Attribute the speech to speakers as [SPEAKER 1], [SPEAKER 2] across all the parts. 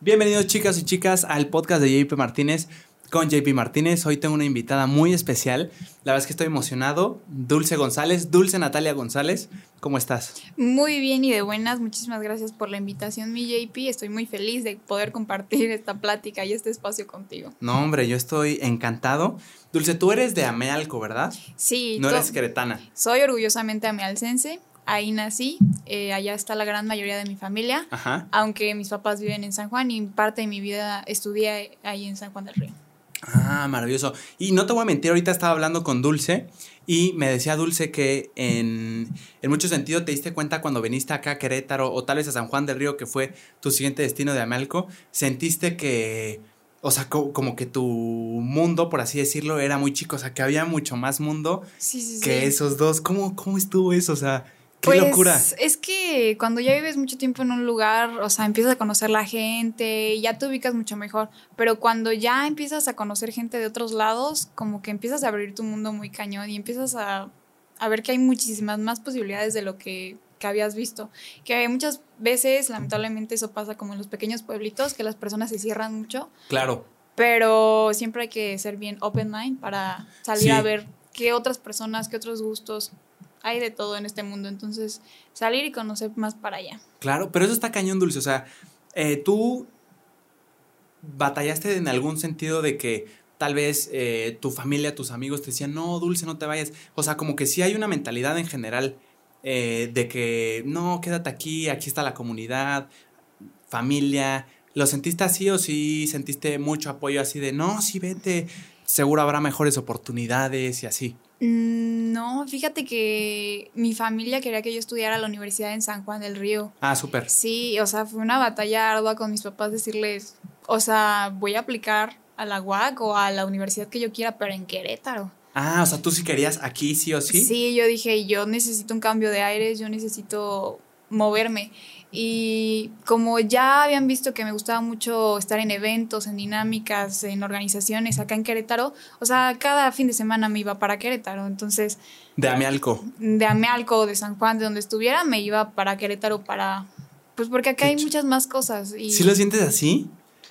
[SPEAKER 1] Bienvenidos chicas y chicas al podcast de JP Martínez con JP Martínez. Hoy tengo una invitada muy especial. La verdad es que estoy emocionado. Dulce González, Dulce Natalia González. ¿Cómo estás?
[SPEAKER 2] Muy bien y de buenas. Muchísimas gracias por la invitación, mi JP. Estoy muy feliz de poder compartir esta plática y este espacio contigo.
[SPEAKER 1] No, hombre, yo estoy encantado. Dulce, tú eres de Amealco, ¿verdad?
[SPEAKER 2] Sí.
[SPEAKER 1] No eres queretana.
[SPEAKER 2] Soy orgullosamente amealcense ahí nací, eh, allá está la gran mayoría de mi familia, aunque mis papás viven en San Juan y parte de mi vida estudié ahí en San Juan del Río.
[SPEAKER 1] Ah, maravilloso. Y no te voy a mentir, ahorita estaba hablando con Dulce y me decía Dulce que en, en mucho sentido te diste cuenta cuando viniste acá a Querétaro o tal vez a San Juan del Río, que fue tu siguiente destino de Amelco, sentiste que, o sea, como que tu mundo, por así decirlo, era muy chico, o sea, que había mucho más mundo que esos dos. ¿Cómo, ¿Cómo estuvo eso? O sea, Qué pues, locura.
[SPEAKER 2] Es que cuando ya vives mucho tiempo en un lugar, o sea, empiezas a conocer la gente, ya te ubicas mucho mejor. Pero cuando ya empiezas a conocer gente de otros lados, como que empiezas a abrir tu mundo muy cañón y empiezas a, ver que hay muchísimas más posibilidades de lo que, que habías visto. Que muchas veces, lamentablemente, eso pasa como en los pequeños pueblitos, que las personas se cierran mucho.
[SPEAKER 1] Claro.
[SPEAKER 2] Pero siempre hay que ser bien open mind para salir a ver qué otras personas, qué otros gustos, hay de todo en este mundo, entonces salir y conocer más para allá.
[SPEAKER 1] Claro, pero eso está cañón dulce, o sea, eh, tú batallaste en algún sentido de que tal vez eh, tu familia, tus amigos te decían, no, dulce, no te vayas, o sea, como que sí hay una mentalidad en general eh, de que, no, quédate aquí, aquí está la comunidad, familia, ¿lo sentiste así o sí sentiste mucho apoyo así de, no, sí, vete, seguro habrá mejores oportunidades y así?
[SPEAKER 2] Mm, no, fíjate que mi familia quería que yo estudiara a la universidad en San Juan del Río.
[SPEAKER 1] Ah, súper.
[SPEAKER 2] Sí, o sea, fue una batalla ardua con mis papás decirles, o sea, voy a aplicar a la UAC o a la universidad que yo quiera, pero en Querétaro.
[SPEAKER 1] Ah, o sea, tú sí querías aquí sí o sí.
[SPEAKER 2] Sí, yo dije, yo necesito un cambio de aires, yo necesito moverme. Y como ya habían visto que me gustaba mucho estar en eventos, en dinámicas, en organizaciones acá en Querétaro, o sea, cada fin de semana me iba para Querétaro. Entonces.
[SPEAKER 1] De Amealco.
[SPEAKER 2] De Amealco, de San Juan, de donde estuviera, me iba para Querétaro para. Pues porque acá hay muchas más cosas. Y...
[SPEAKER 1] ¿Sí lo sientes así?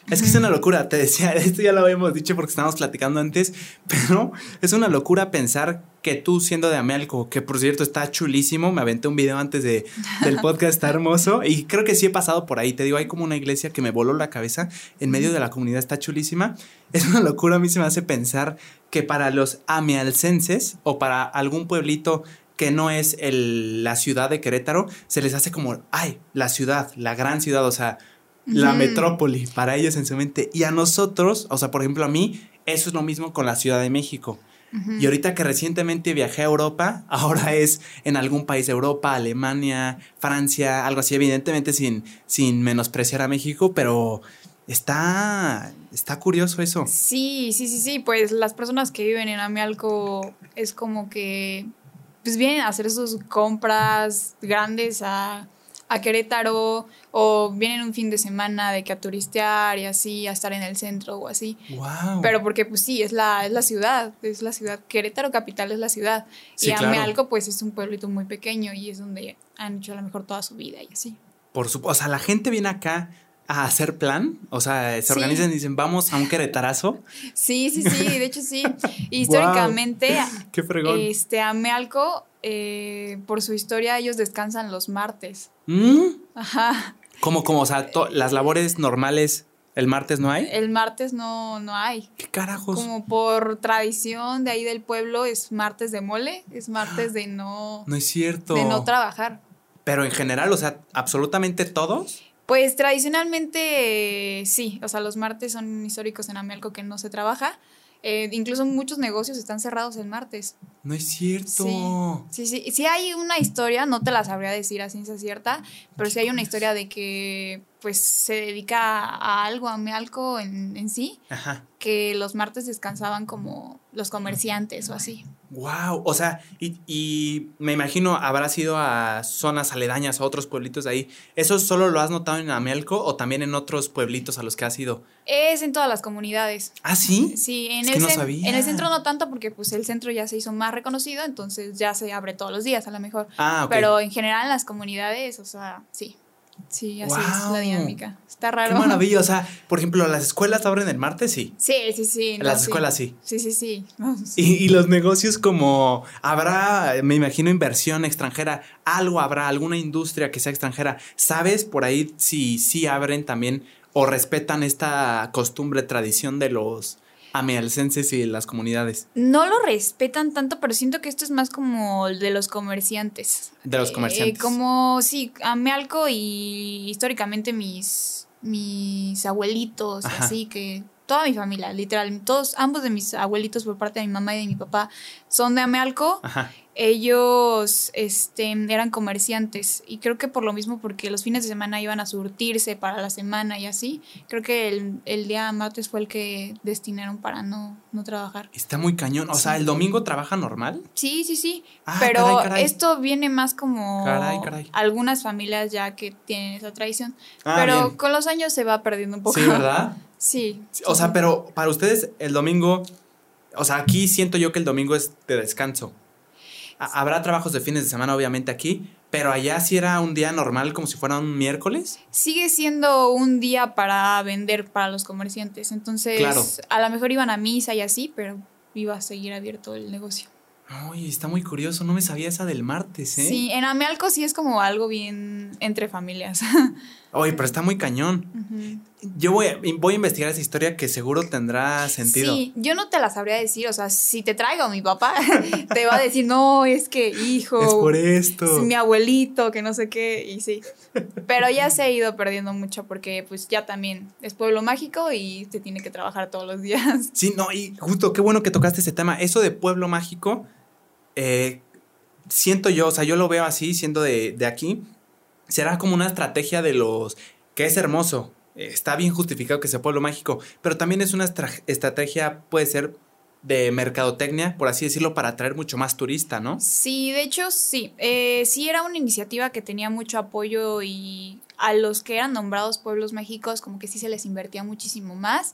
[SPEAKER 1] Es que es una locura, te decía, esto ya lo habíamos dicho porque estábamos platicando antes, pero es una locura pensar que tú siendo de Amelco, que por cierto está chulísimo, me aventé un video antes de, del podcast, está hermoso y creo que sí he pasado por ahí, te digo, hay como una iglesia que me voló la cabeza en medio de la comunidad, está chulísima. Es una locura, a mí se me hace pensar que para los amealcenses o para algún pueblito que no es el, la ciudad de Querétaro, se les hace como, ay, la ciudad, la gran ciudad, o sea, la metrópoli para ellos en su mente. Y a nosotros, o sea, por ejemplo, a mí, eso es lo mismo con la Ciudad de México. Y ahorita que recientemente viajé a Europa, ahora es en algún país de Europa, Alemania, Francia, algo así, evidentemente sin, sin menospreciar a México, pero está, está curioso eso.
[SPEAKER 2] Sí, sí, sí, sí, pues las personas que viven en Amialco es como que pues vienen a hacer sus compras grandes a a Querétaro o vienen un fin de semana de que a turistear y así, a estar en el centro o así.
[SPEAKER 1] Wow.
[SPEAKER 2] Pero porque pues sí, es la, es la ciudad, es la ciudad. Querétaro capital es la ciudad. y Amealco pues es un pueblito muy pequeño y es donde han hecho a lo mejor toda su vida y así.
[SPEAKER 1] Por supuesto, o sea, la gente viene acá a hacer plan? O sea, se organizan y dicen, vamos a un queretarazo.
[SPEAKER 2] Sí, sí, sí, de hecho sí. Históricamente,
[SPEAKER 1] Qué
[SPEAKER 2] este, Amealco, eh, por su historia, ellos descansan los martes.
[SPEAKER 1] ¿Mm? Ajá. ¿Cómo, cómo? O sea, las labores normales, ¿el martes no hay?
[SPEAKER 2] El martes no, no hay.
[SPEAKER 1] ¿Qué carajos?
[SPEAKER 2] Como por tradición de ahí del pueblo, es martes de mole, es martes de no...
[SPEAKER 1] No es cierto.
[SPEAKER 2] De no trabajar.
[SPEAKER 1] Pero en general, o sea, absolutamente todos.
[SPEAKER 2] Pues tradicionalmente sí, o sea, los martes son históricos en Amelco que no se trabaja. Eh, incluso muchos negocios están cerrados el martes.
[SPEAKER 1] No es cierto.
[SPEAKER 2] Sí, sí, sí. Sí hay una historia, no te la sabría decir a ciencia cierta, pero sí hay una historia de que pues se dedica a algo, a Mealco en, en sí,
[SPEAKER 1] Ajá.
[SPEAKER 2] que los martes descansaban como los comerciantes o así.
[SPEAKER 1] Wow, o sea, y, me imagino habrá sido a zonas aledañas, a otros pueblitos de ahí. ¿Eso solo lo has notado en Amelco o también en otros pueblitos a los que has ido?
[SPEAKER 2] Es en todas las comunidades.
[SPEAKER 1] ¿Ah, sí?
[SPEAKER 2] Sí, en, el, en el centro no tanto porque pues el centro ya se hizo más reconocido, entonces ya se abre todos los días a lo mejor.
[SPEAKER 1] Ah, ok.
[SPEAKER 2] Pero en general en las comunidades, o sea, sí. Sí, así es la dinámica. Está raro.
[SPEAKER 1] Qué maravilla. O sea, por ejemplo, las escuelas abren el martes, sí.
[SPEAKER 2] Sí, sí, sí. no,
[SPEAKER 1] Las
[SPEAKER 2] sí.
[SPEAKER 1] escuelas sí.
[SPEAKER 2] Sí, sí, sí. No, sí.
[SPEAKER 1] Y, y los negocios como habrá, me imagino, inversión extranjera, algo habrá, alguna industria que sea extranjera. ¿Sabes por ahí si sí abren también o respetan esta costumbre, tradición de los amealcenses y las comunidades?
[SPEAKER 2] No lo respetan tanto, pero siento que esto es más como el de los comerciantes.
[SPEAKER 1] De los
[SPEAKER 2] Eh,
[SPEAKER 1] comerciantes.
[SPEAKER 2] como, sí, Amealco y históricamente mis, mis abuelitos,
[SPEAKER 1] Ajá.
[SPEAKER 2] así que toda mi familia, literal, todos, ambos de mis abuelitos por parte de mi mamá y de mi papá son de Amealco.
[SPEAKER 1] Ajá.
[SPEAKER 2] Ellos este, eran comerciantes y creo que por lo mismo, porque los fines de semana iban a surtirse para la semana y así, creo que el, el día martes fue el que destinaron para no, no trabajar.
[SPEAKER 1] Está muy cañón. O sea, ¿el domingo trabaja normal?
[SPEAKER 2] Sí, sí, sí.
[SPEAKER 1] Ah,
[SPEAKER 2] pero
[SPEAKER 1] caray, caray.
[SPEAKER 2] esto viene más como
[SPEAKER 1] caray.
[SPEAKER 2] algunas familias ya que tienen esa tradición.
[SPEAKER 1] Ah,
[SPEAKER 2] pero
[SPEAKER 1] bien.
[SPEAKER 2] con los años se va perdiendo un poco.
[SPEAKER 1] Sí, ¿verdad?
[SPEAKER 2] Sí.
[SPEAKER 1] O sea, pero para ustedes el domingo, o sea, aquí siento yo que el domingo es de descanso. Ha- Habrá trabajos de fines de semana, obviamente, aquí, pero allá sí era un día normal, como si fuera un miércoles.
[SPEAKER 2] Sigue siendo un día para vender para los comerciantes. Entonces,
[SPEAKER 1] Claro.
[SPEAKER 2] a lo mejor iban a misa y así, pero iba a seguir abierto el negocio.
[SPEAKER 1] Uy, está muy curioso, no me sabía esa del martes, ¿eh?
[SPEAKER 2] Sí, en Amealco sí es como algo bien entre familias.
[SPEAKER 1] Oye, pero está muy cañón. Yo voy a, voy a investigar esa historia que seguro tendrá sentido.
[SPEAKER 2] Sí, yo no te la sabría decir, o sea, si te traigo a mi papá, te va a decir, no, es que hijo,
[SPEAKER 1] Es por esto.
[SPEAKER 2] es mi abuelito, que no sé qué, y sí. Pero ya se ha ido perdiendo mucho porque pues ya también es pueblo mágico y se tiene que trabajar todos los días.
[SPEAKER 1] Sí, no, y justo qué bueno que tocaste ese tema. Eso de pueblo mágico, eh, siento yo, o sea, yo lo veo así, siendo de, de aquí, será como una estrategia de los que es hermoso. Está bien justificado que sea pueblo mágico, pero también es una estra- estrategia, puede ser de mercadotecnia, por así decirlo, para atraer mucho más turista, ¿no?
[SPEAKER 2] Sí, de hecho sí, eh, sí era una iniciativa que tenía mucho apoyo y a los que eran nombrados pueblos mágicos como que sí se les invertía muchísimo más.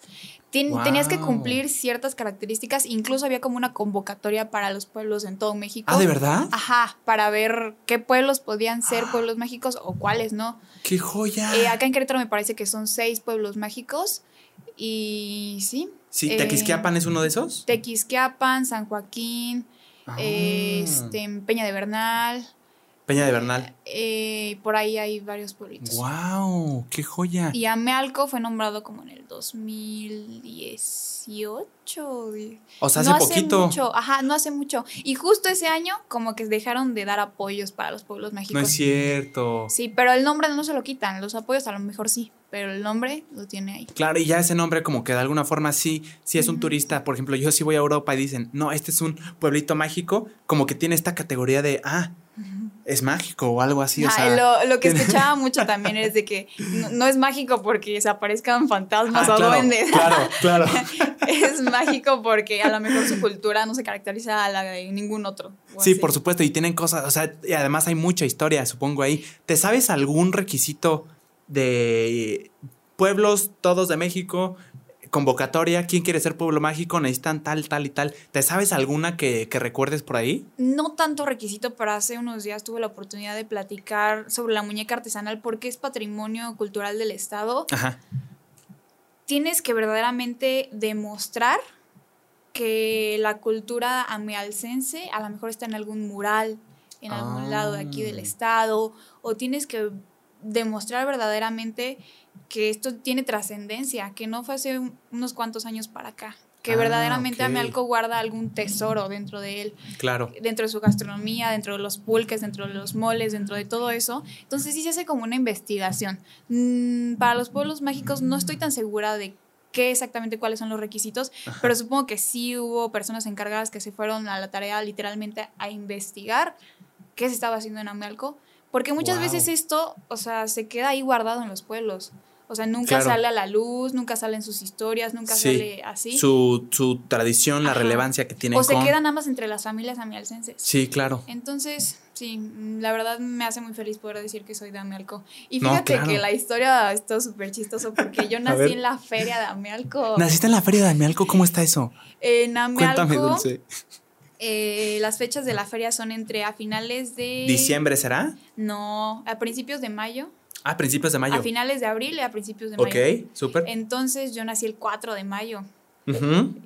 [SPEAKER 2] Tenías que cumplir ciertas características, incluso había como una convocatoria para los pueblos en todo México.
[SPEAKER 1] Ah, ¿de verdad?
[SPEAKER 2] Ajá, para ver qué pueblos podían ser pueblos mágicos o cuáles no.
[SPEAKER 1] ¡Qué joya!
[SPEAKER 2] Eh, acá en Querétaro me parece que son seis pueblos mágicos y sí.
[SPEAKER 1] sí,
[SPEAKER 2] eh,
[SPEAKER 1] ¿Tequisquiapan es uno de esos?
[SPEAKER 2] Tequisquiapan, San Joaquín,
[SPEAKER 1] Ah,
[SPEAKER 2] este, Peña de Bernal,
[SPEAKER 1] Peña de Bernal.
[SPEAKER 2] eh, por ahí hay varios pueblitos.
[SPEAKER 1] ¡Wow! ¡Qué joya!
[SPEAKER 2] Y Amealco fue nombrado como en el 2018. di-
[SPEAKER 1] O sea, hace
[SPEAKER 2] no
[SPEAKER 1] poquito.
[SPEAKER 2] mucho, ajá, no hace mucho. Y justo ese año como que dejaron de dar apoyos para los pueblos mágicos.
[SPEAKER 1] No es cierto.
[SPEAKER 2] Sí, pero el nombre no se lo quitan, los apoyos a lo mejor sí, pero el nombre lo tiene ahí.
[SPEAKER 1] Claro, y ya ese nombre como que de alguna forma sí, si es un turista, por ejemplo, yo si voy a Europa y dicen, no, este es un pueblito mágico, como que tiene esta categoría de, ah, es mágico o algo así, o sea.
[SPEAKER 2] lo, lo que escuchaba mucho también es de que no, no es mágico porque se aparezcan fantasmas
[SPEAKER 1] Ah,
[SPEAKER 2] o
[SPEAKER 1] claro,
[SPEAKER 2] duendes.
[SPEAKER 1] claro, claro.
[SPEAKER 2] es mágico porque a lo mejor su cultura no se caracteriza a la de ningún otro.
[SPEAKER 1] Sí,
[SPEAKER 2] así.
[SPEAKER 1] por supuesto, y tienen cosas, o sea, y además hay mucha historia, supongo ahí. ¿Te sabes algún requisito de pueblos todos de México? Convocatoria, ¿quién quiere ser pueblo mágico? Necesitan tal, tal y tal. ¿Te sabes alguna que, que recuerdes por ahí?
[SPEAKER 2] No tanto requisito, pero hace unos días tuve la oportunidad de platicar sobre la muñeca artesanal porque es patrimonio cultural del Estado.
[SPEAKER 1] Ajá.
[SPEAKER 2] Tienes que verdaderamente demostrar que la cultura amealcense a lo mejor está en algún mural, en algún
[SPEAKER 1] Ah.
[SPEAKER 2] lado de aquí del Estado, o tienes que demostrar verdaderamente que esto tiene trascendencia, que no fue hace un- unos cuantos años para acá, que
[SPEAKER 1] Ah,
[SPEAKER 2] verdaderamente
[SPEAKER 1] ok.
[SPEAKER 2] Amealco guarda algún tesoro dentro de él
[SPEAKER 1] Claro.
[SPEAKER 2] dentro de su gastronomía, dentro de los pulques, dentro de los moles, dentro de todo eso. Entonces sí se hace como una investigación. Mm, para los pueblos mágicos no estoy tan segura de qué exactamente cuáles son los requisitos, pero supongo que sí hubo personas encargadas que se fueron a la tarea literalmente a investigar qué se estaba haciendo en Amealco, porque muchas
[SPEAKER 1] Wow.
[SPEAKER 2] veces esto, o sea, se queda ahí guardado en los pueblos. O sea, nunca
[SPEAKER 1] Claro.
[SPEAKER 2] sale a la luz, nunca salen sus historias, nunca
[SPEAKER 1] Sí.
[SPEAKER 2] sale así.
[SPEAKER 1] Su, su tradición, la relevancia que tienen
[SPEAKER 2] o se
[SPEAKER 1] con-
[SPEAKER 2] quedan nada más entre las familias amialcenses.
[SPEAKER 1] Sí, claro.
[SPEAKER 2] Entonces, sí, mm, la verdad me hace muy feliz poder decir que soy de Amealco. Y
[SPEAKER 1] No,
[SPEAKER 2] fíjate
[SPEAKER 1] claro.
[SPEAKER 2] que la historia está súper chistoso porque yo nací en la feria de Amealco.
[SPEAKER 1] ¿Naciste en la feria de Amealco? ¿Cómo está eso?
[SPEAKER 2] En
[SPEAKER 1] Cuéntame,
[SPEAKER 2] Amealco,
[SPEAKER 1] Dulce.
[SPEAKER 2] Eh, las fechas de la feria son entre a finales de...
[SPEAKER 1] ¿Diciembre será?
[SPEAKER 2] No, a principios de mayo.
[SPEAKER 1] A principios de mayo.
[SPEAKER 2] A finales de abril y a principios de mayo.
[SPEAKER 1] Ok, súper.
[SPEAKER 2] Entonces yo nací el 4 de mayo.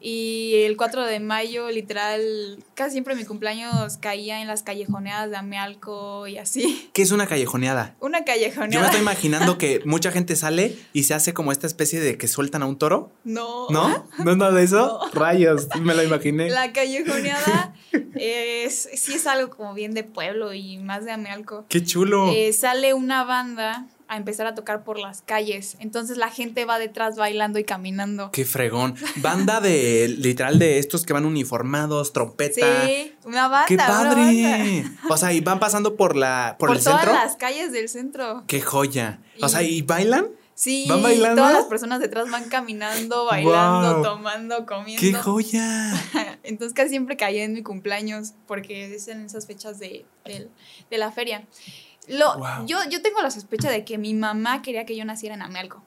[SPEAKER 2] Y el 4 de mayo, literal, casi siempre mi cumpleaños caía en las callejoneadas de Amealco y así.
[SPEAKER 1] ¿Qué es una callejoneada?
[SPEAKER 2] Una
[SPEAKER 1] Yo me
[SPEAKER 2] callejoneada.
[SPEAKER 1] estoy imaginando que mucha gente sale y se hace como esta especie de que sueltan a un toro.
[SPEAKER 2] No.
[SPEAKER 1] ¿No? ¿No es nada de eso?
[SPEAKER 2] No.
[SPEAKER 1] Rayos, me lo imaginé.
[SPEAKER 2] La callejoneada es, sí es algo como bien de pueblo y más de Amealco.
[SPEAKER 1] Qué chulo.
[SPEAKER 2] Eh, sale una banda a empezar a tocar por las calles. Entonces la gente va detrás bailando y caminando.
[SPEAKER 1] Qué fregón. Banda de, literal, de estos que van uniformados, trompeta.
[SPEAKER 2] Sí, una banda.
[SPEAKER 1] ¡Qué
[SPEAKER 2] una banda.
[SPEAKER 1] padre! O sea, y van pasando por la, por,
[SPEAKER 2] Por,
[SPEAKER 1] el
[SPEAKER 2] todas
[SPEAKER 1] centro.
[SPEAKER 2] las calles del centro.
[SPEAKER 1] ¡Qué joya! O sea, ¿y bailan?
[SPEAKER 2] Sí,
[SPEAKER 1] ¿Van bailando?
[SPEAKER 2] todas las personas detrás van caminando, bailando,
[SPEAKER 1] Wow.
[SPEAKER 2] tomando, comiendo.
[SPEAKER 1] ¡Qué joya!
[SPEAKER 2] Entonces casi siempre caía en mi cumpleaños porque es en esas fechas de, del- de la feria. Lo,
[SPEAKER 1] Wow.
[SPEAKER 2] yo, yo tengo la sospecha de que mi mamá quería que yo naciera en Amealco.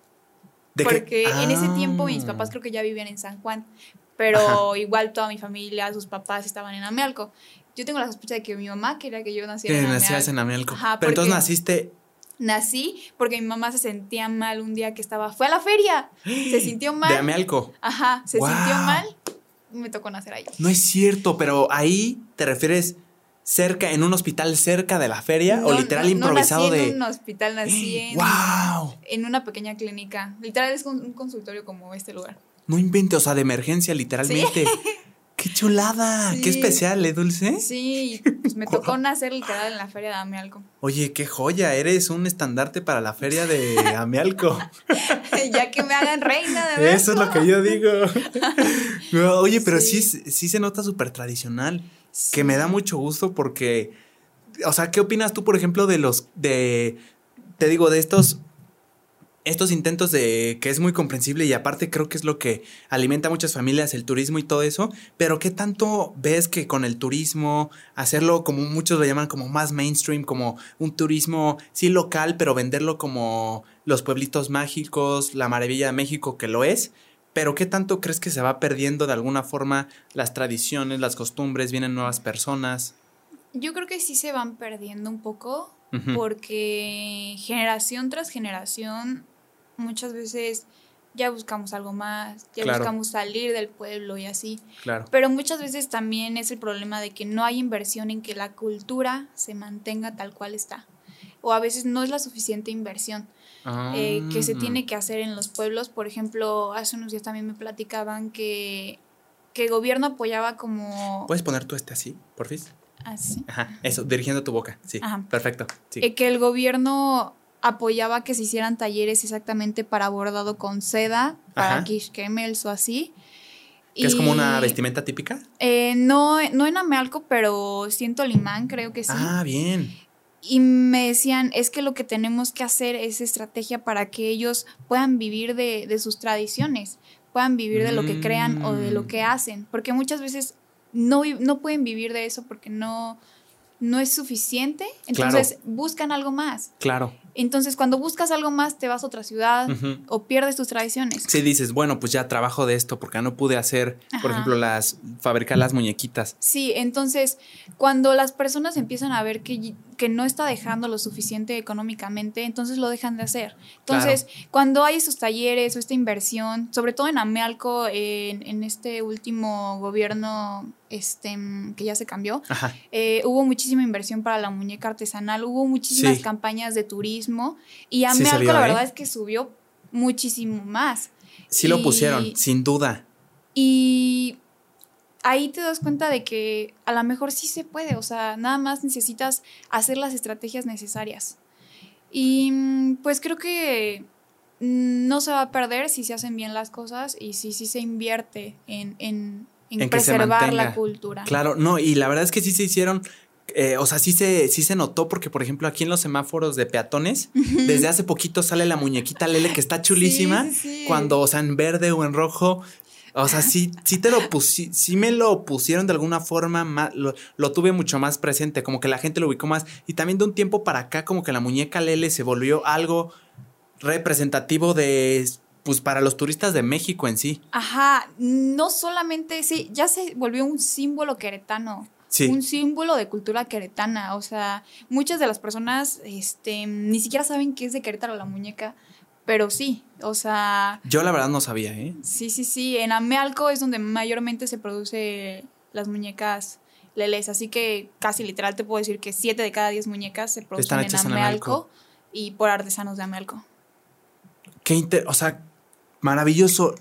[SPEAKER 2] Porque en ese tiempo mis
[SPEAKER 1] Ah.
[SPEAKER 2] papás creo que ya vivían en San Juan, pero igual toda mi familia, sus papás estaban en Amealco. Yo tengo la sospecha de que mi mamá quería que yo naciera
[SPEAKER 1] Que
[SPEAKER 2] en
[SPEAKER 1] nacías en
[SPEAKER 2] Amealco. Ajá,
[SPEAKER 1] Pero entonces naciste.
[SPEAKER 2] Nací porque mi mamá se sentía mal un día que estaba, fue a la feria, se sintió mal.
[SPEAKER 1] De Amialco.
[SPEAKER 2] Ajá, se sintió mal, me tocó nacer ahí.
[SPEAKER 1] No es cierto, pero ahí te refieres cerca, en un hospital cerca de la feria o literal
[SPEAKER 2] no,
[SPEAKER 1] improvisado
[SPEAKER 2] no nací
[SPEAKER 1] de.
[SPEAKER 2] en un hospital, nací en,
[SPEAKER 1] ¡Wow!
[SPEAKER 2] en una pequeña clínica. Literal es un, consultorio como este lugar.
[SPEAKER 1] No invente, o sea, de emergencia, literalmente. ¡Qué chulada! ¡Qué
[SPEAKER 2] Sí.
[SPEAKER 1] especial, ¿eh, Dulce?
[SPEAKER 2] Sí, pues me tocó nacer literal en la feria de Amealco.
[SPEAKER 1] Oye, qué joya, eres un estandarte para la feria de Amialco.
[SPEAKER 2] ya que me hagan reina de verdad.
[SPEAKER 1] Eso es lo que yo digo. No, oye, pero sí,
[SPEAKER 2] Sí.
[SPEAKER 1] sí, se nota súper tradicional. Que me da mucho gusto porque. O sea, ¿qué opinas tú, por ejemplo, de los. de. Te digo, de estos. Estos intentos de que es muy comprensible y aparte creo que es lo que alimenta a muchas familias, el turismo y todo eso, pero ¿qué tanto ves que con el turismo, hacerlo como muchos lo llaman como más mainstream, como un turismo sí local, pero venderlo como los pueblitos mágicos, la maravilla de México que lo es, pero ¿qué tanto crees que se va perdiendo de alguna forma las tradiciones, las costumbres, vienen nuevas personas?
[SPEAKER 2] Yo creo que sí se van perdiendo un poco porque generación tras generación muchas veces ya buscamos algo más, ya
[SPEAKER 1] Claro.
[SPEAKER 2] buscamos salir del pueblo y así.
[SPEAKER 1] Claro.
[SPEAKER 2] Pero muchas veces también es el problema de que no hay inversión en que la cultura se mantenga tal cual está. O a veces no es la suficiente inversión eh, que se
[SPEAKER 1] Ah.
[SPEAKER 2] tiene que hacer en los pueblos. Por ejemplo, hace unos días también me platicaban que, que el gobierno apoyaba como...
[SPEAKER 1] ¿Puedes poner tú este así, porfis?
[SPEAKER 2] así,
[SPEAKER 1] Ajá, eso, dirigiendo tu boca. Sí,
[SPEAKER 2] Ajá.
[SPEAKER 1] perfecto. Sí.
[SPEAKER 2] eh, que el gobierno apoyaba que se hicieran talleres exactamente para bordado con seda, para
[SPEAKER 1] Ajá.
[SPEAKER 2] kishkemels o así.
[SPEAKER 1] ¿Que es como una vestimenta típica?
[SPEAKER 2] eh, no, no en Amealco, pero siento limán, creo que sí.
[SPEAKER 1] Ah, bien.
[SPEAKER 2] Y me decían, es que lo que tenemos que hacer es estrategia para que ellos puedan vivir de, de sus tradiciones, puedan vivir de lo que crean o de lo
[SPEAKER 1] Mm.
[SPEAKER 2] que hacen, porque muchas veces no, no pueden vivir de eso porque no, no es suficiente, entonces buscan algo más.
[SPEAKER 1] Claro.
[SPEAKER 2] Entonces cuando buscas algo más te vas a otra ciudad o pierdes tus tradiciones.
[SPEAKER 1] Sí, dices, bueno, pues ya trabajo de esto porque no pude hacer, por ejemplo, las fabricar las muñequitas.
[SPEAKER 2] Sí, entonces cuando las personas empiezan a ver que, que no está dejando lo suficiente económicamente, entonces lo dejan de hacer. Entonces, cuando hay esos talleres o esta inversión, sobre todo en Amealco, en, en este último gobierno este, que ya se cambió, eh, hubo muchísima inversión para la muñeca artesanal, hubo muchísimas
[SPEAKER 1] Sí.
[SPEAKER 2] campañas de turismo y
[SPEAKER 1] Sí se
[SPEAKER 2] Amealco
[SPEAKER 1] vio,
[SPEAKER 2] la
[SPEAKER 1] ¿eh?
[SPEAKER 2] verdad es que subió muchísimo más.
[SPEAKER 1] Sí lo
[SPEAKER 2] Y-
[SPEAKER 1] pusieron, sin duda.
[SPEAKER 2] Y ahí te das cuenta de que a lo mejor sí se puede, o sea, nada más necesitas hacer las estrategias necesarias. Y mm, pues creo que no se va a perder si se hacen bien las cosas y si sí se invierte en, en, en
[SPEAKER 1] En
[SPEAKER 2] preservar la cultura.
[SPEAKER 1] Claro, no, y la verdad es que sí se hicieron. Eh, o sea, sí se, sí se notó porque, por ejemplo, aquí en los semáforos de peatones, desde hace poquito sale la muñequita Lele que está chulísima.
[SPEAKER 2] Sí, sí, sí.
[SPEAKER 1] Cuando, o sea, en verde o en rojo. O sea, sí, sí te lo pusi sí me lo pusieron de alguna forma más, lo, lo tuve mucho más presente, como que la gente lo ubicó más. Y también de un tiempo para acá, como que la muñeca Lele se volvió algo representativo de, pues, para los turistas de México en sí.
[SPEAKER 2] Ajá, no solamente, sí, ya se volvió un símbolo queretano. Un símbolo de cultura queretana. O sea, muchas de las personas este, ni siquiera saben qué es de Querétaro la muñeca, pero sí, o sea...
[SPEAKER 1] Yo la verdad no sabía, ¿eh?
[SPEAKER 2] Sí, sí, sí. En Amealco es donde mayormente se produce las muñecas leles, así que casi literal te puedo decir que siete de cada diez muñecas se producen en Amealco, y por artesanos de Amealco.
[SPEAKER 1] Qué inter o sea, maravilloso.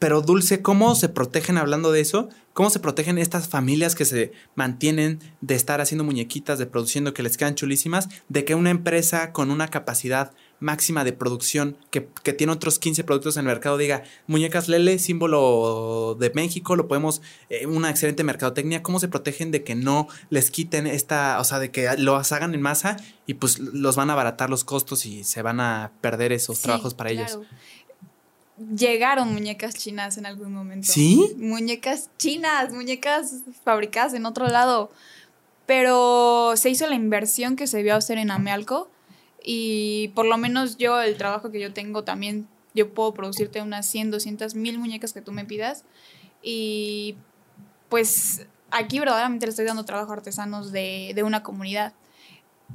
[SPEAKER 1] Pero Dulce, ¿cómo se protegen hablando de eso? ¿Cómo se protegen estas familias que se mantienen de estar haciendo muñequitas, de produciendo que les quedan chulísimas, de que una empresa con una capacidad máxima de producción que, tiene otros 15 productos en el mercado diga muñecas Lele, símbolo de México, lo podemos, eh, una excelente mercadotecnia, ¿cómo se protegen de que no les quiten esta, o sea, de que lo hagan en masa y pues los van a abaratar los costos y se van a perder esos trabajos para ellos?
[SPEAKER 2] Llegaron muñecas chinas en algún momento.
[SPEAKER 1] ¿Sí?
[SPEAKER 2] Muñecas chinas, muñecas fabricadas en otro lado. Pero se hizo la inversión que se vio hacer en Amealco y por lo menos yo, el trabajo que yo tengo también, yo puedo producirte unas 100, 200 mil muñecas que tú me pidas. Y pues aquí verdaderamente le estoy dando trabajo a artesanos de, de una comunidad.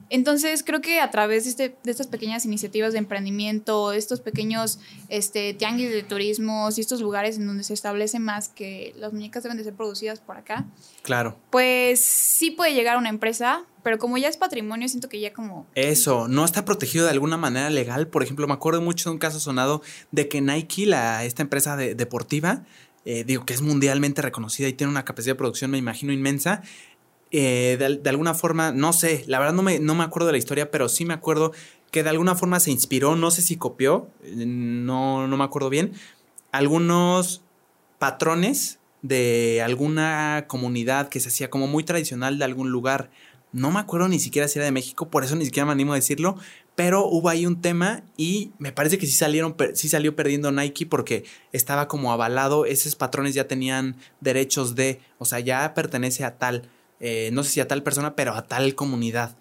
[SPEAKER 2] Entonces creo que a través de, este, de, estas pequeñas iniciativas de emprendimiento, estos pequeños este, tianguis de turismo y estos lugares en donde se establece más que las muñecas deben de ser producidas por acá.
[SPEAKER 1] Claro.
[SPEAKER 2] Pues sí puede llegar a una empresa, pero como ya es patrimonio, siento que ya como...
[SPEAKER 1] Eso, no está protegido de alguna manera legal. Por ejemplo, me acuerdo mucho de un caso sonado de que Nike, la, esta empresa deportiva, eh, digo que es mundialmente reconocida y tiene una capacidad de producción, me imagino, inmensa, eh, de, alguna forma, no sé, la verdad no me, no me acuerdo de la historia, pero sí me acuerdo que de alguna forma se inspiró, no sé si copió, no, no me acuerdo bien, algunos patrones de alguna comunidad que se hacía como muy tradicional de algún lugar. No me acuerdo ni siquiera si era de México, por eso ni siquiera me animo a decirlo, pero hubo ahí un tema y me parece que sí salieron, sí salió perdiendo Nike porque estaba como avalado, esos patrones ya tenían derechos de, o sea, ya pertenece a tal. Eh, no sé si a tal persona, pero a tal comunidad.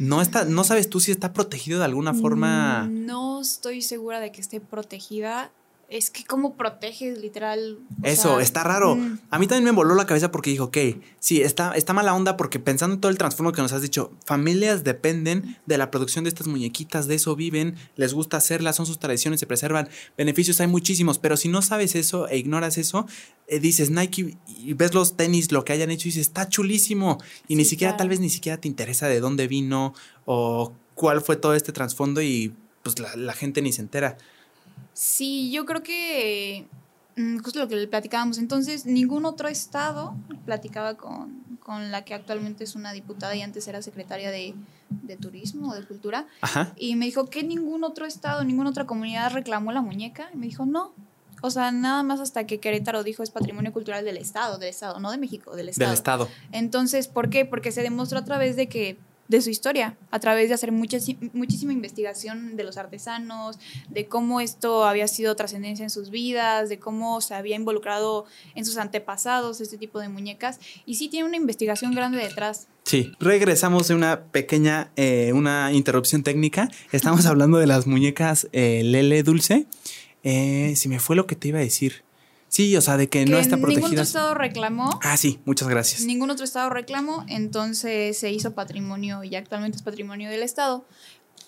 [SPEAKER 1] No está, no sabes tú si está protegido de alguna forma.
[SPEAKER 2] No estoy segura de que esté protegida es que cómo proteges literal.
[SPEAKER 1] Eso, está raro. Mm. A mí también me voló la cabeza porque dijo, ok, sí, está, está mala onda porque pensando en todo el trasfondo que nos has dicho, familias dependen de la producción de estas muñequitas, de eso viven, les gusta hacerlas, son sus tradiciones, se preservan, beneficios hay muchísimos, pero si no sabes eso e ignoras eso, eh, dices Nike y ves los tenis, lo que hayan hecho y dices, está chulísimo y ni siquiera, tal vez ni siquiera te interesa de dónde vino o cuál fue todo este trasfondo y pues la gente ni se entera.
[SPEAKER 2] Sí, yo creo que mm, justo lo que le platicábamos. Entonces, ningún otro estado platicaba con, con, la que actualmente es una diputada y antes era secretaria de, de turismo o de cultura. Y me dijo que ningún otro estado, ninguna otra comunidad reclamó la muñeca. Y me dijo, no. O sea, nada más hasta que Querétaro dijo es patrimonio cultural del estado, del estado, no de México, del estado.
[SPEAKER 1] Del estado.
[SPEAKER 2] Entonces, ¿por qué? Porque se demostró a través de que de su historia, a través de hacer muchísima investigación de los artesanos, de cómo esto había sido trascendencia en sus vidas, de cómo se había involucrado en sus antepasados este tipo de muñecas. Y sí tiene una investigación grande detrás.
[SPEAKER 1] Sí, regresamos de una pequeña, eh, una interrupción técnica. Estamos hablando de las muñecas eh, Lele Dulce. Eh, si me fue lo que te iba a decir. Sí, o sea, de que, no está protegida.
[SPEAKER 2] Ningún otro estado reclamó.
[SPEAKER 1] Ah, sí, muchas gracias.
[SPEAKER 2] Ningún otro estado reclamó, entonces se hizo patrimonio y actualmente es patrimonio del estado.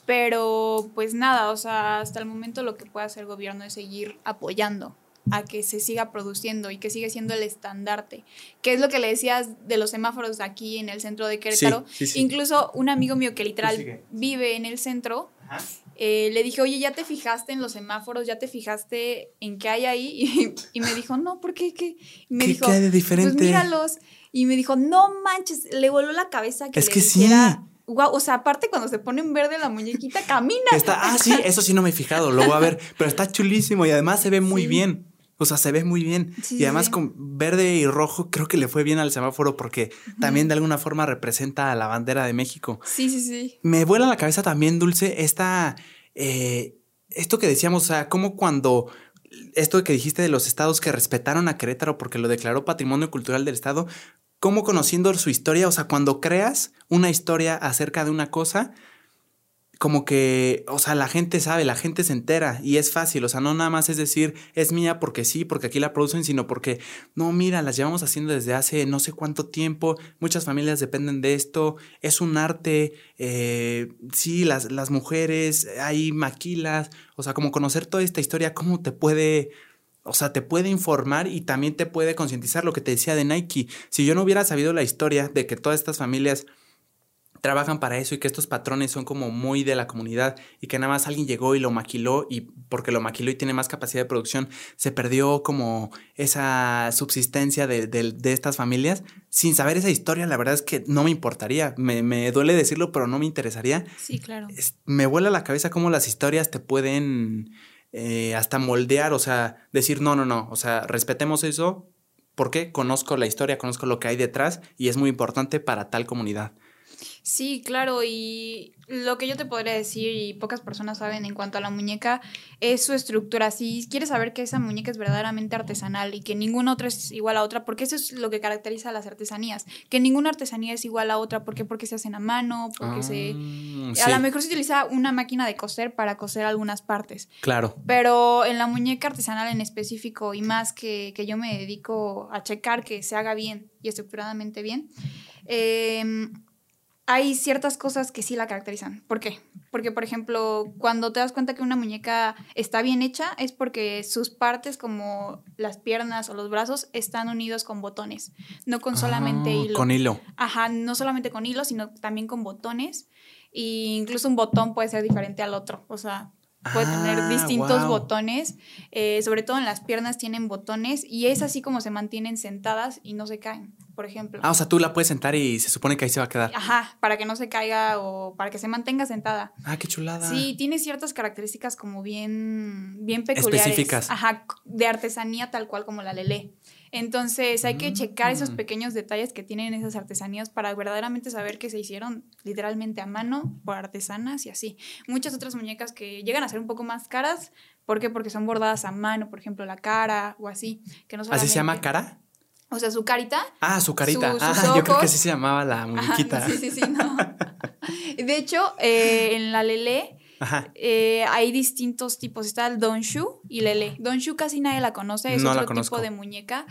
[SPEAKER 2] Pero pues nada, o sea, hasta el momento lo que puede hacer el gobierno es seguir apoyando a que se siga produciendo y que siga siendo el estandarte. ¿Qué es lo que le decías de los semáforos aquí en el centro de Querétaro? Incluso un amigo mío que literal vive en el centro, eh, le dije, oye, ¿ya te fijaste en los semáforos? ¿Ya te fijaste en qué hay ahí? Y, me dijo, no, ¿por qué? ¿Qué,
[SPEAKER 1] me dijo, hay de diferente?
[SPEAKER 2] Pues míralos. Y me dijo, no manches, le voló la cabeza que
[SPEAKER 1] es
[SPEAKER 2] le
[SPEAKER 1] que sí.
[SPEAKER 2] Wow, o sea, aparte cuando se pone en verde la muñequita, camina.
[SPEAKER 1] Está, ah, sí, eso sí no me he fijado, lo voy a ver, pero está chulísimo y además se ve muy bien. O sea, se ve muy bien. y además con verde y rojo creo que le fue bien al semáforo porque también de alguna forma representa a la bandera de México.
[SPEAKER 2] Sí, sí, sí.
[SPEAKER 1] Me vuela la cabeza también, Dulce, esta... Eh, esto que decíamos, o sea, como cuando esto que dijiste de los estados que respetaron a Querétaro porque lo declaró patrimonio cultural del estado, cómo conociendo su historia, o sea, cuando creas una historia acerca de una cosa, como que, o sea, la gente sabe, la gente se entera y es fácil, o sea, no nada más es decir, es mía porque sí, porque aquí la producen, sino porque, no, mira, las llevamos haciendo desde hace no sé cuánto tiempo, muchas familias dependen de esto, es un arte, eh, sí, las, las mujeres, hay maquilas, o sea, como conocer toda esta historia, cómo te puede... O sea, te puede informar y también te puede concientizar lo que te decía de Nike. Si yo no hubiera sabido la historia de que todas estas familias trabajan para eso y que estos patrones son como muy de la comunidad y que nada más alguien llegó y lo maquiló y porque lo maquiló y tiene más capacidad de producción, se perdió como esa subsistencia de, estas familias. Sin saber esa historia, la verdad es que no me importaría. Me, duele decirlo, pero no me interesaría.
[SPEAKER 2] Sí, claro.
[SPEAKER 1] me vuela la cabeza cómo las historias te pueden eh, hasta moldear, o sea, decir, no, no, no, o sea, respetemos eso porque conozco la historia, conozco lo que hay detrás y es muy importante para tal comunidad.
[SPEAKER 2] Sí, claro, y lo que yo te podría decir, y pocas personas saben en cuanto a la muñeca, es su estructura. Si quieres saber que esa muñeca es verdaderamente artesanal y que ninguna otra es igual a otra, porque eso es lo que caracteriza a las artesanías, que ninguna artesanía es igual a otra, ¿por qué? Porque se hacen a mano, porque se... Ah, a lo mejor se utiliza una máquina de coser para coser algunas partes.
[SPEAKER 1] Claro.
[SPEAKER 2] Pero en la muñeca artesanal en específico, y más que, que yo me dedico a checar que se haga bien y estructuradamente bien, eh, hay ciertas cosas que sí la caracterizan. ¿Por qué? Porque, por ejemplo, cuando te das cuenta que una muñeca está bien hecha, es porque sus partes, como las piernas o los brazos, están unidos con botones, no con solamente ah, hilo.
[SPEAKER 1] Con hilo.
[SPEAKER 2] Ajá, no solamente con hilo, sino también con botones. E incluso un botón puede ser diferente al otro. O sea, puede tener ah, distintos botones, eh, sobre todo en las piernas tienen botones y es así como se mantienen sentadas y no se caen, por ejemplo.
[SPEAKER 1] Ah, o sea, tú la puedes sentar y se supone que ahí se va a quedar.
[SPEAKER 2] Ajá, para que no se caiga o para que se mantenga sentada.
[SPEAKER 1] Ah, qué chulada.
[SPEAKER 2] Sí, tiene ciertas características como bien, bien peculiares. Específicas. Ajá, de artesanía tal cual como la lele. Entonces hay que checar esos mm. pequeños detalles que tienen esas artesanías para verdaderamente saber que se hicieron literalmente a mano por artesanas y así. Muchas otras muñecas que llegan a ser un poco más caras, ¿por qué? Porque son bordadas a mano, por ejemplo, la cara o así. Que no
[SPEAKER 1] ¿Así se llama cara?
[SPEAKER 2] O sea, su carita.
[SPEAKER 1] Ah, su carita. ah, yo creo que así se llamaba la muñequita.
[SPEAKER 2] sí, sí, sí, no. De hecho, eh, en la Lele eh, hay distintos tipos. Está el Donshu y Lele. Donshu casi nadie la conoce, es otro tipo de muñeca.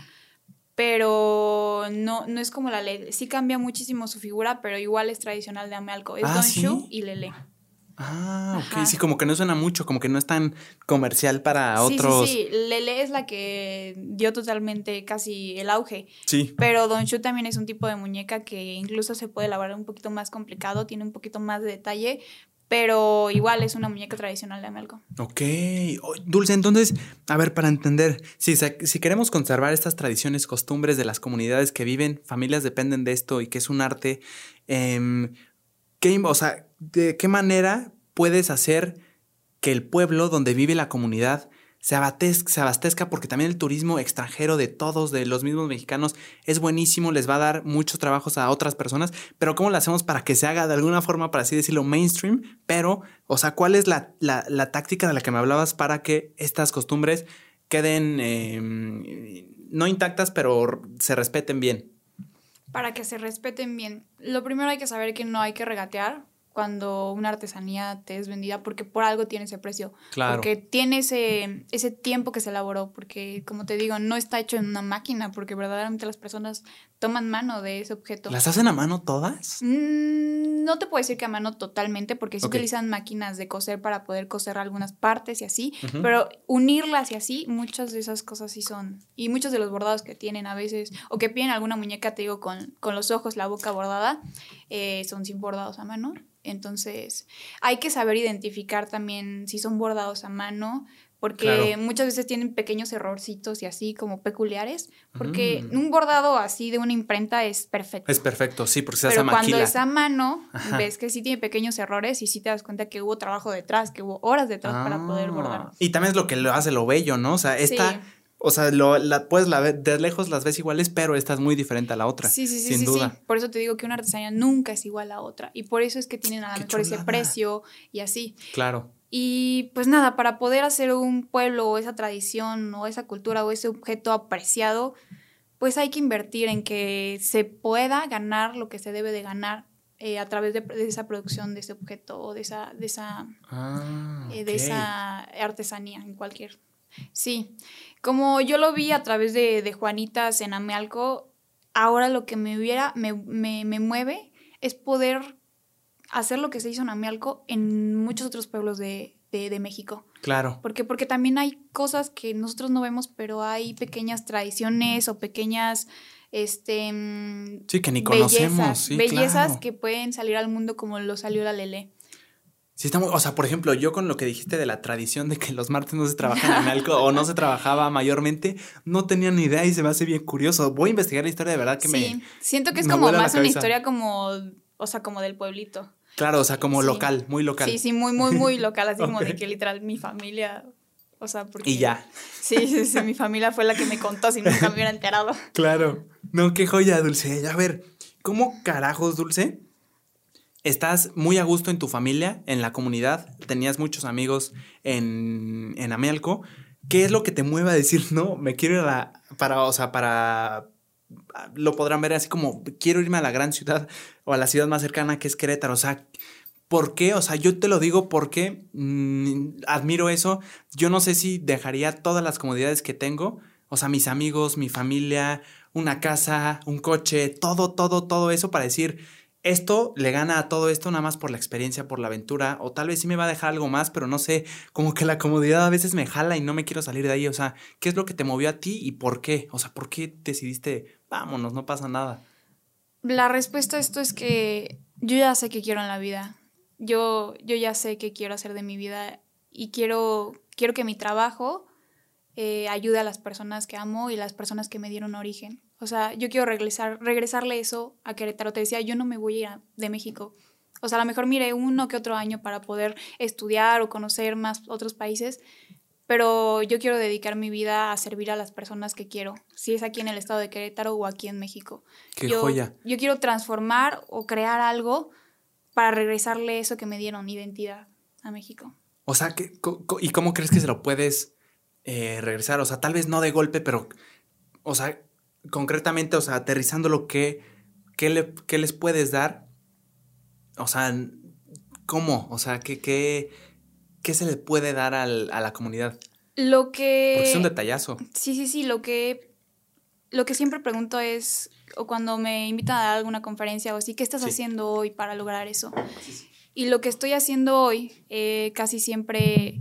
[SPEAKER 2] Pero no, no es como la Lele. Sí cambia muchísimo su figura, pero igual es tradicional de Amealco. Es ah, Donshu y Lele.
[SPEAKER 1] Ah, ok, sí, como que no suena mucho, como que no es tan comercial para otros.
[SPEAKER 2] Sí, sí, sí, Lele es la que dio totalmente casi el auge.
[SPEAKER 1] Sí.
[SPEAKER 2] Pero Don Shu también es un tipo de muñeca que incluso se puede elaborar un poquito más complicado, tiene un poquito más de detalle, pero igual es una muñeca tradicional de Amelco.
[SPEAKER 1] Ok, Dulce, entonces, a ver, para entender, si, si queremos conservar estas tradiciones, costumbres de las comunidades que viven, familias dependen de esto y que es un arte, eh, ¿qué, o sea, ¿de qué manera puedes hacer que el pueblo donde vive la comunidad se abastezca, se abastezca, porque también el turismo extranjero de todos, de los mismos mexicanos, es buenísimo, les va a dar muchos trabajos a otras personas, pero ¿cómo lo hacemos para que se haga de alguna forma, para así decirlo, mainstream? Pero, o sea, ¿cuál es la, táctica de la que me hablabas para que estas costumbres queden em, no intactas, pero se respeten bien?
[SPEAKER 2] Para que se respeten bien, lo primero hay que saber que no hay que regatear, cuando una artesanía te es vendida porque por algo tiene ese precio. Claro. Porque tiene ese, ese tiempo que se elaboró, porque como te digo, no está hecho en una máquina, porque verdaderamente las personas toman mano de ese objeto.
[SPEAKER 1] ¿Las hacen a mano todas?
[SPEAKER 2] Mm, no te puedo decir que a mano totalmente, porque se utilizan máquinas de coser para poder coser algunas partes y así, pero unirlas y así, muchas de esas cosas sí son. Y muchos de los bordados que tienen a veces, o que piden alguna muñeca, te digo, con, con los ojos, la boca bordada, eh, son sin bordados a mano. Entonces, hay que saber identificar también si son bordados a mano, porque muchas veces tienen pequeños errorcitos y así como peculiares, porque mm. un bordado así de una imprenta es perfecto.
[SPEAKER 1] Es perfecto, sí, porque se hace
[SPEAKER 2] a cuando es a mano, ves que sí tiene pequeños errores y sí te das cuenta que hubo trabajo detrás, que hubo horas detrás para poder bordar. Ah.
[SPEAKER 1] Y también es lo que lo hace lo bello, ¿no? O sea, esta... O sea, lo, la, puedes la de lejos las ves iguales, pero esta es muy diferente a la otra. Sí, sí, sí. Sin duda.
[SPEAKER 2] Por eso te digo que una artesanía nunca es igual a otra. Y por eso es que tienen a lo mejor ese precio y así.
[SPEAKER 1] Claro.
[SPEAKER 2] Y pues nada, para poder hacer un pueblo o esa tradición o esa cultura o ese objeto apreciado, pues hay que invertir en que se pueda ganar lo que se debe de ganar eh, a través de, de, esa producción de ese objeto o de esa, de esa,
[SPEAKER 1] Ah,
[SPEAKER 2] eh, de esa artesanía en cualquier. Sí, como yo lo vi a través de, de Juanitas en Amealco, ahora lo que me hubiera, me, me, me mueve es poder hacer lo que se hizo en Amealco en muchos otros pueblos de, de, de México.
[SPEAKER 1] Claro.
[SPEAKER 2] Porque, porque también hay cosas que nosotros no vemos, pero hay pequeñas tradiciones o pequeñas este
[SPEAKER 1] Sí, que ni conocemos.
[SPEAKER 2] bellezas,
[SPEAKER 1] sí,
[SPEAKER 2] bellezas
[SPEAKER 1] claro.
[SPEAKER 2] que pueden salir al mundo como lo salió la Lele.
[SPEAKER 1] Sí, está muy- o sea, por ejemplo, yo con lo que dijiste de la tradición de que los martes no se trabaja en Analco o no se trabajaba mayormente, no tenía ni idea y se me hace bien curioso. Voy a investigar la historia de verdad que
[SPEAKER 2] sí,
[SPEAKER 1] me.
[SPEAKER 2] siento que es como más una historia como, o sea, como del pueblito.
[SPEAKER 1] Claro, o sea, como
[SPEAKER 2] Sí.
[SPEAKER 1] local, muy local.
[SPEAKER 2] Sí, sí, muy, muy, muy local, así como de que literal mi familia, o sea, porque...
[SPEAKER 1] Y ya.
[SPEAKER 2] Sí, sí, sí, mi familia fue la que me contó, si nunca me hubiera enterado.
[SPEAKER 1] Claro. No, qué joya, Dulce. A ver, ¿cómo carajos, Dulce? Estás muy a gusto en tu familia, en la comunidad, tenías muchos amigos en, en Amealco. ¿Qué es lo que te mueve a decir, no, me quiero ir a la, para, o sea, para, lo podrán ver así como, quiero irme a la gran ciudad o a la ciudad más cercana que es Querétaro? O sea, ¿por qué? O sea, yo te lo digo porque mm, admiro eso. Yo no sé si dejaría todas las comodidades que tengo, o sea, mis amigos, mi familia, una casa, un coche, todo, todo, todo eso para decir, esto le gana a todo esto nada más por la experiencia, por la aventura, o tal vez sí me va a dejar algo más, pero no sé, como que la comodidad a veces me jala y no me quiero salir de ahí, o sea, ¿qué es lo que te movió a ti y por qué? O sea, ¿por qué decidiste, vámonos, no pasa nada?
[SPEAKER 2] La respuesta a esto es que yo ya sé qué quiero en la vida. Yo, yo ya sé qué quiero hacer de mi vida y quiero, quiero que mi trabajo eh, ayude a las personas que amo y las personas que me dieron origen. O sea, yo quiero regresar, regresarle eso a Querétaro. Te decía, yo no me voy a ir a- de México. O sea, a lo mejor mire uno que otro año para poder estudiar o conocer más otros países, pero yo quiero dedicar mi vida a servir a las personas que quiero, si es aquí en el estado de Querétaro o aquí en México.
[SPEAKER 1] Qué
[SPEAKER 2] yo,
[SPEAKER 1] joya.
[SPEAKER 2] Yo quiero transformar o crear algo para regresarle eso que me dieron, identidad, a México.
[SPEAKER 1] O sea, ¿qué- ¿y cómo crees que se lo puedes eh, regresar? O sea, tal vez no de golpe, pero, o sea, concretamente, o sea, aterrizándolo, ¿qué, qué, le- qué les puedes dar? O sea, ¿cómo? O sea, ¿qué, qué, qué se le puede dar al- a la comunidad?
[SPEAKER 2] Lo que...
[SPEAKER 1] Porque es un detallazo.
[SPEAKER 2] Sí, sí, sí, lo que, lo que siempre pregunto es, o cuando me invitan a dar alguna conferencia o así, ¿qué estás
[SPEAKER 1] Sí.
[SPEAKER 2] haciendo hoy para lograr eso? Y lo que estoy haciendo hoy eh, casi siempre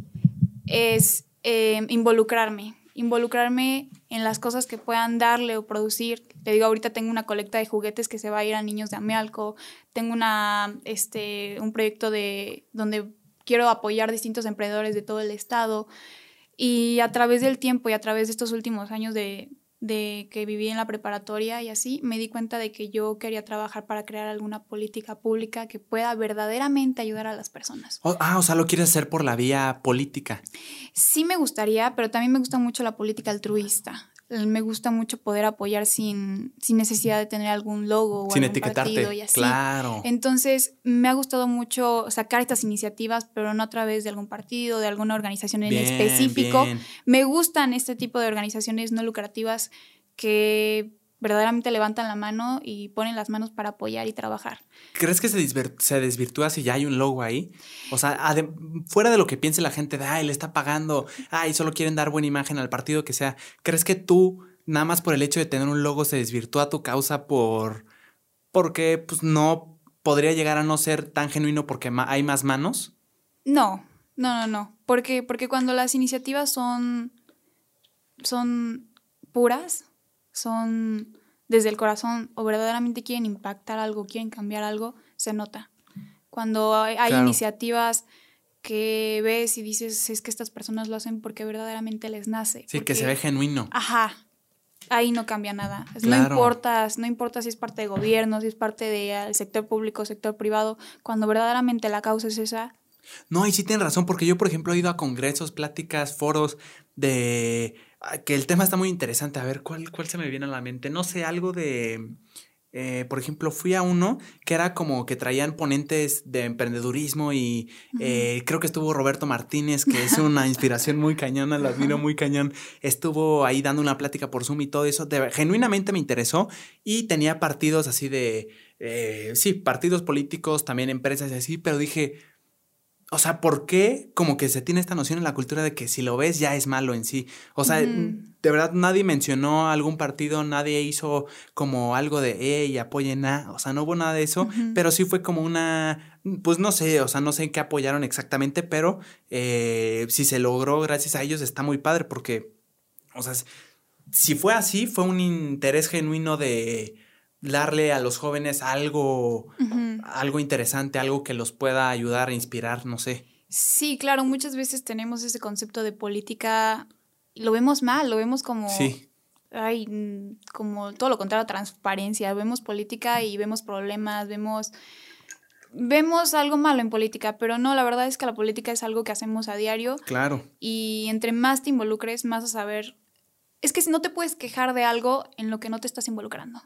[SPEAKER 2] es eh, involucrarme, involucrarme en las cosas que puedan darle o producir. Te digo, ahorita tengo una colecta de juguetes que se va a ir a niños de Amealco, tengo una, este, un proyecto de, donde quiero apoyar distintos emprendedores de todo el estado. Y a través del tiempo y a través de estos últimos años de, de que viví en la preparatoria y así, me di cuenta de que yo quería trabajar para crear alguna política pública que pueda verdaderamente ayudar a las personas.
[SPEAKER 1] O- ah, o sea, lo quieres hacer por la vía política.
[SPEAKER 2] Sí me gustaría, pero también me gusta mucho la política altruista. Me gusta mucho poder apoyar sin, sin necesidad de tener algún logo o
[SPEAKER 1] sin
[SPEAKER 2] algún partido y así.
[SPEAKER 1] Claro.
[SPEAKER 2] Entonces, me ha gustado mucho sacar estas iniciativas, pero no a través de algún partido, de alguna organización en
[SPEAKER 1] Bien,
[SPEAKER 2] específico.
[SPEAKER 1] bien.
[SPEAKER 2] Me gustan este tipo de organizaciones no lucrativas que verdaderamente levantan la mano y ponen las manos para apoyar y trabajar.
[SPEAKER 1] ¿Crees que se, desvir- se desvirtúa si ya hay un logo ahí? O sea, fuera de lo que piense la gente de, ay, le está pagando, ay, solo quieren dar buena imagen al partido que sea, ¿crees que tú, nada más por el hecho de tener un logo, se desvirtúa tu causa por... porque, pues, no podría llegar a no ser tan genuino porque ma- hay más manos?
[SPEAKER 2] No, no, no, no. Porque, porque cuando las iniciativas son, son puras, son desde el corazón o verdaderamente quieren impactar algo, quieren cambiar algo, se nota. Cuando hay, hay
[SPEAKER 1] Claro.
[SPEAKER 2] iniciativas que ves y dices, es que estas personas lo hacen porque verdaderamente les nace.
[SPEAKER 1] Sí, que se
[SPEAKER 2] porque-
[SPEAKER 1] ve genuino.
[SPEAKER 2] Ajá. Ahí no cambia nada. Es-
[SPEAKER 1] Claro.
[SPEAKER 2] No importa, no importa si es parte de gobierno, si es parte del sector público, sector privado. Cuando verdaderamente la causa es esa,
[SPEAKER 1] No, y sí tienen razón, porque yo, por ejemplo, he ido a congresos, pláticas, foros de que el tema está muy interesante. A ver, ¿cuál, cuál se me viene a la mente? No sé, algo de. eh, por ejemplo, fui a uno que era como que traían ponentes de emprendedurismo y eh, creo que estuvo Roberto Martínez, que es una inspiración muy cañona, lo admiro muy cañón. Estuvo ahí dando una plática por Zoom y todo eso. de- genuinamente me interesó y tenía partidos así de eh, sí, partidos políticos, también empresas y así, pero dije, o sea, ¿por qué como que se tiene esta noción en la cultura de que si lo ves ya es malo en sí? O sea, de verdad nadie mencionó algún partido, nadie hizo como algo de, hey, apoyen a, o sea, no hubo nada de eso, pero sí fue como una, pues no sé, o sea, no sé en qué apoyaron exactamente, pero eh, si se logró gracias a ellos está muy padre porque, o sea, si fue así, fue un interés genuino de darle a los jóvenes algo, algo interesante, algo que los pueda ayudar, inspirar, no sé.
[SPEAKER 2] Sí, claro, muchas veces tenemos ese concepto de política, lo vemos mal, lo vemos como... Sí. Ay, mm, como todo lo contrario, transparencia. Vemos política y vemos problemas, vemos vemos algo malo en política, pero no, la verdad es que la política es algo que hacemos a diario.
[SPEAKER 1] Claro.
[SPEAKER 2] Y entre más te involucres, más a saber. Es que si no te puedes quejar de algo en lo que no te estás involucrando.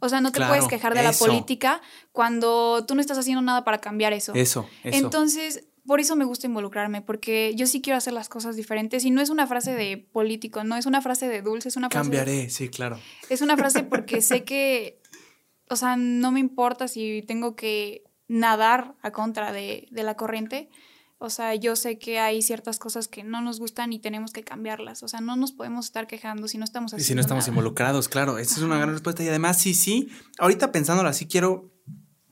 [SPEAKER 2] O sea, no te puedes quejar de la política cuando tú no estás haciendo nada para cambiar eso.
[SPEAKER 1] Eso, eso.
[SPEAKER 2] Entonces, por eso me gusta involucrarme, porque yo sí quiero hacer las cosas diferentes y no es una frase de político, no es una frase de dulce, es una frase.
[SPEAKER 1] Cambiaré, sí, claro.
[SPEAKER 2] Es una frase porque sé que, o sea, no me importa si tengo que nadar a contra de, de la corriente, o sea, yo sé que hay ciertas cosas que no nos gustan y tenemos que cambiarlas. O sea, no nos podemos estar quejando si no estamos
[SPEAKER 1] haciendo Y si no estamos involucrados, claro. Esa es una gran respuesta. Y además, sí, sí, ahorita pensándolo así, quiero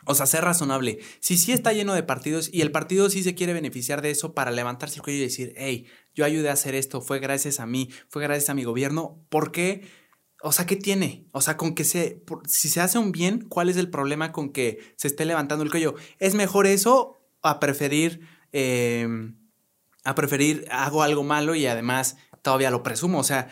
[SPEAKER 1] o sea, ser razonable. Si sí está lleno de partidos y el partido sí se quiere beneficiar de eso para levantarse el cuello y decir, hey, yo ayudé a hacer esto, fue gracias a mí, fue gracias a mi gobierno, ¿por qué? O sea, ¿qué tiene? O sea, con que se, si se hace un bien, ¿cuál es el problema con que se esté levantando el cuello? ¿Es mejor eso a preferir Em, a preferir hago algo malo y además todavía lo presumo. O sea,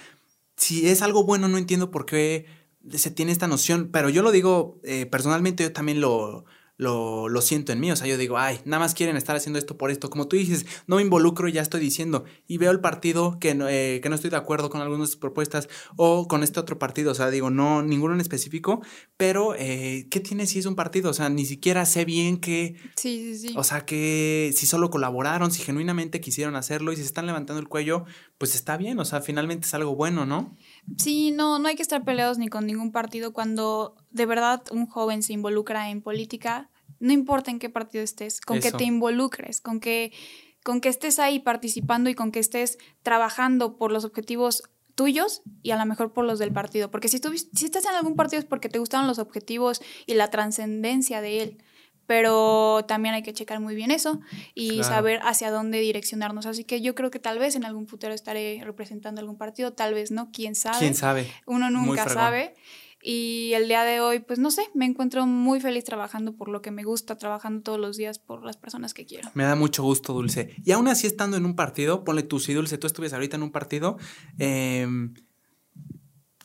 [SPEAKER 1] si es algo bueno, no entiendo por qué se tiene esta noción, pero yo lo digo eh, personalmente, yo también lo, lo, lo, siento en mí. O sea, yo digo, ay, nada más quieren estar haciendo esto por esto. Como tú dices, no me involucro y ya estoy diciendo. Y veo el partido que no, eh, que no estoy de acuerdo con algunas de sus propuestas o con este otro partido. O sea, digo, no, ninguno en específico. Pero, eh, ¿qué tiene si es un partido? O sea, ni siquiera sé bien que.
[SPEAKER 2] Sí, sí, sí.
[SPEAKER 1] O sea, que si solo colaboraron, si genuinamente quisieron hacerlo y si se están levantando el cuello, pues está bien. O sea, finalmente es algo bueno, ¿no?
[SPEAKER 2] Sí, no, no hay que estar peleados ni con ningún partido cuando de verdad un joven se involucra en política, no importa en qué partido estés, con que te involucres, con que, con que estés ahí participando y con que estés trabajando por los objetivos tuyos y a lo mejor por los del partido. Porque si, tú, si estás en algún partido es porque te gustaron los objetivos y la trascendencia de él pero también hay que checar muy bien eso y saber hacia dónde direccionarnos. Así que yo creo que tal vez en algún futuro estaré representando algún partido, tal vez no, quién sabe.
[SPEAKER 1] Quién sabe.
[SPEAKER 2] Uno nunca sabe. Y el día de hoy, pues no sé, me encuentro muy feliz trabajando por lo que me gusta, trabajando todos los días por las personas que quiero.
[SPEAKER 1] Me da mucho gusto, Dulce. Y aún así estando en un partido, ponle tú, si Dulce, tú estuvieras ahorita en un partido, eh,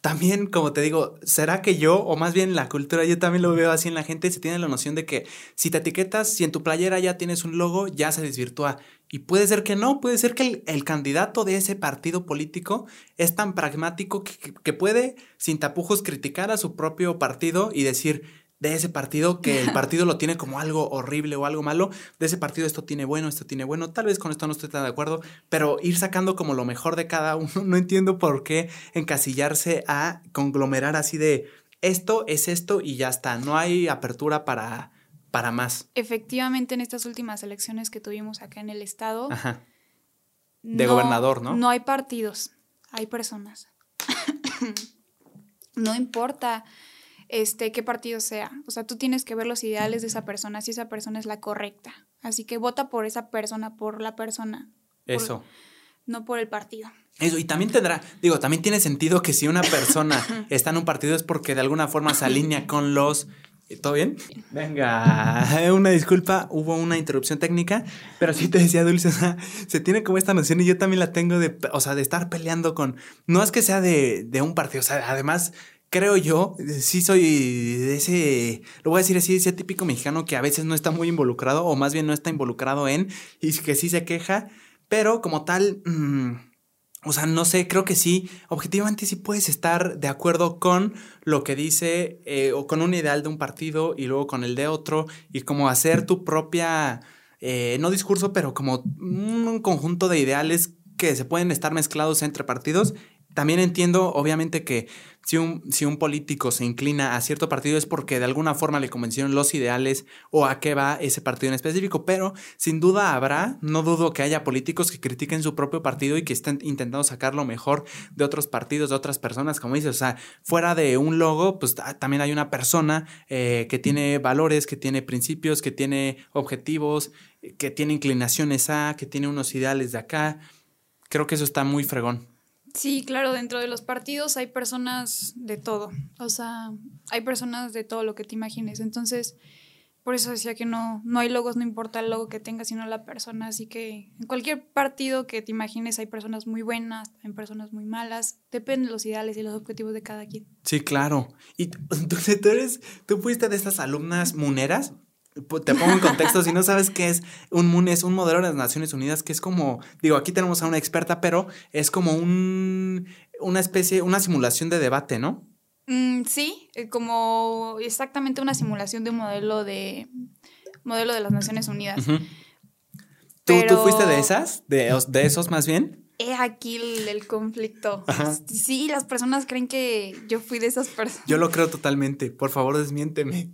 [SPEAKER 1] también, como te digo, ¿será que yo, o más bien la cultura, yo también lo veo así en la gente, se tiene la noción de que si te etiquetas, si en tu playera ya tienes un logo, ya se desvirtúa. Y puede ser que no, puede ser que el, candidato de ese partido político es tan pragmático que puede, sin tapujos, criticar a su propio partido y decir, de ese partido que el partido lo tiene como algo horrible o algo malo, de ese partido esto tiene bueno, esto tiene bueno, tal vez con esto no estoy tan de acuerdo, pero ir sacando como lo mejor de cada uno, no entiendo por qué encasillarse a conglomerar así de esto es esto y ya está, no hay apertura para, para más.
[SPEAKER 2] Efectivamente, en estas últimas elecciones que tuvimos acá en el estado,
[SPEAKER 1] de gobernador, ¿no?
[SPEAKER 2] No hay partidos, hay personas. no importa este, qué partido sea. O sea, tú tienes que ver los ideales de esa persona, si esa persona es la correcta. Así que vota por esa persona, por la persona.
[SPEAKER 1] Eso.
[SPEAKER 2] no por el partido.
[SPEAKER 1] Eso, y también tendrá, digo, también tiene sentido que si una persona está en un partido es porque de alguna forma se alinea con los... ¿Todo bien? Venga, una disculpa, hubo una interrupción técnica, pero sí te decía Dulce, o sea, se tiene como esta noción y yo también la tengo de, o sea, de estar peleando con, no es que sea de, de un partido, o sea, además creo yo, sí soy ese, lo voy a decir así, ese típico mexicano que a veces no está muy involucrado o más bien no está involucrado en y que sí se queja, pero como tal, mm, o sea, no sé, creo que sí, objetivamente sí puedes estar de acuerdo con lo que dice eh, o con un ideal de un partido y luego con el de otro y como hacer tu propia, eh, no discurso, pero como un conjunto de ideales que se pueden estar mezclados entre partidos también entiendo, obviamente, que si un, si un político se inclina a cierto partido es porque de alguna forma le convencieron los ideales o a qué va ese partido en específico, pero sin duda habrá, no dudo que haya políticos que critiquen su propio partido y que estén intentando sacar lo mejor de otros partidos, de otras personas, como dices, o sea, fuera de un logo, pues también hay una persona eh, que tiene valores, que tiene principios, que tiene objetivos, que tiene inclinaciones a, que tiene unos ideales de acá. Creo que eso está muy fregón.
[SPEAKER 2] Sí, claro, dentro de los partidos hay personas de todo, o sea, hay personas de todo lo que te imagines, entonces, por eso decía que no, no hay logos, no importa el logo que tengas, sino la persona, así que en cualquier partido que te imagines hay personas muy buenas, hay personas muy malas, depende de los ideales y los objetivos de cada quien.
[SPEAKER 1] Sí, claro. Y entonces tú eres, tú fuiste de estas alumnas muneras, te pongo en contexto, si no sabes qué es un MUN, es un modelo de las Naciones Unidas que es como, digo, aquí tenemos a una experta, pero es como un, una especie, una simulación de debate, ¿no?
[SPEAKER 2] Mm, sí, eh, como exactamente una simulación de un modelo de, modelo de las Naciones Unidas.
[SPEAKER 1] ¿Tú, ¿Tú, fuiste de esas? ¿De, de esos más bien?
[SPEAKER 2] He aquí el, conflicto. Sí, las personas creen que yo fui de esas personas.
[SPEAKER 1] Yo lo creo totalmente. Por favor, desmiénteme.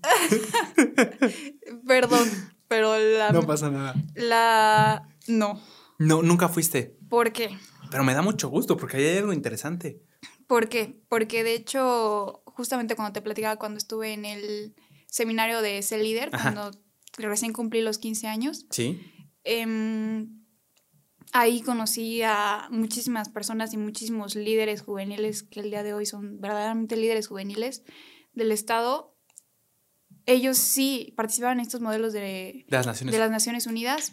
[SPEAKER 2] Perdón, pero la.
[SPEAKER 1] No pasa nada.
[SPEAKER 2] La. No.
[SPEAKER 1] No, nunca fuiste.
[SPEAKER 2] ¿Por qué?
[SPEAKER 1] Pero me da mucho gusto porque ahí hay algo interesante.
[SPEAKER 2] ¿Por qué? Porque de hecho, justamente cuando te platicaba, cuando estuve en el seminario de ese líder, cuando recién cumplí los 15 años.
[SPEAKER 1] Sí.
[SPEAKER 2] Eh, Ahí conocí a muchísimas personas y muchísimos líderes juveniles que el día de hoy son verdaderamente líderes juveniles del Estado. Ellos sí participaban en estos modelos de,
[SPEAKER 1] las, Naciones.
[SPEAKER 2] de las Naciones Unidas,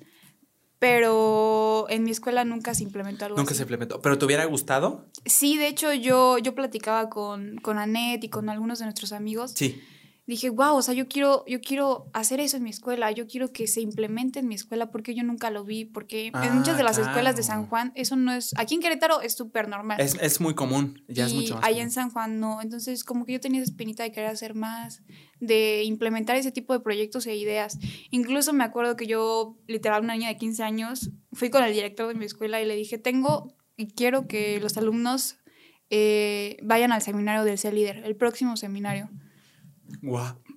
[SPEAKER 2] pero en mi escuela nunca se implementó algo
[SPEAKER 1] Nunca se implementó. ¿Pero te hubiera gustado?
[SPEAKER 2] Sí, de hecho yo, yo platicaba con, con Annette y con algunos de nuestros amigos.
[SPEAKER 1] Sí
[SPEAKER 2] dije, wow, o sea, yo quiero, yo quiero hacer eso en mi escuela, yo quiero que se implemente en mi escuela porque yo nunca lo vi, porque en muchas de las escuelas de San Juan eso no es, aquí en Querétaro es súper normal.
[SPEAKER 1] Es, muy común, ya es mucho más.
[SPEAKER 2] Allá en San Juan no, entonces como que yo tenía esa espinita de querer hacer más, de implementar ese tipo de proyectos e ideas. Incluso me acuerdo que yo, literal, una niña de 15 años, fui con el director de mi escuela y le dije, tengo y quiero que los alumnos eh, vayan al seminario del C Líder, el próximo seminario.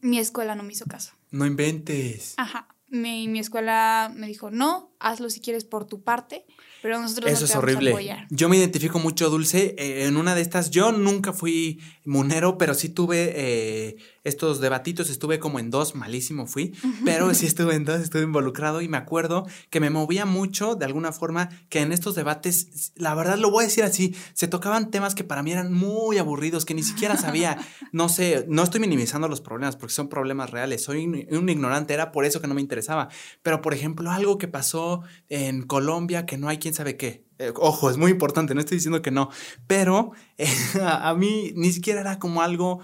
[SPEAKER 2] Mi escuela no me hizo caso.
[SPEAKER 1] No inventes.
[SPEAKER 2] Ajá. Mi, mi escuela me dijo, no, hazlo si quieres por tu parte, pero nosotros Eso no te es horrible. apoyar.
[SPEAKER 1] Yo me identifico mucho, Dulce. Eh, en una de estas, yo nunca fui munero, pero sí tuve eh, estos debatitos, estuve como en dos, malísimo fui, pero sí estuve en dos, estuve involucrado y me acuerdo que me movía mucho de alguna forma que en estos debates, la verdad lo voy a decir así, se tocaban temas que para mí eran muy aburridos, que ni siquiera sabía, no sé, no estoy minimizando los problemas porque son problemas reales, soy un, ignorante, era por eso que no me interesaba, pero por ejemplo algo que pasó en Colombia que no hay quien sabe qué, eh, ojo, es muy importante, no estoy diciendo que no, pero a mí ni siquiera era como algo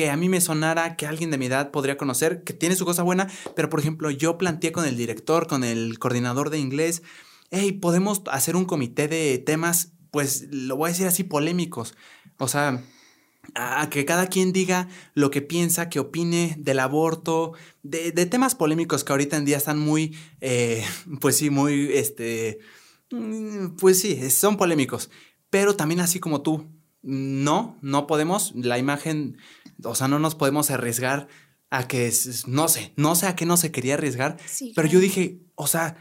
[SPEAKER 1] que a mí me sonara que alguien de mi edad podría conocer, que tiene su cosa buena, pero por ejemplo yo planteé con el director, con el coordinador de inglés, hey, podemos hacer un comité de temas, pues lo voy a decir así, polémicos. O sea, a que cada quien diga lo que piensa, que opine del aborto, de, temas polémicos que ahorita en día están muy, eh, pues sí, muy, este, mm, pues sí, son polémicos. Pero también así como tú, no, no podemos, la imagen o sea, no nos podemos arriesgar a que, no sé, no sé a qué no se quería arriesgar, pero yo dije, o sea,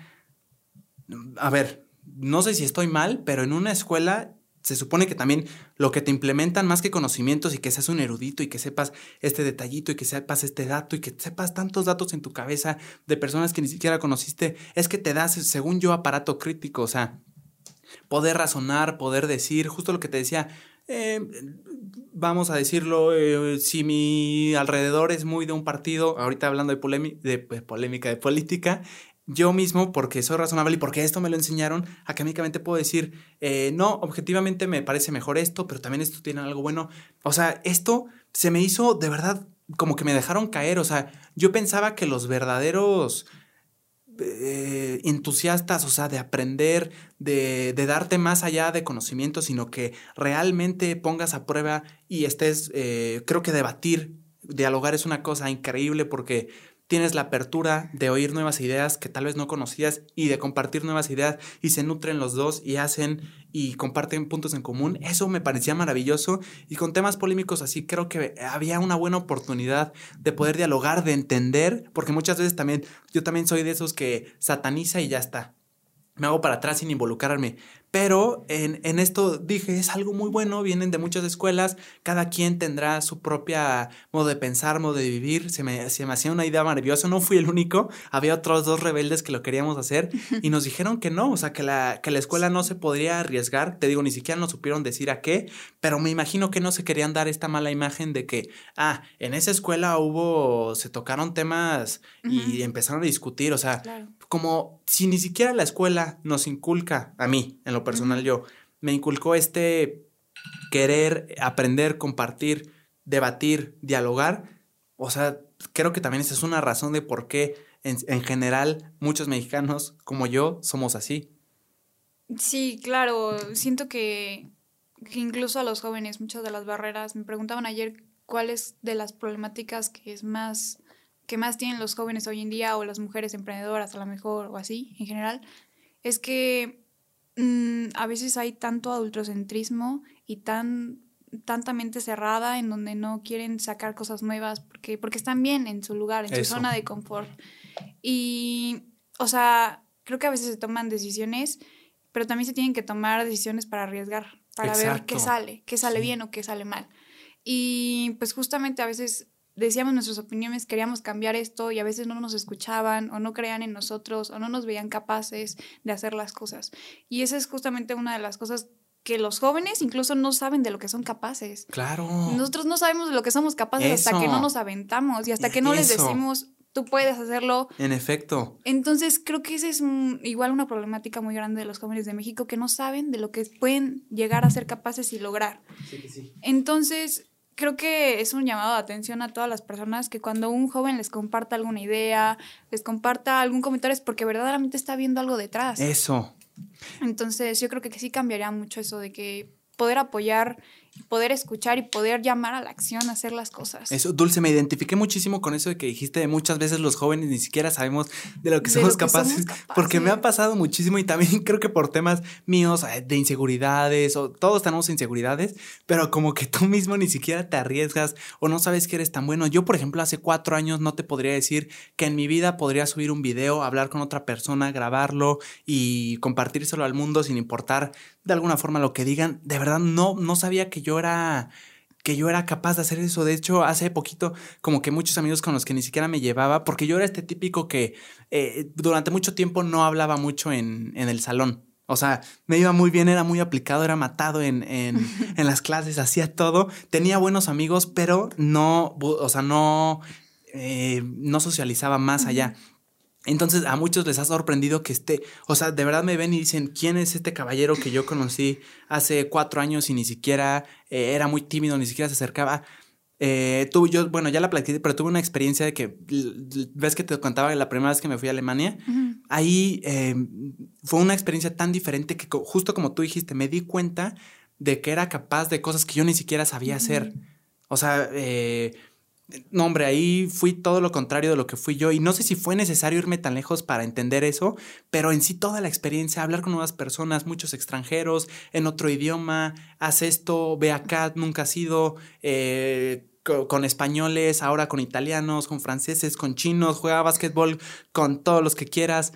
[SPEAKER 1] a ver, no sé si estoy mal, pero en una escuela se supone que también lo que te implementan más que conocimientos y que seas un erudito y que sepas este detallito y que sepas este dato y que sepas tantos datos en tu cabeza de personas que ni siquiera conociste, es que te das, según yo, aparato crítico, o sea, poder razonar, poder decir, justo lo que te decía, eh, vamos a decirlo, eh, si mi alrededor es muy de un partido, ahorita hablando de, pues, polémica, de política, yo mismo, porque soy razonable y porque esto me lo enseñaron, académicamente puedo decir, eh, no, objetivamente me parece mejor esto, pero también esto tiene algo bueno. O sea, esto se me hizo de verdad como que me dejaron caer. O sea, yo pensaba que los verdaderos eh, entusiastas, o sea, de aprender, de, darte más allá de conocimiento, sino que realmente pongas a prueba y estés, eh, creo que debatir, dialogar es una cosa increíble porque tienes la apertura de oír nuevas ideas que tal vez no conocías y de compartir nuevas ideas y se nutren los dos y hacen y comparten puntos en común. Eso me parecía maravilloso y con temas polémicos así creo que había una buena oportunidad de poder dialogar, de entender, porque muchas veces también yo también soy de esos que sataniza y ya está me hago para atrás sin involucrarme. Pero en, en, esto dije, es algo muy bueno, vienen de muchas escuelas, cada quien tendrá su propia modo de pensar, modo de vivir, se me, se me hacía una idea maravillosa, no fui el único, había otros dos rebeldes que lo queríamos hacer y nos dijeron que no, o sea, que la, que la escuela no se podría arriesgar, te digo, ni siquiera nos supieron decir a qué, pero me imagino que no se querían dar esta mala imagen de que, ah, en esa escuela hubo, se tocaron temas y empezaron a discutir, o sea, como si ni siquiera la escuela nos inculca, a mí, en lo personal yo, me inculcó este querer aprender, compartir, debatir, dialogar, o sea, creo que también esa es una razón de por qué en, general muchos mexicanos como yo somos así.
[SPEAKER 2] Sí, claro, siento que, que incluso a los jóvenes muchas de las barreras, me preguntaban ayer cuáles de las problemáticas que es más que más tienen los jóvenes hoy en día o las mujeres emprendedoras a lo mejor o así en general, es que mm, a veces hay tanto adultocentrismo y tan tanta mente cerrada en donde no quieren sacar cosas nuevas porque, porque están bien en su lugar, en su zona de confort. Y, o sea, creo que a veces se toman decisiones, pero también se tienen que tomar decisiones para arriesgar, para ver qué sale, qué sale bien o qué sale mal. Y pues justamente a veces decíamos nuestras opiniones, queríamos cambiar esto y a veces no nos escuchaban o no creían en nosotros o no nos veían capaces de hacer las cosas. Y esa es justamente una de las cosas que los jóvenes incluso no saben de lo que son capaces.
[SPEAKER 1] Claro.
[SPEAKER 2] Nosotros no sabemos de lo que somos capaces hasta que no nos aventamos y hasta que no les decimos, tú puedes hacerlo.
[SPEAKER 1] En efecto.
[SPEAKER 2] Entonces creo que esa es igual una problemática muy grande de los jóvenes de México que no saben de lo que pueden llegar a ser capaces y lograr. Sí, sí. Entonces creo que es un llamado de atención a todas las personas que cuando un joven les comparta alguna idea, les comparta algún comentario es porque verdaderamente está viendo algo detrás.
[SPEAKER 1] Eso.
[SPEAKER 2] Entonces yo creo que sí cambiaría mucho eso de que poder apoyar poder escuchar y poder llamar a la acción, hacer las cosas.
[SPEAKER 1] Eso, Dulce, me identifiqué muchísimo con eso de que dijiste de muchas veces los jóvenes ni siquiera sabemos de lo que, somos, capaces, porque me ha pasado muchísimo y también creo que por temas míos eh, de inseguridades o todos tenemos inseguridades, pero como que tú mismo ni siquiera te arriesgas o no sabes que eres tan bueno. Yo, por ejemplo, hace cuatro años no te podría decir que en mi vida podría subir un video, hablar con otra persona, grabarlo y compartírselo al mundo sin importar de alguna forma lo que digan. De verdad, no, no sabía que yo yo era que yo era capaz de hacer eso. De hecho, hace poquito, como que muchos amigos con los que ni siquiera me llevaba, porque yo era este típico que eh, durante mucho tiempo no hablaba mucho en, en, el salón. O sea, me iba muy bien, era muy aplicado, era matado en, en, en las clases, hacía todo. Tenía buenos amigos, pero no, o sea, no, eh, no socializaba más allá. Entonces a muchos les ha sorprendido que esté, o sea, de verdad me ven y dicen, ¿quién es este caballero que yo conocí hace cuatro años y ni siquiera eh, era muy tímido, ni siquiera se acercaba? Eh, yo, bueno, ya la platiqué, pero tuve una experiencia de que, ves que te contaba la primera vez que me fui a Alemania, ahí eh, fue una experiencia tan diferente que justo como tú dijiste, me di cuenta de que era capaz de cosas que yo ni siquiera sabía hacer. O sea, eh, no, hombre, ahí fui todo lo contrario de lo que fui yo y no sé si fue necesario irme tan lejos para entender eso, pero en sí toda la experiencia, hablar con nuevas personas, muchos extranjeros, en otro idioma, haz esto, ve acá, nunca has ido, eh, con, españoles, ahora con italianos, con franceses, con chinos, juega básquetbol con todos los que quieras.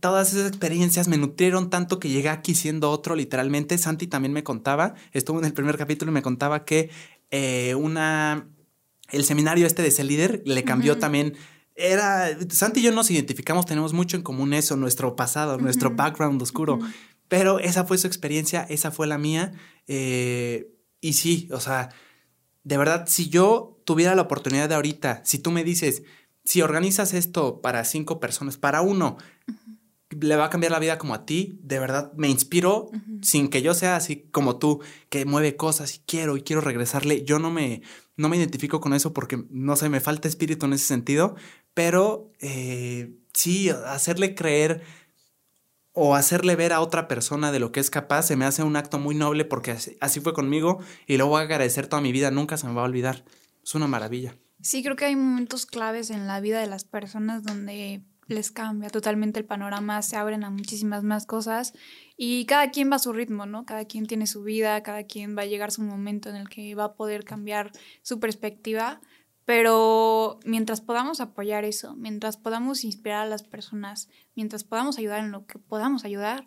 [SPEAKER 1] Todas esas experiencias me nutrieron tanto que llegué aquí siendo otro, literalmente. Santi también me contaba, estuvo en el primer capítulo y me contaba que eh, una el seminario este de ser líder le cambió también. Era, Santi y yo nos identificamos, tenemos mucho en común eso, nuestro pasado, nuestro background oscuro. Pero esa fue su experiencia, esa fue la mía. Eh, y sí, o sea, de verdad, si yo tuviera la oportunidad de ahorita, si tú me dices, si organizas esto para cinco personas, para uno, le va a cambiar la vida como a ti, de verdad me inspiró sin que yo sea así como tú, que mueve cosas y quiero y quiero regresarle. Yo no me, no me identifico con eso porque, no sé, me falta espíritu en ese sentido, pero eh, sí, hacerle creer o hacerle ver a otra persona de lo que es capaz se me hace un acto muy noble porque así, fue conmigo y lo voy a agradecer toda mi vida, nunca se me va a olvidar. Es una maravilla.
[SPEAKER 2] Sí, creo que hay momentos claves en la vida de las personas donde les cambia totalmente el panorama, se abren a muchísimas más cosas y cada quien va a su ritmo, ¿no? Cada quien tiene su vida, cada quien va a llegar su momento en el que va a poder cambiar su perspectiva, pero mientras podamos apoyar eso, mientras podamos inspirar a las personas, mientras podamos ayudar en lo que podamos ayudar,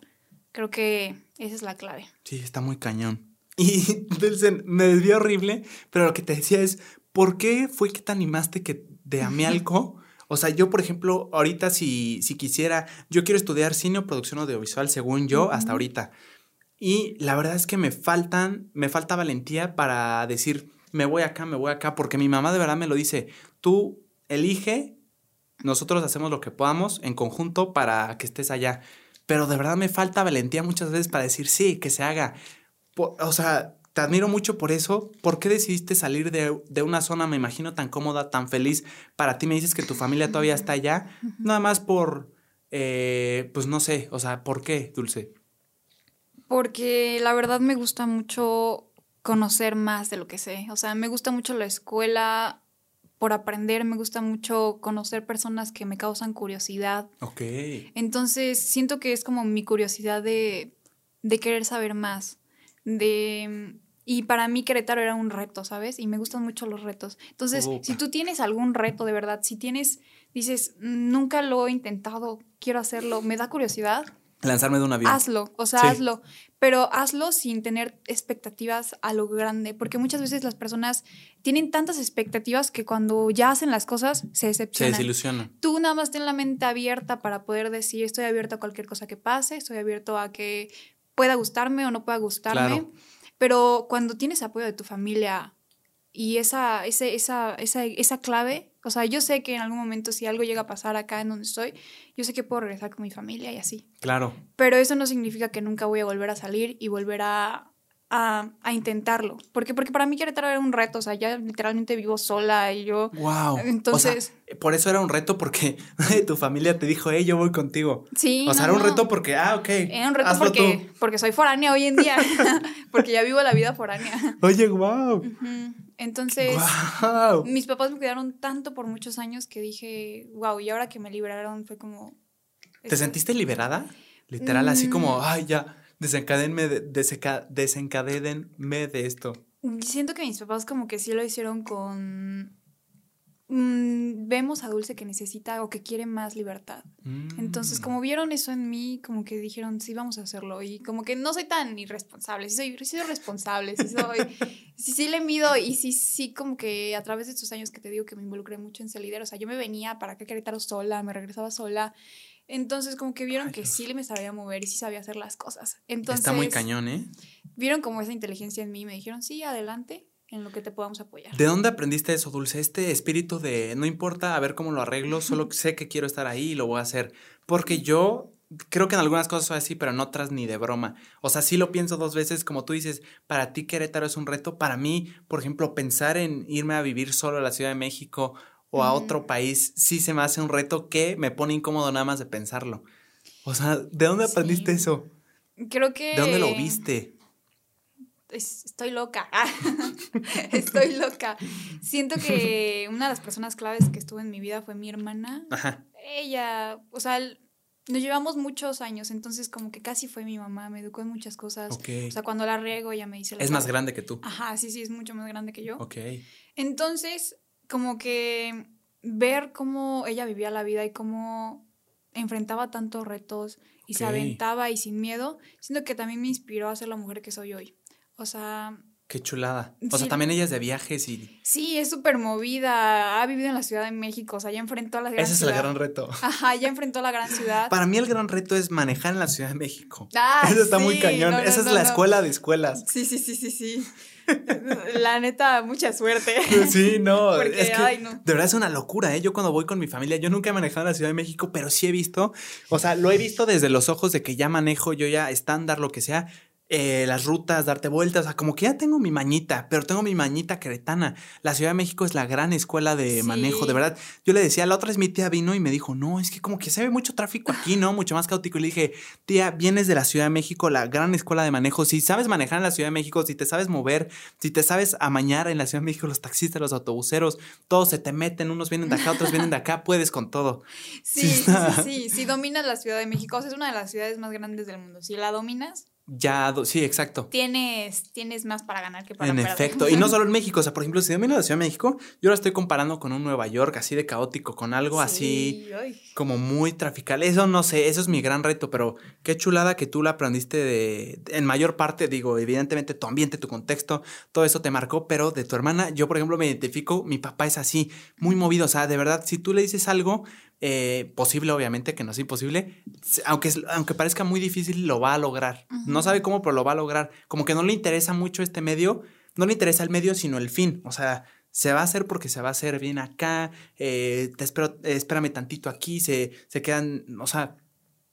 [SPEAKER 2] creo que esa es la clave.
[SPEAKER 1] Sí, está muy cañón. Y me desvió horrible, pero lo que te decía es, ¿por qué fue que te animaste que de Amialco? O sea, yo, por ejemplo, ahorita si, si quisiera, yo quiero estudiar cine o producción audiovisual, según yo, hasta ahorita. Y la verdad es que me faltan, me falta valentía para decir, me voy acá, me voy acá, porque mi mamá de verdad me lo dice, tú elige, nosotros hacemos lo que podamos en conjunto para que estés allá. Pero de verdad me falta valentía muchas veces para decir, sí, que se haga. O sea, te admiro mucho por eso. ¿Por qué decidiste salir de, una zona, me imagino, tan cómoda, tan feliz? Para ti me dices que tu familia todavía está allá. Nada más por, eh, pues no sé, o sea, ¿por qué, Dulce?
[SPEAKER 2] Porque la verdad me gusta mucho conocer más de lo que sé. O sea, me gusta mucho la escuela por aprender, me gusta mucho conocer personas que me causan curiosidad.
[SPEAKER 1] Ok.
[SPEAKER 2] Entonces, siento que es como mi curiosidad de, de querer saber más de... Y para mí Querétaro era un reto, ¿sabes? Y me gustan mucho los retos. Entonces, si tú tienes algún reto de verdad, si tienes, dices, nunca lo he intentado, quiero hacerlo, me da curiosidad.
[SPEAKER 1] Lanzarme de un avión.
[SPEAKER 2] Hazlo, o sea, hazlo. Pero hazlo sin tener expectativas a lo grande, porque muchas veces las personas tienen tantas expectativas que cuando ya hacen las cosas se decepcionan.
[SPEAKER 1] Se desilusionan.
[SPEAKER 2] Tú nada más ten la mente abierta para poder decir, estoy abierto a cualquier cosa que pase, estoy abierto a que pueda gustarme o no pueda gustarme. Pero cuando tienes apoyo de tu familia y esa, ese, esa, esa, esa clave, o sea, yo sé que en algún momento si algo llega a pasar acá en donde estoy, yo sé que puedo regresar con mi familia y así.
[SPEAKER 1] Claro.
[SPEAKER 2] Pero eso no significa que nunca voy a volver a salir y volver a, a, intentarlo. Porque, porque para mí Querétaro era un reto, o sea, ya literalmente vivo sola y yo...
[SPEAKER 1] ¡Wow! Entonces... por eso era un reto porque tu familia te dijo, hey, yo voy contigo.
[SPEAKER 2] Sí.
[SPEAKER 1] O sea, era un reto porque, ah, ok.
[SPEAKER 2] Era un reto porque, porque soy foránea hoy en día, porque ya vivo la vida foránea.
[SPEAKER 1] Oye, wow.
[SPEAKER 2] Entonces, wow. mis papás me cuidaron tanto por muchos años que dije, wow, y ahora que me liberaron fue como...
[SPEAKER 1] ¿Te sentiste liberada? Literal, así como, mm. ay, ya Desencadenme de, de esto.
[SPEAKER 2] Siento que mis papás como que sí lo hicieron con... Mm, vemos a Dulce que necesita o que quiere más libertad. Entonces, como mm. vieron eso en mí, como que dijeron, sí, vamos a hacerlo. Y como que no soy tan irresponsable, sí soy, sí soy responsable, sí soy, sí, sí le mido y sí, sí, como que a través de estos años que te digo que me involucré mucho en Salidero, o sea, yo me venía para que Querétaro sola, me regresaba sola entonces, como que vieron que sí me sabía mover y sí sabía hacer las cosas. Entonces,
[SPEAKER 1] Está muy cañón, ¿eh?
[SPEAKER 2] Vieron como esa inteligencia en mí y me dijeron, sí, adelante, en lo que te podamos apoyar.
[SPEAKER 1] ¿De dónde aprendiste eso, Dulce? Este espíritu de no importa a ver cómo lo arreglo, solo sé que quiero estar ahí y lo voy a hacer. Porque yo creo que en algunas cosas soy así, pero en otras ni de broma. O sea, sí lo pienso dos veces, como tú dices, para ti Querétaro es un reto, para mí, por ejemplo, pensar en irme a vivir solo a la Ciudad de México o a otro país, sí se me hace un reto que me pone incómodo nada más de pensarlo. O sea, ¿de dónde aprendiste eso?
[SPEAKER 2] Creo que...
[SPEAKER 1] ¿De dónde lo viste?
[SPEAKER 2] estoy loca. estoy loca. Siento que una de las personas claves que estuvo en mi vida fue mi hermana. Ajá. Ella, o sea, nos llevamos muchos años, entonces como que casi fue mi mamá, me educó en muchas cosas. O sea, cuando la riego ella me dice...
[SPEAKER 1] es más grande que tú.
[SPEAKER 2] Ajá, sí, sí, es mucho más grande que yo.
[SPEAKER 1] Ok.
[SPEAKER 2] Entonces, como que ver cómo ella vivía la vida y cómo enfrentaba tantos retos y se aventaba y sin miedo, siento que también me inspiró a ser la mujer que soy hoy. O sea...
[SPEAKER 1] Qué chulada. O sea, también ella es de viajes y...
[SPEAKER 2] Sí, es súper movida. Ha vivido en la Ciudad de México. O sea, ya enfrentó a la
[SPEAKER 1] gran Ese es el gran reto.
[SPEAKER 2] Ajá, ya enfrentó a la gran ciudad.
[SPEAKER 1] Para mí el gran reto es manejar en la Ciudad de México. Ah, Eso está muy cañón. Esa es la escuela de escuelas.
[SPEAKER 2] Sí, sí, sí, sí, sí. La neta, mucha suerte.
[SPEAKER 1] Sí, no. es que, De verdad es una locura, ¿eh? Yo cuando voy con mi familia, yo nunca he manejado en la Ciudad de México, pero sí he visto, o sea, lo he visto desde los ojos de que ya manejo yo ya estándar, lo que sea, eh, las rutas, darte vueltas, o sea, como que ya tengo mi mañita, pero tengo mi mañita queretana. La Ciudad de México es la gran escuela de manejo, de verdad. Yo le decía, la otra vez mi tía vino y me dijo, no, es que como que se ve mucho tráfico aquí, ¿no? Mucho más caótico. Y le dije, tía, vienes de la Ciudad de México, la gran escuela de manejo. Si sabes manejar en la Ciudad de México, si te sabes mover, si te sabes amañar en la Ciudad de México, los taxistas, los autobuseros, todos se te meten, unos vienen de acá, otros vienen de acá, puedes con todo.
[SPEAKER 2] Sí, sí, sí, sí, si dominas la Ciudad de México, o sea, es una de las ciudades más grandes del mundo. Si la dominas,
[SPEAKER 1] ya, sí, exacto.
[SPEAKER 2] Tienes, tienes más para ganar que para
[SPEAKER 1] En efecto, y no solo en México, o sea, por ejemplo, si domino la Ciudad de México, yo la estoy comparando con un Nueva York así de caótico, con algo así como muy trafical. Eso no sé, eso es mi gran reto, pero qué chulada que tú la aprendiste de, en mayor parte, digo, evidentemente tu ambiente, tu contexto, todo eso te marcó, pero de tu hermana, yo por ejemplo me identifico, mi papá es así, muy movido, o sea, de verdad, si tú le dices algo, eh, posible, obviamente, que no es imposible, aunque, aunque parezca muy difícil, lo va a lograr. No sabe cómo, pero lo va a lograr. Como que no le interesa mucho este medio, no le interesa el medio, sino el fin. O sea, se va a hacer porque se va a hacer bien acá, eh, te espero, espérame tantito aquí, se, se quedan, o sea,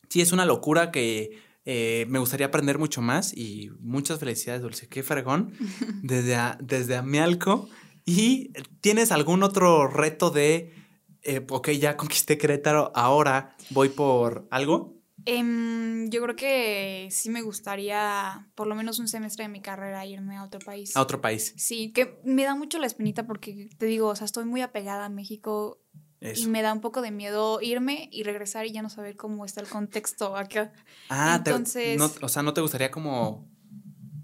[SPEAKER 1] sí es una locura que eh, me gustaría aprender mucho más y muchas felicidades, Dulce, qué fregón, desde, desde Amialco. ¿Y tienes algún otro reto de eh, ok, ya conquisté Querétaro, ahora voy por algo?
[SPEAKER 2] Em, yo creo que sí me gustaría, por lo menos un semestre de mi carrera, irme a otro país.
[SPEAKER 1] A otro país.
[SPEAKER 2] Sí, que me da mucho la espinita porque te digo, o sea, estoy muy apegada a México y me da un poco de miedo irme y regresar y ya no saber cómo está el contexto acá.
[SPEAKER 1] Ah, entonces. o sea, ¿no te gustaría como.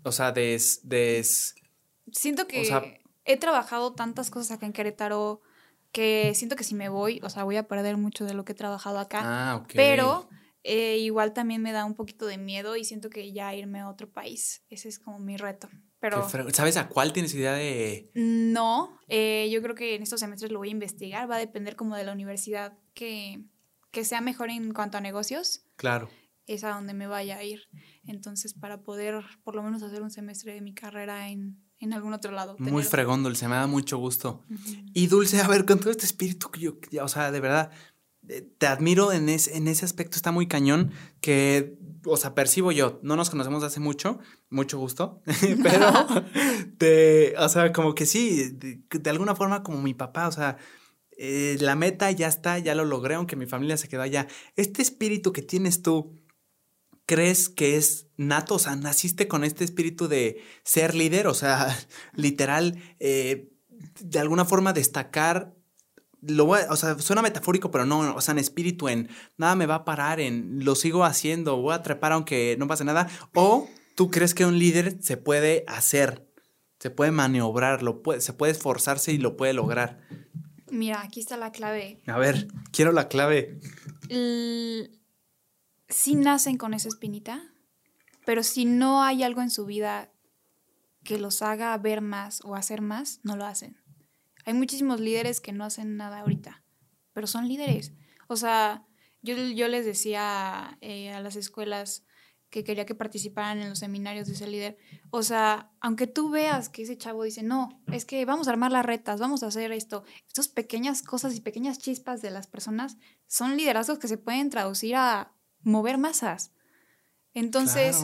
[SPEAKER 1] O sea, des. des
[SPEAKER 2] siento que he trabajado tantas cosas acá en Querétaro que siento que si me voy, o sea, voy a perder mucho de lo que he trabajado acá. Ah, ok. Pero eh, igual también me da un poquito de miedo y siento que ya irme a otro país. Ese es como mi reto. Pero,
[SPEAKER 1] ¿Sabes a cuál tienes idea de...?
[SPEAKER 2] No, eh, yo creo que en estos semestres lo voy a investigar. Va a depender como de la universidad que, que sea mejor en cuanto a negocios.
[SPEAKER 1] Claro.
[SPEAKER 2] Es a donde me vaya a ir. Entonces, para poder por lo menos hacer un semestre de mi carrera en, en algún otro lado.
[SPEAKER 1] Muy fregón, Dulce, me da mucho gusto. Y Dulce, a ver, con todo este espíritu que yo, o sea, de verdad, eh, te admiro en, en ese aspecto, está muy cañón, que, o sea, percibo yo, no nos conocemos hace mucho, mucho gusto, pero, te, o sea, como que sí, de, alguna forma como mi papá, o sea, eh, la meta ya está, ya lo logré, aunque mi familia se quedó allá. Este espíritu que tienes tú, crees que es nato? O sea, naciste con este espíritu de ser líder, o sea, literal, eh, de alguna forma destacar. Lo o sea, suena metafórico, pero no, o sea, en espíritu, en nada me va a parar, en lo sigo haciendo, voy a trepar aunque no pase nada. O tú crees que un líder se puede hacer, se puede maniobrar, lo puede, se puede esforzarse y lo puede lograr.
[SPEAKER 2] Mira, aquí está la clave.
[SPEAKER 1] A ver, quiero la clave
[SPEAKER 2] sí nacen con esa espinita, pero si no hay algo en su vida que los haga ver más o hacer más, no lo hacen. Hay muchísimos líderes que no hacen nada ahorita, pero son líderes. O sea, yo, yo les decía eh, a las escuelas que quería que participaran en los seminarios de ese líder. O sea, aunque tú veas que ese chavo dice, no, es que vamos a armar las retas, vamos a hacer esto, estas pequeñas cosas y pequeñas chispas de las personas son liderazgos que se pueden traducir a mover masas. Entonces,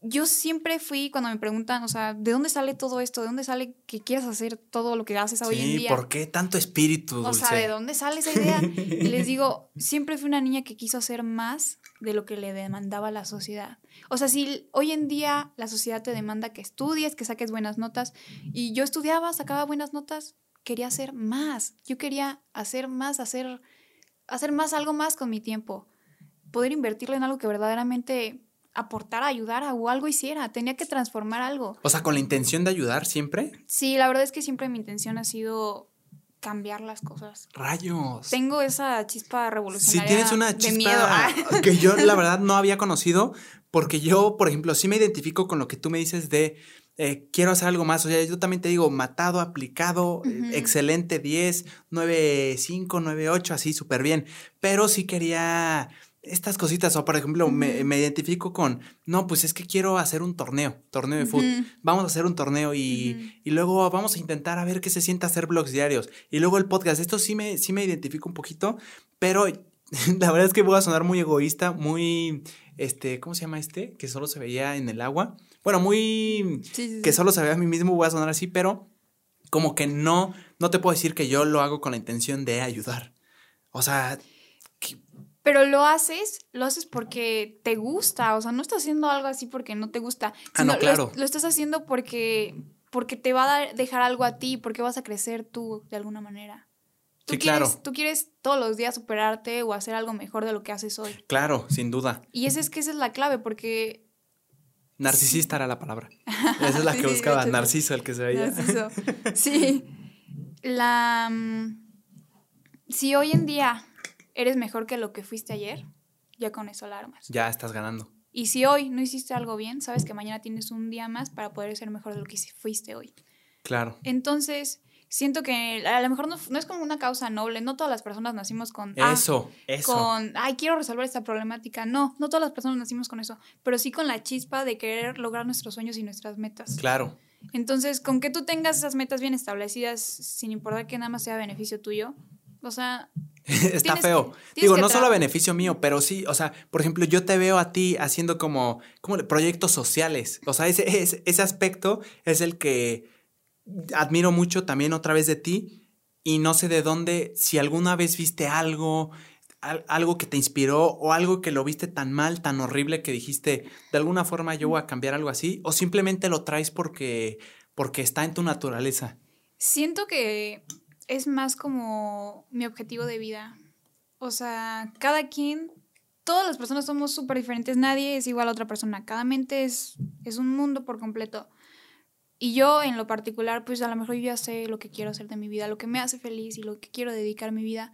[SPEAKER 2] yo siempre fui, cuando me preguntan, o sea, ¿de dónde sale todo esto? ¿De dónde sale que quieras hacer todo lo que haces hoy en día?
[SPEAKER 1] ¿por qué tanto espíritu? Dulce?
[SPEAKER 2] O sea, ¿de dónde sale esa idea? y les digo, siempre fui una niña que quiso hacer más de lo que le demandaba la sociedad. O sea, si hoy en día la sociedad te demanda que estudies, que saques buenas notas, y yo estudiaba, sacaba buenas notas, quería hacer más. Yo quería hacer más, hacer, hacer más, algo más con mi tiempo poder invertirlo en algo que verdaderamente aportara, ayudara o algo hiciera. Tenía que transformar algo.
[SPEAKER 1] O sea, con la intención de ayudar siempre.
[SPEAKER 2] Sí, la verdad es que siempre mi intención ha sido cambiar las cosas.
[SPEAKER 1] Rayos.
[SPEAKER 2] Tengo esa chispa revolucionaria.
[SPEAKER 1] Si tienes una chispa que yo la verdad no había conocido, porque yo, por ejemplo, sí me identifico con lo que tú me dices de eh, quiero hacer algo más. O sea, yo también te digo, matado, aplicado, eh, excelente, 10, 9, 5, 9, 8, así súper bien. Pero sí quería estas cositas, o por ejemplo, me, identifico con, no, pues es que quiero hacer un torneo, torneo de fútbol, vamos a hacer un torneo y, y, luego vamos a intentar a ver qué se siente hacer blogs diarios. Y luego el podcast, esto sí me, sí me identifico un poquito, pero la verdad es que voy a sonar muy egoísta, muy este, ¿cómo se llama este? Que solo se veía en el agua. Bueno, muy,
[SPEAKER 2] Sí, sí,
[SPEAKER 1] que solo se ve a mí mismo, voy a sonar así, pero como que no, no te puedo decir que yo lo hago con la intención de ayudar. O sea,
[SPEAKER 2] Pero lo haces, lo haces porque te gusta, o sea, no estás haciendo algo así porque no te gusta.
[SPEAKER 1] Ah, no,
[SPEAKER 2] sino lo-
[SPEAKER 1] claro.
[SPEAKER 2] Lo, estás haciendo porque, porque te va a dar- dejar algo a ti, porque vas a crecer tú de alguna manera. Tú
[SPEAKER 1] Sí,
[SPEAKER 2] quieres,
[SPEAKER 1] claro.
[SPEAKER 2] Tú quieres todos los días superarte o hacer algo mejor de lo que haces hoy.
[SPEAKER 1] claro, sin duda.
[SPEAKER 2] Y esa es que esa es la clave, porque
[SPEAKER 1] Narcisista era la palabra. Esa es la que buscaba.
[SPEAKER 2] hecho.
[SPEAKER 1] Narciso, el que se veía.
[SPEAKER 2] Narciso. Sí. La. mm, Si hoy en día eres mejor que lo que fuiste ayer, ya con eso la armas.
[SPEAKER 1] Ya estás ganando.
[SPEAKER 2] Y si hoy no hiciste algo bien, sabes que mañana tienes un día más para poder ser mejor de lo que fuiste hoy.
[SPEAKER 1] Claro.
[SPEAKER 2] Entonces, siento que a lo mejor no, no es como una causa noble. No todas las personas nacimos con. ah,
[SPEAKER 1] Eso, eso.
[SPEAKER 2] con, ay, quiero resolver esta problemática. No, no todas las personas nacimos con eso, pero sí con la chispa de querer lograr nuestros sueños y nuestras metas.
[SPEAKER 1] Claro.
[SPEAKER 2] Entonces, con que tú tengas esas metas bien establecidas, sin importar que nada más sea beneficio tuyo, o sea,
[SPEAKER 1] Está feo.
[SPEAKER 2] que-
[SPEAKER 1] Digo, no solo a beneficio mío, pero sí, o sea, por ejemplo, yo te veo a ti haciendo como, como proyectos sociales. O sea, ese, ese, ese aspecto es el que admiro mucho también otra vez de ti. Y no sé de dónde, si alguna vez viste algo, al- algo que te inspiró o algo que lo viste tan mal, tan horrible que dijiste, de alguna forma yo voy a cambiar algo así, o simplemente lo traes porque, porque está en tu naturaleza.
[SPEAKER 2] siento que es más como mi objetivo de vida. O sea, cada quien, todas las personas somos súper diferentes, nadie es igual a otra persona, cada mente es, es un mundo por completo. Y yo en lo particular, pues a lo mejor yo ya sé lo que quiero hacer de mi vida, lo que me hace feliz y lo que quiero dedicar mi vida.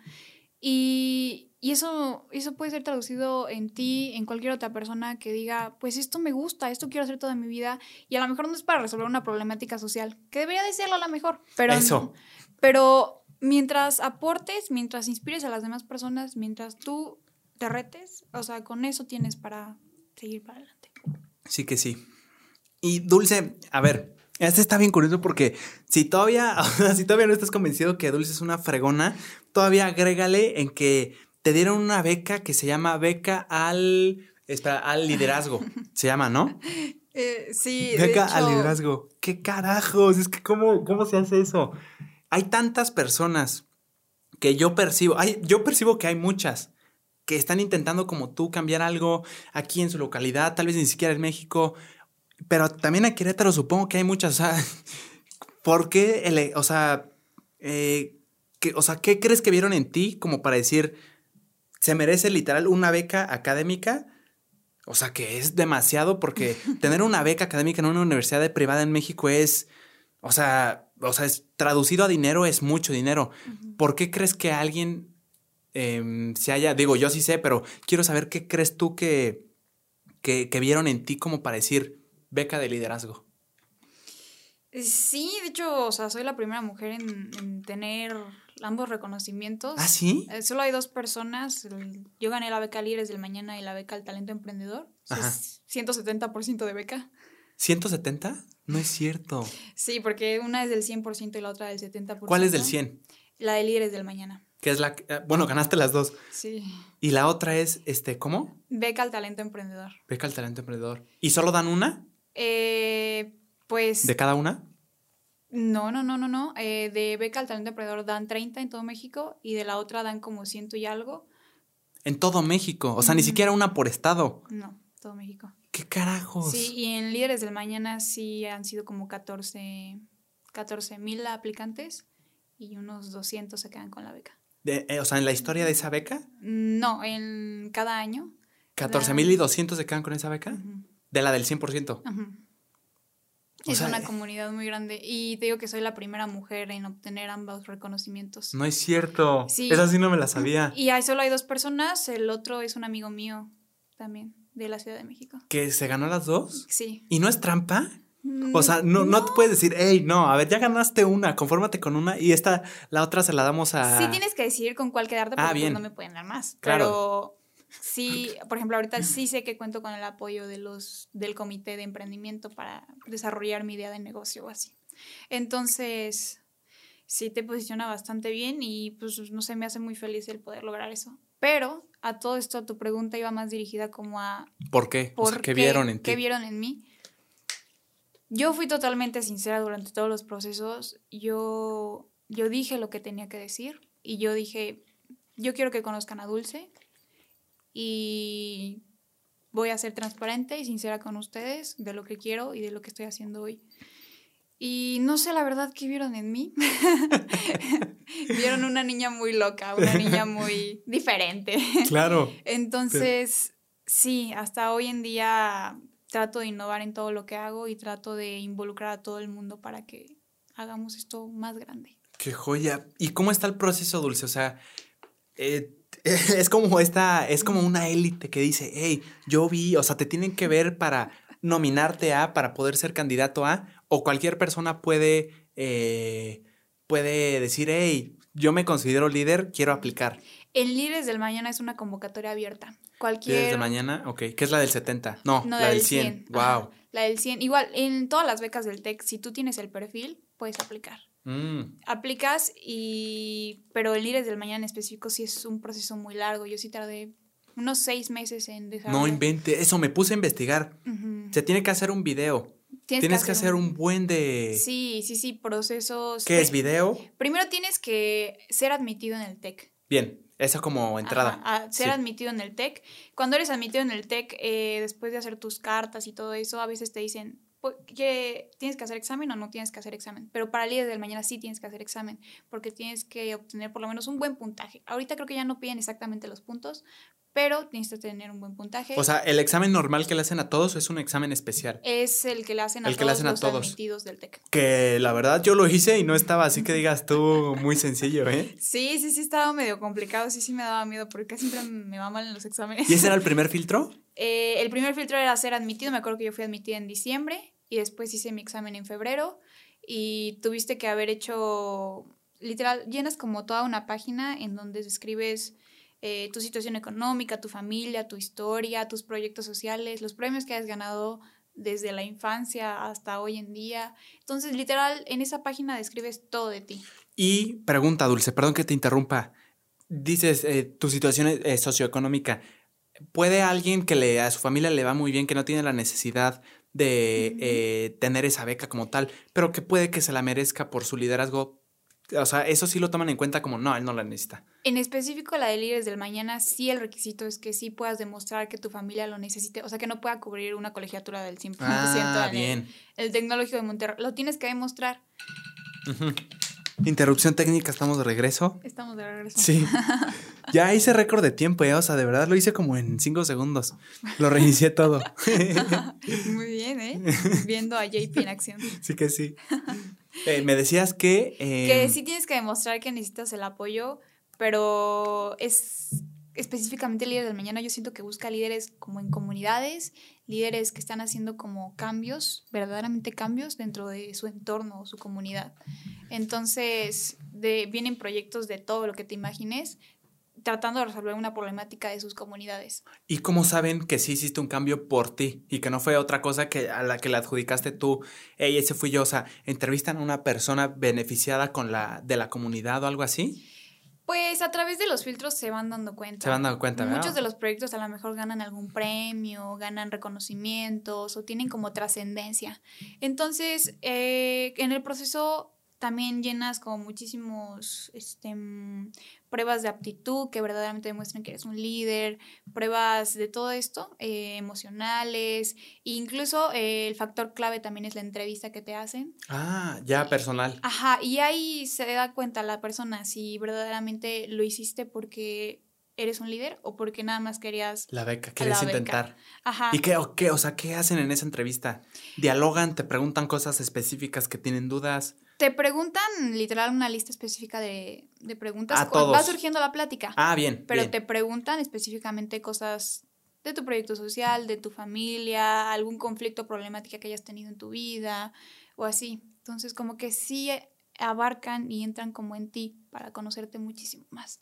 [SPEAKER 2] Y, y eso, eso puede ser traducido en ti, en cualquier otra persona que diga, pues esto me gusta, esto quiero hacer toda mi vida. Y a lo mejor no es para resolver una problemática social, que debería de serlo a lo mejor. Pero,
[SPEAKER 1] Eso.
[SPEAKER 2] Pero mientras aportes, mientras inspires a las demás personas, mientras tú te retes, o sea, con eso tienes para seguir para adelante.
[SPEAKER 1] Sí que sí. Y Dulce, a ver, este está bien curioso porque si todavía, si todavía no estás convencido que Dulce es una fregona, todavía agrégale en que te dieron una beca que se llama beca al, espera, al liderazgo. Se llama, ¿no?
[SPEAKER 2] Eh, sí,
[SPEAKER 1] Beca al liderazgo. ¿Qué carajos? Es que cómo, cómo se hace eso. Hay tantas personas que yo percibo, hay, yo percibo que hay muchas que están intentando como tú cambiar algo aquí en su localidad, tal vez ni siquiera en México, pero también en Querétaro supongo que hay muchas, o sea, ¿por qué, o sea, eh, que- o sea, ¿qué crees que vieron en ti como para decir, se merece literal una beca académica? O sea, que es demasiado porque tener una beca académica en una universidad privada en México es, o sea, o sea, es traducido a dinero es mucho dinero. ¿Por qué crees que alguien em, se haya, digo, yo sí sé, pero quiero saber qué crees tú que, que, que vieron en ti como para decir beca de liderazgo?
[SPEAKER 2] Sí, de hecho, o sea, soy la primera mujer en, en tener ambos reconocimientos.
[SPEAKER 1] ¿Ah, sí?
[SPEAKER 2] Eh, solo hay dos personas. el- Yo gané la beca Líderes del Mañana y la beca al Talento Emprendedor. Eso
[SPEAKER 1] Ajá.
[SPEAKER 2] Es 170% de beca.
[SPEAKER 1] ¿170? No es cierto.
[SPEAKER 2] Sí, porque una es del 100% y la otra del 70%.
[SPEAKER 1] ¿Cuál es del 100?
[SPEAKER 2] La de Líderes del Mañana.
[SPEAKER 1] Que es la, eh, bueno, ganaste las dos.
[SPEAKER 2] Sí.
[SPEAKER 1] Y la otra es, este, ¿cómo?
[SPEAKER 2] Beca al Talento Emprendedor.
[SPEAKER 1] Beca al talento emprendedor. ¿Y solo dan una?
[SPEAKER 2] Eh, pues...
[SPEAKER 1] ¿De cada una?
[SPEAKER 2] No, no, no, no, no. Eh, de beca al talento emprendedor dan 30 en todo México y de la otra dan como ciento y algo.
[SPEAKER 1] En todo México. O sea, ni siquiera una por estado.
[SPEAKER 2] No, todo México.
[SPEAKER 1] ¿Qué carajos?
[SPEAKER 2] Sí, y en Líderes del Mañana sí han sido como 14 mil aplicantes y unos 200 se quedan con la beca.
[SPEAKER 1] De- eh, o sea, en la historia de esa beca,
[SPEAKER 2] No, en cada año.
[SPEAKER 1] 14.200 se quedan con esa beca. De la del 100%.
[SPEAKER 2] ujú.
[SPEAKER 1] O
[SPEAKER 2] Es
[SPEAKER 1] sea,
[SPEAKER 2] una
[SPEAKER 1] eh.
[SPEAKER 2] comunidad muy grande y te digo que soy la primera mujer en obtener ambos reconocimientos.
[SPEAKER 1] No es cierto.
[SPEAKER 2] Sí.
[SPEAKER 1] Esa sí no me la sabía.
[SPEAKER 2] Y hay, solo hay dos personas, el otro es un amigo mío también, de la Ciudad de México.
[SPEAKER 1] ¿Que se ganó las dos?
[SPEAKER 2] Sí.
[SPEAKER 1] ¿Y no es trampa? O sea, no, no. te puedes decir, hey, no, a ver, ya ganaste una, confórmate con una y esta, la otra se la damos a.
[SPEAKER 2] Sí tienes que decidir con cuál quedarte porque
[SPEAKER 1] Ah, bien.
[SPEAKER 2] no me pueden dar más.
[SPEAKER 1] Claro.
[SPEAKER 2] Pero sí, por ejemplo, ahorita sí sé que cuento con el apoyo de los, del comité de emprendimiento para desarrollar mi idea de negocio o así. Entonces, sí te posiciona bastante bien y pues no sé, me hace muy feliz el poder lograr eso. Pero a todo esto, tu pregunta iba más dirigida como a...
[SPEAKER 1] ¿Por qué? o sea, ¿qué vieron en ti?
[SPEAKER 2] ¿Qué vieron en mí? Yo fui totalmente sincera durante todos los procesos. Yo, yo dije lo que tenía que decir y yo dije, yo quiero que conozcan a Dulce y voy a ser transparente y sincera con ustedes de lo que quiero y de lo que estoy haciendo hoy. Y no sé la verdad qué vieron en mí. vieron una niña muy loca, una niña muy diferente.
[SPEAKER 1] Claro.
[SPEAKER 2] Entonces, sí, hasta hoy en día trato de innovar en todo lo que hago y trato de involucrar a todo el mundo para que hagamos esto más grande.
[SPEAKER 1] Qué joya. ¿Y cómo está el proceso, Dulce? O sea, eh, es como esta, es como una élite que dice, hey, yo vi, o sea, te tienen que ver para nominarte a, para poder ser candidato a, o cualquier persona puede, eh, puede decir, hey, yo me considero líder, quiero aplicar.
[SPEAKER 2] El Líderes del Mañana es una convocatoria abierta. Cualquier...
[SPEAKER 1] ¿Líderes del Mañana? Ok. ¿Qué es la del 70? No, la, del 100. Wow.
[SPEAKER 2] La del 100. Igual, en todas las becas del TEC, si tú tienes el perfil, puedes aplicar. Mm. Aplicas y... Pero el Líderes del Mañana en específico sí es un proceso muy largo. Yo sí tardé unos seis meses en dejar.
[SPEAKER 1] No invente. Eso, me puse a investigar. Se tiene que hacer un video. Tienes, que, hacer, un... buen de...
[SPEAKER 2] Sí, sí, sí, procesos...
[SPEAKER 1] ¿Qué es video?
[SPEAKER 2] Primero tienes que ser admitido en el TEC.
[SPEAKER 1] Bien, eso como entrada.
[SPEAKER 2] ser admitido en el TEC. Cuando eres admitido en el TEC, eh, después de hacer tus cartas y todo eso, a veces te dicen, que tienes que hacer examen o no tienes que hacer examen. Pero para el día del mañana sí tienes que hacer examen, porque tienes que obtener por lo menos un buen puntaje. Ahorita creo que ya no piden exactamente los puntos, pero tienes que tener un buen puntaje.
[SPEAKER 1] O sea, el examen normal que le hacen a todos es un examen especial.
[SPEAKER 2] Es el que le hacen a el todos que le hacen a los todos. admitidos del TEC.
[SPEAKER 1] Que la verdad yo lo hice y no estaba así que digas tú muy sencillo, ¿eh?
[SPEAKER 2] Sí, sí, sí estaba medio complicado, sí, sí me daba miedo porque siempre me va mal en los exámenes.
[SPEAKER 1] ¿Y ese era el primer filtro?
[SPEAKER 2] Eh, el primer filtro era ser admitido, me acuerdo que yo fui admitida en diciembre y después hice mi examen en febrero y tuviste que haber hecho, literal, llenas como toda una página en donde escribes eh, tu situación económica, tu familia, tu historia, tus proyectos sociales, los premios que has ganado desde la infancia hasta hoy en día. Entonces, literal, en esa página describes todo de ti.
[SPEAKER 1] Y pregunta, Dulce, perdón que te interrumpa. Dices eh, tu situación eh, socioeconómica. ¿Puede alguien que le, a su familia le va muy bien, que no tiene la necesidad de tener esa beca como tal, pero que puede que se la merezca por su liderazgo, o sea, eso sí lo toman en cuenta como no, él no la necesita.
[SPEAKER 2] En específico, la de líderes del mañana, sí el requisito es que sí puedas demostrar que tu familia lo necesite, o sea, que no pueda cubrir una colegiatura del 100%. Ah, bien. El, tecnológico de Monterrey. Lo tienes que demostrar.
[SPEAKER 1] Interrupción técnica, estamos de regreso.
[SPEAKER 2] Estamos de regreso.
[SPEAKER 1] Sí. Ya hice récord de tiempo, ¿eh? o sea, de verdad lo hice como en cinco segundos. Lo reinicié todo.
[SPEAKER 2] Muy bien, ¿eh? Viendo a JP en acción.
[SPEAKER 1] Sí que sí. Eh, me decías que...
[SPEAKER 2] que em, sí tienes que demostrar que necesitas el apoyo, pero es específicamente el líder del mañana, yo siento que busca líderes como en comunidades, líderes que están haciendo como cambios, verdaderamente cambios dentro de su entorno o su comunidad. Entonces, de, vienen proyectos de todo lo que te imagines, tratando de resolver una problemática de sus comunidades.
[SPEAKER 1] ¿Y cómo saben que sí hiciste un cambio por ti y que no fue otra cosa que a la que le adjudicaste tú? Ey, ese fui yo. O sea, ¿entrevistan a una persona beneficiada con la, de la comunidad o algo así?
[SPEAKER 2] Pues a través de los filtros se van dando cuenta.
[SPEAKER 1] Se van dando cuenta, ¿verdad?
[SPEAKER 2] Muchos de los proyectos a lo mejor ganan algún premio, ganan reconocimientos o tienen como trascendencia. Entonces, eh, en el proceso también llenas como muchísimos este, pruebas de aptitud que verdaderamente demuestran que eres un líder, pruebas de todo esto, eh, emocionales, e incluso eh, el factor clave también es la entrevista que te hacen.
[SPEAKER 1] Ah, ya personal.
[SPEAKER 2] Ajá, y ahí se da cuenta la persona si verdaderamente lo hiciste porque eres un líder o porque nada más querías
[SPEAKER 1] la beca, quieres intentar. Ajá. ¿Y qué, o qué, o sea, qué hacen en esa entrevista? ¿Dialogan, te preguntan cosas específicas que tienen dudas?
[SPEAKER 2] Te preguntan literal una lista específica de, preguntas. A todos. Va surgiendo la plática.
[SPEAKER 1] Ah, bien.
[SPEAKER 2] Pero te preguntan específicamente cosas de tu proyecto social, de tu familia, algún conflicto problemática que hayas tenido en tu vida o así. Entonces, como que sí abarcan y entran como en ti para conocerte muchísimo más.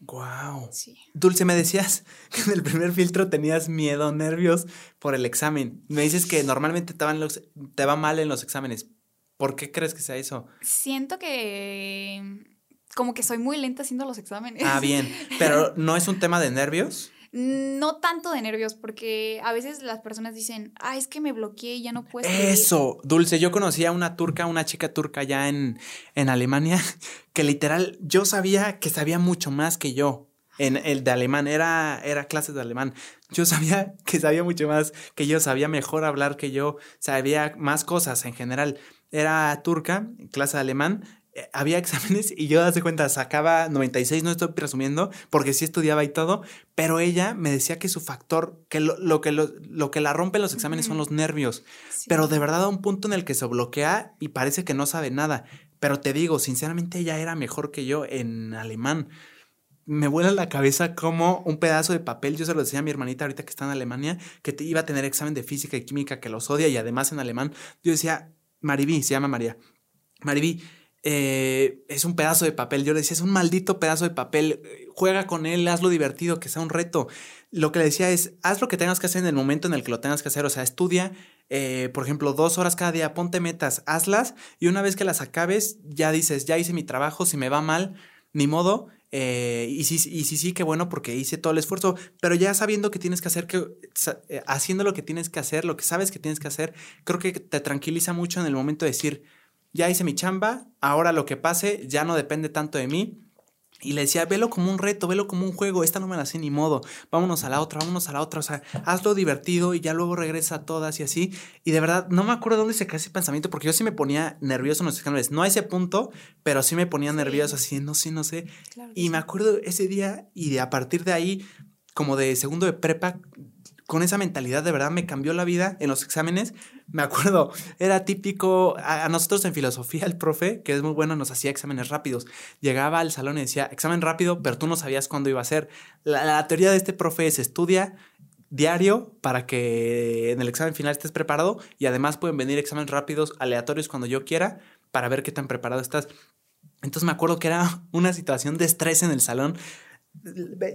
[SPEAKER 1] Wow. Sí. Dulce, me decías que en el primer filtro tenías miedo, nervios por el examen. Me dices que normalmente te, van los, te va mal en los exámenes. ¿Por qué crees que sea eso?
[SPEAKER 2] Siento que como que soy muy lenta haciendo los exámenes.
[SPEAKER 1] Ah, bien. Pero ¿no es un tema de nervios?
[SPEAKER 2] No tanto de nervios, porque a veces las personas dicen, ah, es que me bloqueé y ya no puedo. escribir".
[SPEAKER 1] Eso, Dulce, yo conocí a una turca, una chica turca allá en, en Alemania, que literal yo sabía que sabía mucho más que yo. En el de alemán, era, era clases de alemán. Yo sabía que sabía mucho más que yo, sabía mejor hablar que yo, sabía más cosas en general. Era turca, clase de alemán, eh, había exámenes y yo, das de cuenta, sacaba 96, no estoy presumiendo, porque sí estudiaba y todo, pero ella me decía que su factor, que lo, lo que, lo, lo que la rompe en los exámenes son los nervios.
[SPEAKER 2] Sí.
[SPEAKER 1] Pero de verdad a un punto en el que se bloquea y parece que no sabe nada. Pero te digo, sinceramente ella era mejor que yo en alemán. Me vuela la cabeza como un pedazo de papel. Yo se lo decía a mi hermanita ahorita que está en Alemania, que te iba a tener examen de física y química, que los odia y además en alemán. Yo decía, Maribí, se llama María. Maribí, eh, es un pedazo de papel. Yo le decía, es un maldito pedazo de papel. Juega con él, hazlo divertido, que sea un reto. Lo que le decía es, haz lo que tengas que hacer en el momento en el que lo tengas que hacer. O sea, estudia, eh, por ejemplo, dos horas cada día, ponte metas, hazlas y una vez que las acabes, ya dices, ya hice mi trabajo, si me va mal, ni modo. Eh, y sí, y sí, sí, qué bueno porque hice todo el esfuerzo, pero ya sabiendo que tienes que hacer, que, eh, haciendo lo que tienes que hacer, lo que sabes que tienes que hacer, creo que te tranquiliza mucho en el momento de decir, ya hice mi chamba, ahora lo que pase ya no depende tanto de mí. Y le decía, velo como un reto, velo como un juego, esta no me la sé ni modo, vámonos a la otra, vámonos a la otra, o sea, hazlo divertido y ya luego regresa a todas y así. Y de verdad, no me acuerdo dónde se cae ese pensamiento, porque yo sí me ponía nervioso en los exámenes, no a ese punto, pero sí me ponía nervioso, así, no sé, no sé.
[SPEAKER 2] Claro
[SPEAKER 1] Y
[SPEAKER 2] sí.
[SPEAKER 1] me acuerdo ese día y de a partir de ahí, como de segundo de prepa, con esa mentalidad de verdad me cambió la vida en los exámenes. Me acuerdo, era típico, a, nosotros en filosofía el profe, que es muy bueno, nos hacía exámenes rápidos. Llegaba al salón y decía, examen rápido, pero tú no sabías cuándo iba a ser. La, la teoría de este profe es estudia diario para que en el examen final estés preparado y además pueden venir exámenes rápidos aleatorios cuando yo quiera para ver qué tan preparado estás. Entonces me acuerdo que era una situación de estrés en el salón.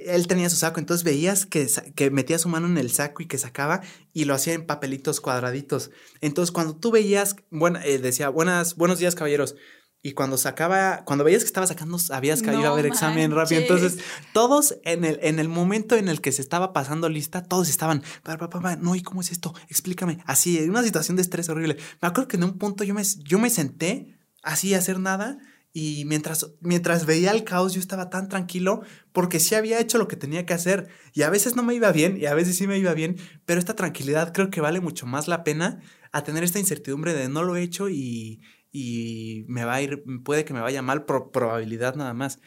[SPEAKER 1] Él tenía su saco, entonces veías que, que metía su mano en el saco y que sacaba y lo hacía en papelitos cuadraditos. Entonces cuando tú veías, bueno, eh, decía, buenas, buenos días caballeros. Y cuando sacaba, cuando veías que estaba sacando, sabías que iba a haber examen rápido. Entonces, todos en el, en el momento en el que se estaba pasando lista, todos estaban, pa, pa, pa, pa, no, ¿y cómo es esto? Explícame. Así, en una situación de estrés horrible. Me acuerdo que en un punto yo me, yo me senté así a hacer nada y mientras, mientras veía el caos yo estaba tan tranquilo porque sí había hecho lo que tenía que hacer y a veces no me iba bien y a veces sí me iba bien, pero esta tranquilidad creo que vale mucho más la pena a tener esta incertidumbre de no lo he hecho y, y me va a ir, puede que me vaya mal por probabilidad nada más.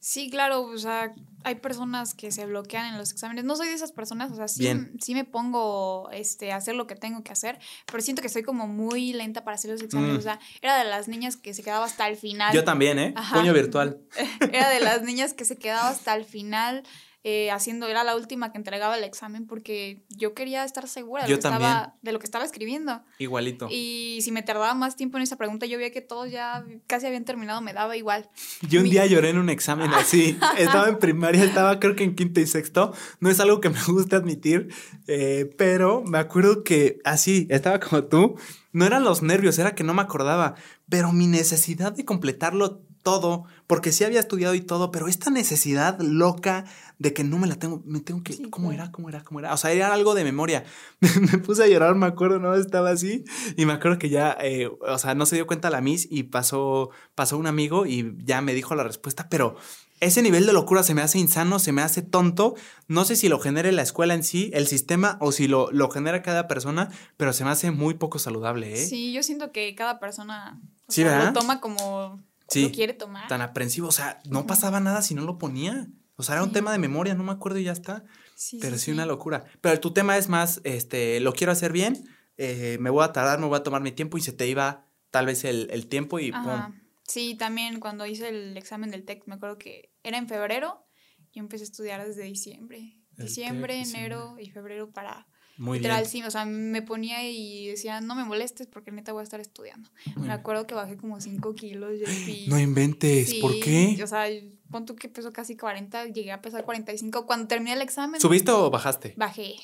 [SPEAKER 2] Sí, claro, o sea, hay personas que se bloquean en los exámenes. No soy de esas personas, o sea, sí, sí me pongo este, a hacer lo que tengo que hacer, pero siento que soy como muy lenta para hacer los exámenes.
[SPEAKER 1] Mm.
[SPEAKER 2] O sea, era de las niñas que se quedaba hasta el final.
[SPEAKER 1] Yo también, ¿eh?
[SPEAKER 2] Ajá.
[SPEAKER 1] Puño virtual.
[SPEAKER 2] Era de las niñas que se quedaba hasta el final eh, haciendo, era la última que entregaba el examen porque yo quería estar segura de,
[SPEAKER 1] Yo
[SPEAKER 2] lo, que estaba, de lo que estaba escribiendo.
[SPEAKER 1] Igualito.
[SPEAKER 2] Y si me tardaba más tiempo en esa pregunta, yo veía que todos ya casi habían terminado, me daba igual.
[SPEAKER 1] Yo un
[SPEAKER 2] Mi-
[SPEAKER 1] día lloré en un examen así. Estaba en primaria, estaba creo que en quinto y sexto. No es algo que me gusta admitir, eh, pero me acuerdo que así, estaba como tú. No eran los nervios, era que no me acordaba, pero mi necesidad de completarlo todo, porque sí había estudiado y todo, pero esta necesidad loca de que no me la tengo, me tengo que,
[SPEAKER 2] Sí,
[SPEAKER 1] ¿cómo
[SPEAKER 2] claro.
[SPEAKER 1] era? ¿Cómo era? ¿Cómo era? O sea, era algo de memoria. me puse a llorar, me acuerdo, no estaba así y me acuerdo que ya, eh, o sea, no se dio cuenta la Miss y pasó, pasó un amigo y ya me dijo la respuesta, pero ese nivel de locura se me hace insano, se me hace tonto. No sé si lo genere la escuela en sí, el sistema, o si lo, lo genera cada persona, pero se me hace muy poco saludable, ¿eh?
[SPEAKER 2] Sí, yo siento que cada persona o
[SPEAKER 1] Sí,
[SPEAKER 2] sea,
[SPEAKER 1] ¿verdad?
[SPEAKER 2] lo toma como
[SPEAKER 1] Sí.
[SPEAKER 2] lo quiere tomar.
[SPEAKER 1] Tan aprensivo, o sea, no pasaba nada si no lo ponía. O sea, era un
[SPEAKER 2] Sí.
[SPEAKER 1] tema de memoria, no me acuerdo y ya está.
[SPEAKER 2] Sí,
[SPEAKER 1] Pero sí,
[SPEAKER 2] sí,
[SPEAKER 1] una locura. Pero tu tema es más, este, lo quiero hacer bien, eh, me voy a tardar, me voy a tomar mi tiempo y se te iba tal vez el, el tiempo y
[SPEAKER 2] Ajá.
[SPEAKER 1] pum.
[SPEAKER 2] Sí, también cuando hice el examen del TEC, me acuerdo que era en febrero. Yo empecé a estudiar desde diciembre. Diciembre. enero y febrero para
[SPEAKER 1] Muy
[SPEAKER 2] literal,
[SPEAKER 1] bien.
[SPEAKER 2] sí, o sea, me ponía y decía, no me molestes porque neta voy a estar estudiando.
[SPEAKER 1] Muy
[SPEAKER 2] me
[SPEAKER 1] bien.
[SPEAKER 2] acuerdo que bajé como 5 kilos. JP.
[SPEAKER 1] No inventes, ¿por
[SPEAKER 2] Sí,
[SPEAKER 1] qué?
[SPEAKER 2] O sea, pon tú que peso casi 40, llegué a pesar 45. Cuando terminé el examen,
[SPEAKER 1] ¿Subiste o bajaste?
[SPEAKER 2] bajé.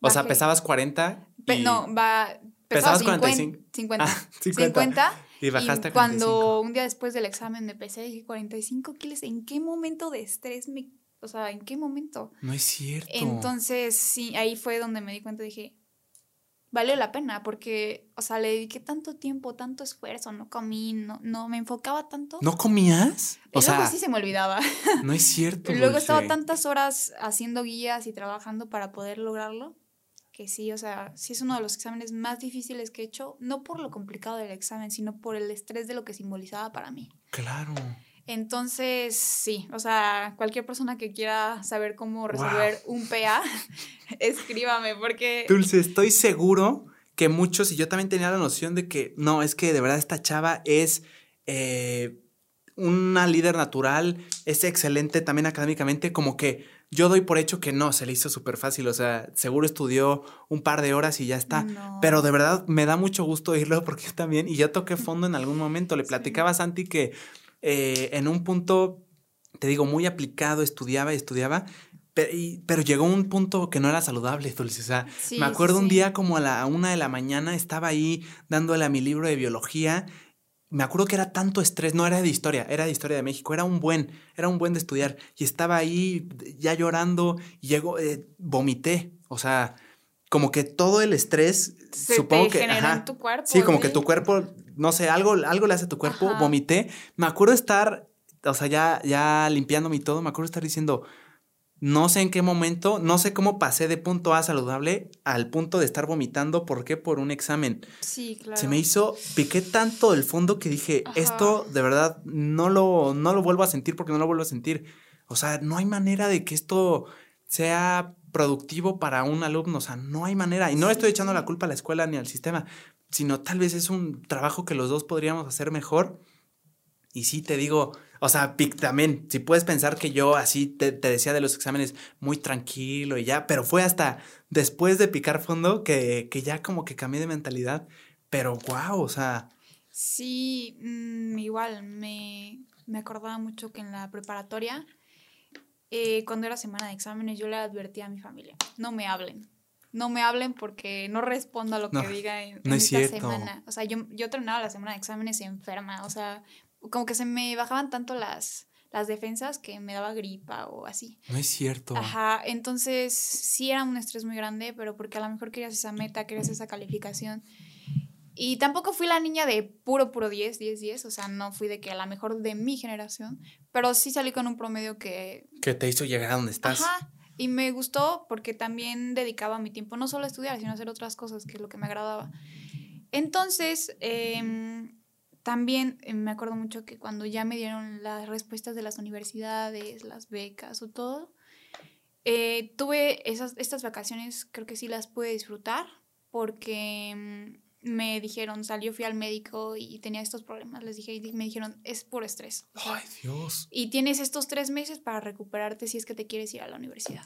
[SPEAKER 1] O sea,
[SPEAKER 2] Bajé.
[SPEAKER 1] pesabas 40
[SPEAKER 2] Pe-
[SPEAKER 1] y...
[SPEAKER 2] no, va.
[SPEAKER 1] Pesabas
[SPEAKER 2] Pesaba
[SPEAKER 1] 45.
[SPEAKER 2] 50. 50.
[SPEAKER 1] Ah,
[SPEAKER 2] 50.
[SPEAKER 1] 50. Y bajaste
[SPEAKER 2] y cuando un día después del examen me pesé, dije 45 kilos. ¿En qué momento de estrés me... O sea, ¿en qué momento?
[SPEAKER 1] No es cierto.
[SPEAKER 2] Entonces, sí, ahí fue donde me di cuenta, dije, valió la pena porque, o sea, le dediqué tanto tiempo, tanto esfuerzo, no comí, no, no me enfocaba tanto.
[SPEAKER 1] ¿No comías?
[SPEAKER 2] O sea, sí se me olvidaba.
[SPEAKER 1] No es cierto.
[SPEAKER 2] y luego estaba tantas horas haciendo guías y trabajando para poder lograrlo que sí, o sea, sí es uno de los exámenes más difíciles que he hecho, no por lo complicado del examen, sino por el estrés de lo que simbolizaba para mí.
[SPEAKER 1] Claro.
[SPEAKER 2] Entonces, sí, o sea, cualquier persona que quiera saber cómo resolver un PA, escríbame, porque...
[SPEAKER 1] Dulce, estoy seguro que muchos, y yo también tenía la noción de que, no, es que de verdad esta chava es... Eh, una líder natural, es excelente también académicamente, como que yo doy por hecho que no, se le hizo súper fácil, o sea, seguro estudió un par de horas y ya está, pero de verdad me da mucho gusto oírlo porque también, y yo toqué fondo en algún momento, le platicaba a Santi que eh, en un punto, te digo, muy aplicado, estudiaba y estudiaba, pero, llegó un punto que no era saludable, Dulce. O sea, me acuerdo un día como a la una de la mañana, estaba ahí dándole a mi libro de biología me acuerdo que era tanto estrés, no era de historia, era de historia de México, era un buen, era un buen de estudiar. Y estaba ahí ya llorando y llegó, eh, vomité. O sea, como que todo el estrés, supongo que...
[SPEAKER 2] en tu cuerpo.
[SPEAKER 1] Sí, como que tu cuerpo, no sé, algo, algo le hace a tu cuerpo, vomité. Me acuerdo estar, o sea, ya, ya limpiándome y todo, me acuerdo estar diciendo, no sé en qué momento, no sé cómo pasé de punto A saludable al punto de estar vomitando. ¿Por qué? Por un examen.
[SPEAKER 2] Sí, claro.
[SPEAKER 1] Se me hizo, piqué tanto el fondo que dije, esto de verdad no lo, no lo vuelvo a sentir porque no lo vuelvo a sentir. O sea, no hay manera de que esto sea productivo para un alumno. O sea, no hay manera. Y no estoy echando la culpa a la escuela ni al sistema, sino tal vez es un trabajo que los dos podríamos hacer mejor. Y sí, te digo, o sea, también, si puedes pensar que yo así te, decía de los exámenes muy tranquilo y ya, pero fue hasta después de picar fondo que, ya como que cambié de mentalidad. Pero wow, o sea.
[SPEAKER 2] Sí, mm, igual, me, acordaba mucho que en la preparatoria, eh, cuando era semana de exámenes, yo le advertí a mi familia, no me hablen. No me hablen porque no respondo a lo que diga en, esta semana. O sea, yo, yo terminaba la semana de exámenes enferma. O sea, como que se me bajaban tanto las, las defensas que me daba gripa o así.
[SPEAKER 1] No es cierto.
[SPEAKER 2] Ajá, entonces sí era un estrés muy grande, pero porque a lo mejor querías esa meta, querías esa calificación. Y tampoco fui la niña de puro, puro 10, 10, 10, o sea, no fui de que a lo mejor de mi generación, pero sí salí con un promedio que...
[SPEAKER 1] Que te hizo llegar a donde estás.
[SPEAKER 2] Ajá, y me gustó porque también dedicaba mi tiempo no solo a estudiar, sino a hacer otras cosas, que es lo que me agradaba. Entonces, eh, también eh, me acuerdo mucho que cuando ya me dieron las respuestas de las universidades, las becas o todo, eh, tuve esas, estas vacaciones, creo que sí las pude disfrutar porque mm, me dijeron, salió, fui al médico y tenía estos problemas, les dije, y me dijeron, es por estrés.
[SPEAKER 1] Ay, Dios.
[SPEAKER 2] Y tienes estos tres meses para recuperarte si es que te quieres ir a la universidad.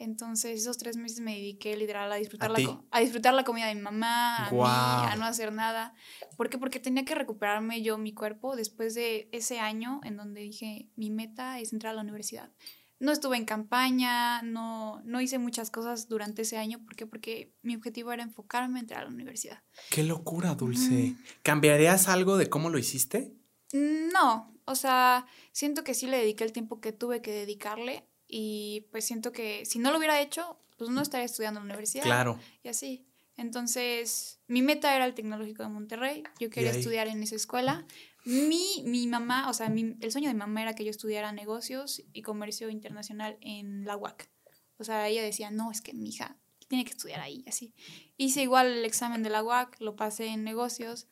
[SPEAKER 2] Entonces, esos tres meses me dediqué literal a disfrutar, la, a disfrutar la comida de mi mamá, a mí, a no hacer nada. ¿Por qué? Porque tenía que recuperarme yo mi cuerpo después de ese año en donde dije, mi meta es entrar a la universidad. No estuve en campaña, no, no hice muchas cosas durante ese año. ¿Por qué? Porque mi objetivo era enfocarme a entrar a la universidad.
[SPEAKER 1] Qué locura, Dulce. ¿Cambiarías algo de cómo lo hiciste?
[SPEAKER 2] No, o sea, siento que sí le dediqué el tiempo que tuve que dedicarle y pues siento que si no lo hubiera hecho, pues no estaría estudiando en la universidad.
[SPEAKER 1] Claro.
[SPEAKER 2] Y así. Entonces, mi meta era el Tecnológico de Monterrey. Yo quería estudiar en esa escuela. Mi, mi mamá, o sea, el sueño de mi mamá era que yo estudiara negocios y comercio internacional en la UAC. O sea, ella decía, no, es que mi hija tiene que estudiar ahí, así. Hice igual el examen de la UAC, lo pasé en negocios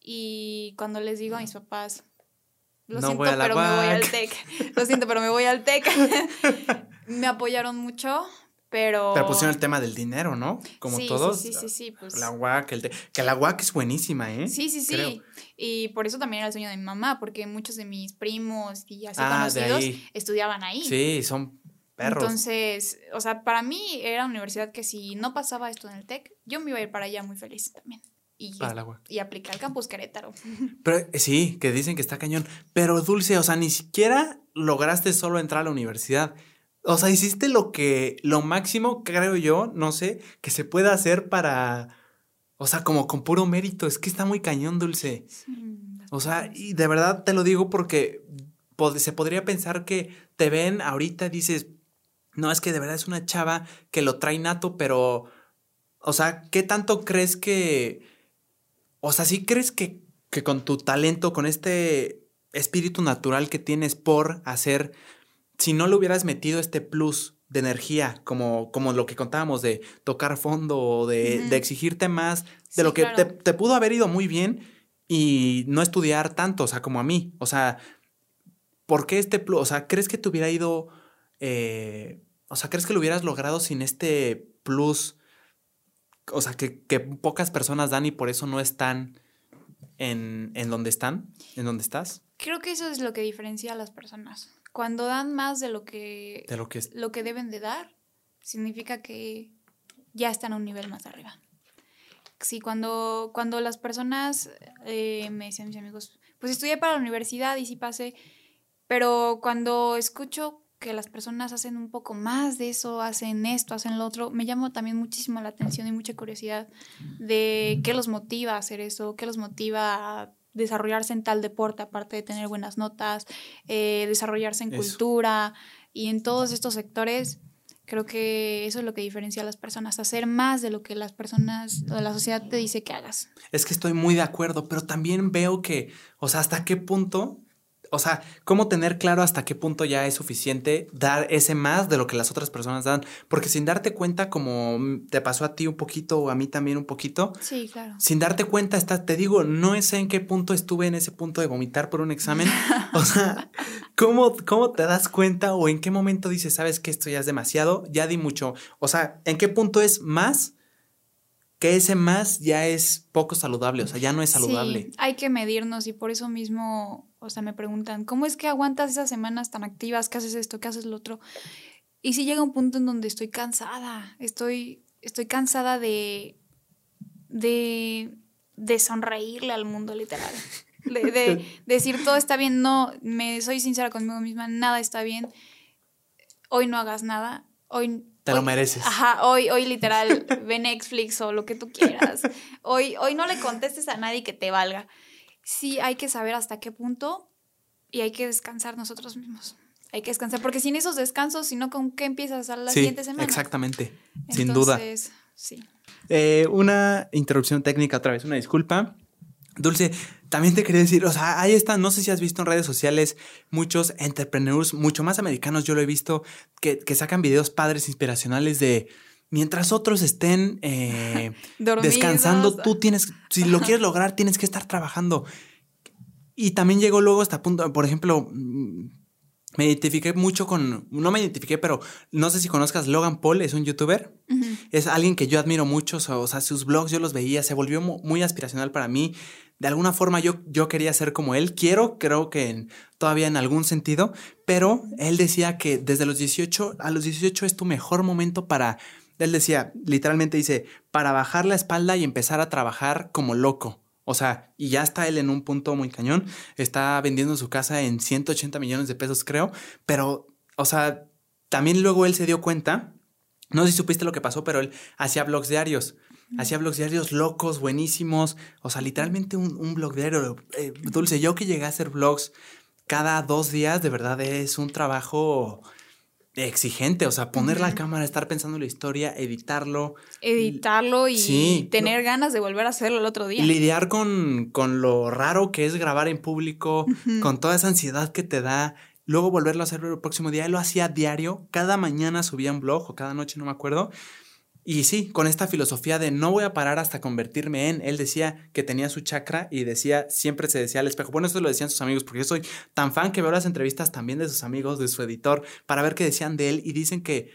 [SPEAKER 2] y cuando les digo a mis papás, lo siento, pero me voy al TEC. Lo siento, pero me voy al TEC. me apoyaron mucho, pero...
[SPEAKER 1] Pero pusieron el tema del dinero, ¿no? Como todos.
[SPEAKER 2] Sí, sí, sí, sí. Pues...
[SPEAKER 1] La UAC, el que la UAC es buenísima, ¿eh?
[SPEAKER 2] Sí, sí, sí. Y por eso también era el sueño de mi mamá, porque muchos de mis primos y así ah, conocidos estudiaban ahí.
[SPEAKER 1] Sí, son perros.
[SPEAKER 2] Entonces, o sea, para mí era una universidad que si no pasaba esto en el TEC, yo me iba a ir para allá muy feliz también y, y aplicar al campus Querétaro.
[SPEAKER 1] Pero eh, sí, que dicen que está cañón. Pero Dulce, o sea, ni siquiera lograste solo entrar a la universidad. O sea, hiciste lo que, lo máximo, creo yo, no sé, que se pueda hacer para, O sea, como con puro mérito. Es que está muy cañón, Dulce.
[SPEAKER 2] Sí,
[SPEAKER 1] O sea, y de verdad te lo digo porque pod- se podría pensar que te ven ahorita dices, no, es que de verdad es una chava que lo trae nato, pero, o sea, ¿qué tanto crees que, o sea, sí crees que, que con tu talento, con este espíritu natural que tienes por hacer, si no le hubieras metido este plus de energía, como, como lo que contábamos de tocar fondo o de, de exigirte más, de
[SPEAKER 2] Sí,
[SPEAKER 1] lo que te pudo haber ido muy bien y no estudiar tanto, o sea, como a mí. O sea, ¿por qué este plus? O sea, ¿crees que te hubiera ido, eh, o sea, ¿crees que lo hubieras logrado sin este plus? O sea, que, que pocas personas dan y por eso no están en, en donde están, en donde estás,
[SPEAKER 2] Creo que eso es lo que diferencia a las personas. Cuando dan más de lo que,
[SPEAKER 1] de lo que es.
[SPEAKER 2] lo que deben de dar, significa que ya están a un nivel más arriba. Sí, cuando, cuando las personas eh, me decían mis amigos, pues estudié para la universidad y sí pasé, pero cuando escucho que las personas hacen un poco más de eso, hacen esto, hacen lo otro, me llama también muchísimo la atención y mucha curiosidad de qué los motiva a hacer eso, qué los motiva a desarrollarse en tal deporte, aparte de tener buenas notas, eh, desarrollarse en
[SPEAKER 1] Eso.
[SPEAKER 2] cultura y en todos estos sectores. Creo que eso es lo que diferencia a las personas, hacer más de lo que las personas o la sociedad te dice que hagas.
[SPEAKER 1] Es que estoy muy de acuerdo, pero también veo que, o sea, hasta qué punto, o sea, cómo tener claro hasta qué punto ya es suficiente dar ese más de lo que las otras personas dan, porque sin darte cuenta, como te pasó a ti un poquito o a mí también un poquito,
[SPEAKER 2] Sí, claro.
[SPEAKER 1] sin darte cuenta, está, te digo, no sé en qué punto estuve en ese punto de vomitar por un examen. O sea, ¿cómo, ¿cómo te das cuenta o en qué momento dices, sabes que esto ya es demasiado? Ya di mucho. O sea, ¿en qué punto es más? Que ese más ya es poco saludable, o sea, ya no es saludable.
[SPEAKER 2] Sí, hay que medirnos y por eso mismo, o sea, me preguntan, ¿cómo es que aguantas esas semanas tan activas? ¿Qué haces esto? ¿Qué haces lo otro? Y si llega un punto en donde estoy cansada, estoy, estoy cansada de, de, de sonreírle al mundo, literal. De, de decir todo está bien, no, me soy sincera conmigo misma, nada está bien. Hoy no hagas nada, hoy
[SPEAKER 1] Te lo mereces.
[SPEAKER 2] Ajá, hoy, hoy literal, ve Netflix o lo que tú quieras. Hoy, hoy no le contestes a nadie que te valga. Sí, hay que saber hasta qué punto y hay que descansar nosotros mismos. Hay que descansar, porque sin esos descansos, si no, ¿con qué empiezas a la
[SPEAKER 1] sí,
[SPEAKER 2] siguiente semana?
[SPEAKER 1] exactamente, sin duda.
[SPEAKER 2] Entonces, Sí.
[SPEAKER 1] Eh, una interrupción técnica otra vez, una disculpa. Dulce, también te quería decir, o sea, ahí está, no sé si has visto en redes sociales muchos entrepreneurs, mucho más americanos, yo lo he visto, que, que sacan videos padres inspiracionales de mientras otros estén eh, descansando, tú tienes, si lo quieres lograr, tienes que estar trabajando. Y también llegó luego hasta punto, por ejemplo, mm, me identifiqué mucho con, no me identifiqué, pero no sé si conozcas Logan Paul, es un youtuber.
[SPEAKER 2] Ujú.
[SPEAKER 1] Es alguien que yo admiro mucho, o sea, sus blogs yo los veía, se volvió mu- muy aspiracional para mí. De alguna forma yo, yo quería ser como él, quiero, creo que en- todavía en algún sentido, pero él decía que desde los 18, a los 18 es tu mejor momento para, él decía, literalmente dice, para bajar la espalda y empezar a trabajar como loco. O sea, y ya está él en un punto muy cañón, está vendiendo su casa en 180 millones de pesos, creo, pero, o sea, también luego él se dio cuenta no sé si supiste lo que pasó, pero él hacía blogs diarios. Hacía blogs diarios locos, buenísimos. O sea, literalmente un, un blog diario. Eh, Dulce, yo que llegué a hacer blogs cada dos días, de verdad es un trabajo exigente. O sea, poner la cámara, estar pensando en la historia, editarlo,
[SPEAKER 2] Editarlo y
[SPEAKER 1] Sí,
[SPEAKER 2] tener ganas de volver a hacerlo el otro día.
[SPEAKER 1] lidiar con, con lo raro que es grabar en público, con toda esa ansiedad que te da. Luego volverlo a hacer el próximo día. Él lo hacía diario. Cada mañana subía un blog o cada noche, no me acuerdo. Y sí, con esta filosofía de no voy a parar hasta convertirme en. Él decía que tenía su chakra y decía, siempre se decía al espejo. Bueno, esto lo decían sus amigos, porque yo soy tan fan que veo las entrevistas también de sus amigos, de su editor, para ver qué decían de él. Y dicen que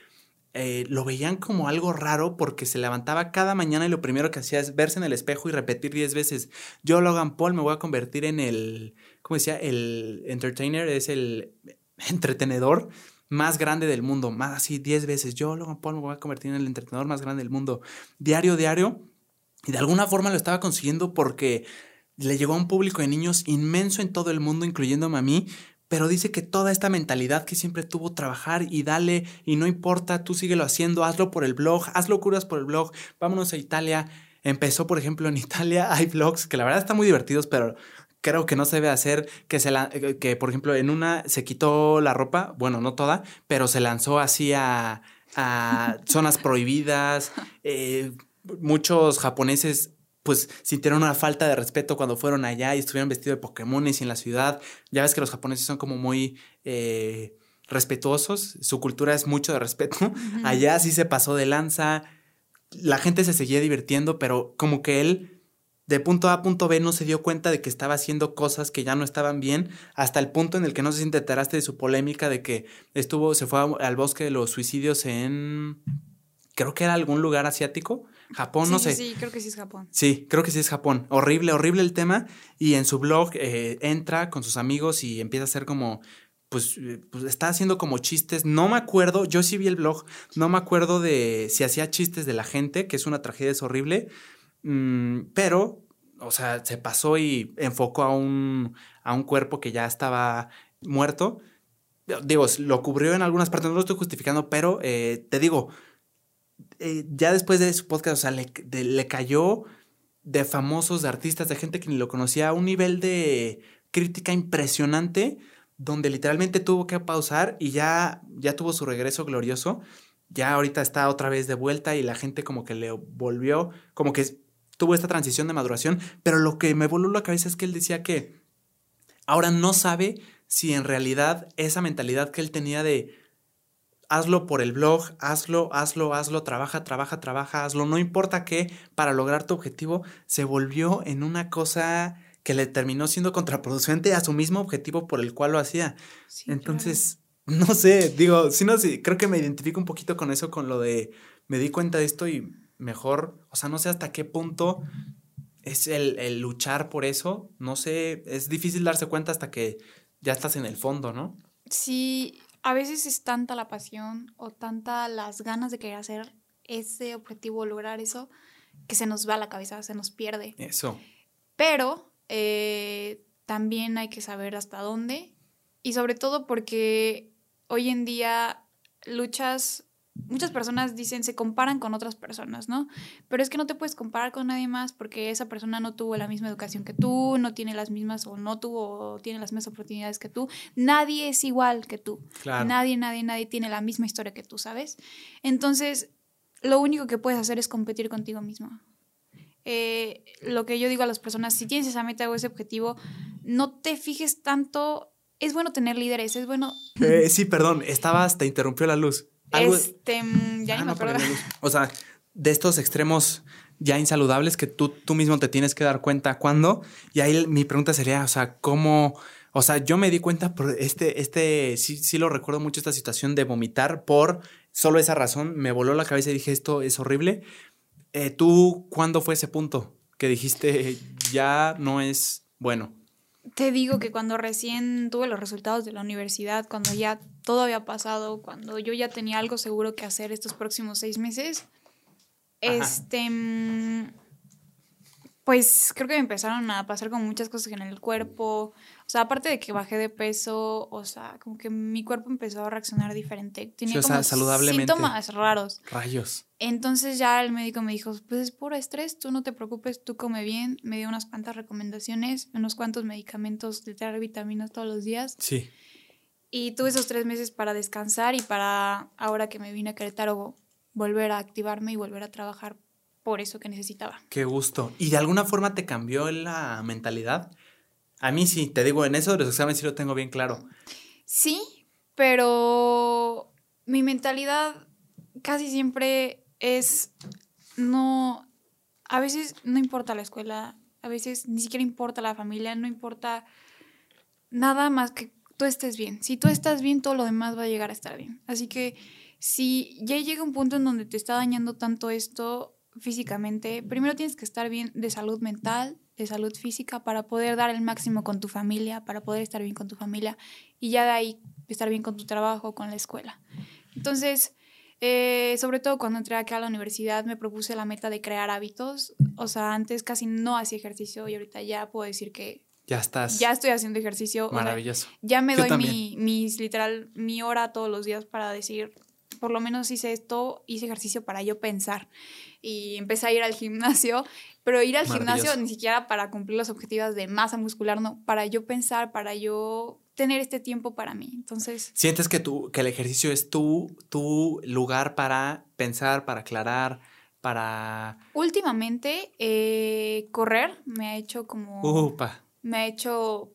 [SPEAKER 1] eh, lo veían como algo raro porque se levantaba cada mañana y lo primero que hacía es verse en el espejo y repetir 10 veces: Yo, Logan Paul, me voy a convertir en el. ¿Cómo decía? El entertainer, es el entretenedor más grande del mundo, más así 10 veces. Yo, Logan Paul, me voy a convertir en el entretenedor más grande del mundo. Diario, diario. Y de alguna forma lo estaba consiguiendo porque le llegó a un público de niños inmenso en todo el mundo, incluyéndome a mí. Pero dice que toda esta mentalidad que siempre tuvo trabajar y dale, y no importa, tú síguelo haciendo, hazlo por el blog, haz locuras por el blog, vámonos a Italia. empezó, por ejemplo, en Italia hay vlogs que la verdad están muy divertidos, pero creo que no se debe hacer que se la, eh, que por ejemplo en una se quitó la ropa, bueno, no toda, pero se lanzó así a, a zonas prohibidas. Eh, muchos japoneses pues sintieron una falta de respeto cuando fueron allá y estuvieron vestidos de Pokémones en la ciudad. Ya ves que los japoneses son como muy eh, respetuosos, su cultura es mucho de respeto. Allá sí se pasó de lanza, la gente se seguía divirtiendo, pero como que él de punto A a punto B no se dio cuenta de que estaba haciendo cosas que ya no estaban bien, hasta el punto en el que no si enteraste de su polémica de que estuvo, se fue al bosque de los suicidios en, creo que era algún lugar asiático, Japón, no sé.
[SPEAKER 2] Sí, creo que sí es Japón.
[SPEAKER 1] Sí, creo que sí es Japón. Horrible, horrible el tema. Y en su blog eh, entra con sus amigos y empieza a hacer como pues, eh, pues, está haciendo como chistes. No me acuerdo, yo sí vi el blog, no me acuerdo de si hacía chistes de la gente, que es una tragedia, es horrible, mm, pero, o sea, se pasó y enfocó a un, a un cuerpo que ya estaba muerto. Digo, lo cubrió en algunas partes, no lo estoy justificando, pero eh, te digo, eh, ya después de su podcast, o sea, le, le cayó de famosos, de artistas, de gente que ni lo conocía, a un nivel de crítica impresionante donde literalmente tuvo que pausar y ya, ya tuvo su regreso glorioso. Ya ahorita está otra vez de vuelta y la gente como que le volvió, como que tuvo esta transición de maduración, pero lo que me voló la cabeza es que él decía que ahora no sabe si en realidad esa mentalidad que él tenía de hazlo por el blog, hazlo, hazlo, hazlo, trabaja, trabaja, trabaja, hazlo, no importa qué, para lograr tu objetivo, se volvió en una cosa que le terminó siendo contraproducente a su mismo objetivo por el cual lo hacía. Entonces, no sé, digo, sí, no, sí, creo que me identifico un poquito con eso, con lo de me di cuenta de esto y mejor, o sea, no sé hasta qué punto es el, el luchar por eso, no sé, es difícil darse cuenta hasta que ya estás en el fondo, ¿no?
[SPEAKER 2] Sí, a veces es tanta la pasión o tanta las ganas de querer hacer ese objetivo, lograr eso, que se nos va a la cabeza, se nos pierde.
[SPEAKER 1] Eso.
[SPEAKER 2] Pero eh, también hay que saber hasta dónde y sobre todo porque hoy en día luchas, muchas personas dicen, se comparan con otras personas, ¿no? Pero es que no te puedes comparar con nadie más porque esa persona no tuvo la misma educación que tú, no tiene las mismas o no tuvo o tiene las mismas oportunidades que tú. Nadie es igual que tú. Nadie, nadie, nadie tiene la misma historia que tú, ¿sabes? Entonces, lo único que puedes hacer es competir contigo mismo. Eh, lo que yo digo a las personas, si tienes esa meta o ese objetivo, no te fijes tanto. Es bueno tener líderes, es bueno.
[SPEAKER 1] Eh, sí, perdón, estabas, te interrumpió la luz.
[SPEAKER 2] Este, mm, ya ah, me acuerdo.
[SPEAKER 1] O sea, de estos extremos ya insaludables que tú, tú mismo te tienes que dar cuenta cuándo. Y ahí mi pregunta sería, o sea, ¿cómo? O sea, yo me di cuenta por este, este, sí, sí lo recuerdo mucho esta situación de vomitar por solo esa razón. Me voló la cabeza y dije, esto es horrible. Eh, ¿Tú cuándo fue ese punto que dijiste ya no es bueno?
[SPEAKER 2] Te digo que cuando recién tuve los resultados de la universidad, cuando ya todo había pasado, cuando yo ya tenía algo seguro que hacer estos próximos seis meses, este, mm, pues creo que me empezaron a pasar como muchas cosas en el cuerpo, o sea, aparte de que bajé de peso, o sea, como que mi cuerpo empezó a reaccionar diferente. Tenía como síntomas raros.
[SPEAKER 1] Rayos.
[SPEAKER 2] Entonces ya el médico me dijo, pues es puro estrés, tú no te preocupes, tú come bien. Me dio unas cuantas recomendaciones, unos cuantos medicamentos de traer vitaminas todos los días.
[SPEAKER 1] Sí.
[SPEAKER 2] Y tuve esos tres meses para descansar y para, ahora que me vine a Querétaro, volver a activarme y volver a trabajar por eso que necesitaba.
[SPEAKER 1] Qué gusto. ¿Y de alguna forma te cambió la mentalidad? A mí sí, te digo, en eso de los exámenes sí lo tengo bien claro.
[SPEAKER 2] Sí, pero mi mentalidad casi siempre es no, a veces no importa la escuela, a veces ni siquiera importa la familia, no importa nada más que tú estés bien. Si tú estás bien, todo lo demás va a llegar a estar bien. Así que si ya llega un punto en donde te está dañando tanto esto físicamente, primero tienes que estar bien de salud mental, de salud física para poder dar el máximo con tu familia, para poder estar bien con tu familia y ya de ahí estar bien con tu trabajo, con la escuela. Entonces, eh, sobre todo cuando entré acá a la universidad me propuse la meta de crear hábitos. O sea, antes casi no hacía ejercicio y ahorita ya puedo decir que...
[SPEAKER 1] Ya estás.
[SPEAKER 2] Ya estoy haciendo ejercicio.
[SPEAKER 1] Maravilloso.
[SPEAKER 2] ya me doy mi, mis, literal, mi hora todos los días para decir, por lo menos hice esto, hice ejercicio para yo pensar y empecé a ir al gimnasio, pero ir al gimnasio ni siquiera para cumplir los objetivos de masa muscular, no, para yo pensar, para yo tener este tiempo para mí. Entonces,
[SPEAKER 1] sientes que tú que el ejercicio es tu tu lugar para pensar, para aclarar, para
[SPEAKER 2] últimamente eh, correr me ha hecho como
[SPEAKER 1] Upa.
[SPEAKER 2] me ha hecho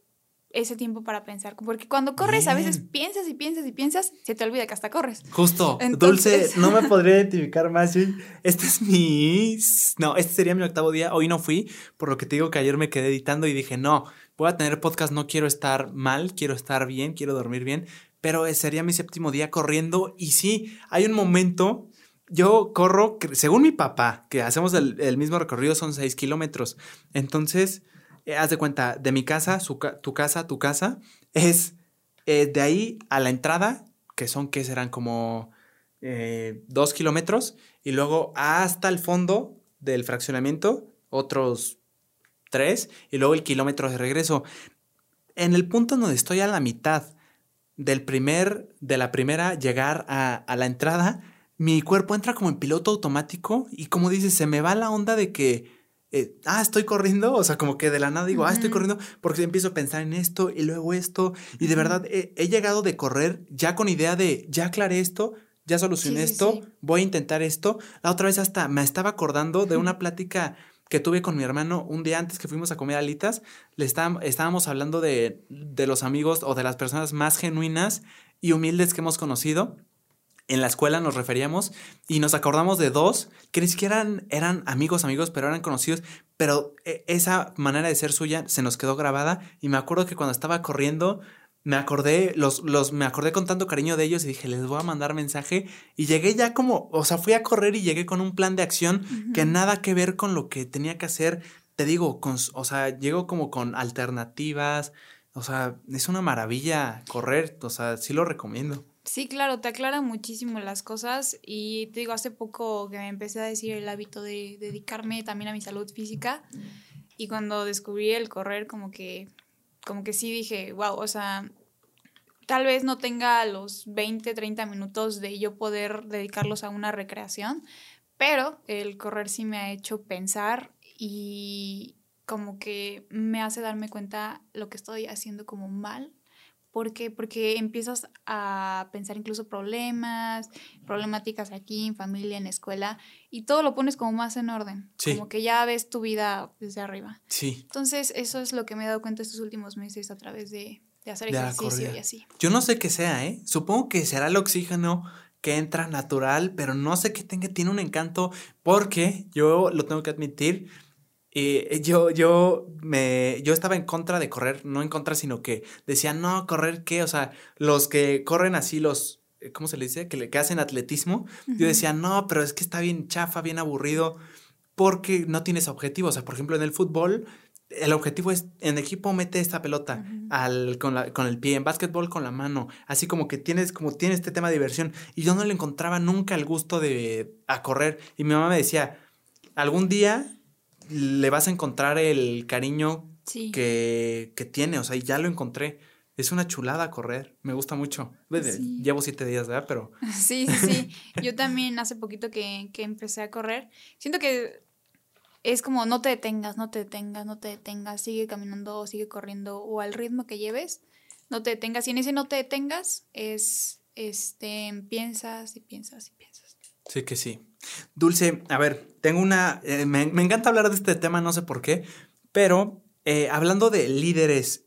[SPEAKER 2] ese tiempo para pensar. Porque cuando corres, a veces piensas y piensas y piensas, se te olvida que hasta corres.
[SPEAKER 1] Justo. Dulce, no me podría identificar más. Este es mi. No, este sería mi octavo día. Hoy no fui, por lo que te digo que ayer me quedé editando y dije, no, voy a tener podcast, no quiero estar mal, quiero estar bien, quiero dormir bien. Pero sería mi séptimo día corriendo. Y sí, hay un momento. Yo corro, según mi papá, que hacemos el, el mismo recorrido, son seis kilómetros. Entonces eh, haz de cuenta, de mi casa, tu casa, tu casa, es eh, de ahí a la entrada, que son, que serán como eh, dos kilómetros, y luego hasta el fondo del fraccionamiento, otros tres, y luego el kilómetro de regreso. En el punto donde estoy a la mitad del primer, de la primera llegar a, a la entrada, mi cuerpo entra como en piloto automático y como dices, se me va la onda de que eh, ah, estoy corriendo, o sea, como que de la nada digo, ah, estoy corriendo, porque empiezo a pensar en esto y luego esto, y de verdad he, llegado de correr ya con idea de, ya aclaré esto, ya solucioné esto, voy a intentar esto. La otra vez hasta me estaba acordando de una plática que tuve con mi hermano un día antes que fuimos a comer alitas, le estábamos hablando de, de los amigos o de las personas más genuinas y humildes que hemos conocido en la escuela nos referíamos y nos acordamos de dos que ni siquiera eran, amigos, amigos, pero eran conocidos, pero e, esa manera de ser suya se nos quedó grabada y me acuerdo que cuando estaba corriendo me acordé, los, los, me acordé con tanto cariño de ellos y dije, les voy a mandar mensaje y llegué ya como, o sea, fui a correr y llegué con un plan de acción que nada que ver con lo que tenía que hacer, te digo, con, o sea, llego como con alternativas, o sea, es una maravilla correr, o sea, sí lo recomiendo.
[SPEAKER 2] Sí, claro, te aclara muchísimo las cosas y te digo, hace poco que me empecé a decir el hábito de dedicarme también a mi salud física y cuando descubrí el correr como que, como que sí dije, wow, o sea, tal vez no tenga los 20, 30 minutos de yo poder dedicarlos a una recreación, pero el correr sí me ha hecho pensar y como que me hace darme cuenta lo que estoy haciendo como mal ¿Por qué? Porque empiezas a pensar incluso problemas, problemáticas aquí, en familia, en escuela, y todo lo pones como más en orden. Como que ya ves tu vida desde arriba.
[SPEAKER 1] Sí.
[SPEAKER 2] Entonces, eso es lo que me he dado cuenta estos últimos meses a través de, hacer ejercicio y así.
[SPEAKER 1] Yo no sé qué sea, ¿eh? Supongo que será el oxígeno que entra natural, pero no sé qué tenga, tiene un encanto, porque yo lo tengo que admitir y yo, yo, me, yo estaba en contra de correr, no en contra, sino que decía, no, correr qué, o sea, los que corren así, los, eh, ¿cómo se le dice? Que, que hacen atletismo, yo decía, no, pero es que está bien chafa, bien aburrido, porque no tienes objetivo, o sea, por ejemplo, en el fútbol, el objetivo es, en equipo mete esta pelota al, con, la, con el pie, en básquetbol con la mano, así como que tienes, como este tema de diversión, y yo no le encontraba nunca el gusto de, a correr, y mi mamá me decía, algún día le vas a encontrar el cariño que, tiene, o sea, ya lo encontré. Es una chulada correr, me gusta mucho. Llevo siete días, ¿verdad? Pero...
[SPEAKER 2] Sí, sí, sí. Yo también hace poquito que, que empecé a correr. Siento que es como no te detengas, no te detengas, no te detengas, sigue caminando, sigue corriendo o al ritmo que lleves, no te detengas. Y en ese no te detengas es, este, piensas y piensas y piensas.
[SPEAKER 1] Sí que sí. Dulce, a ver, tengo una, eh, me, encanta hablar de este tema, no sé por qué, pero eh, hablando de líderes,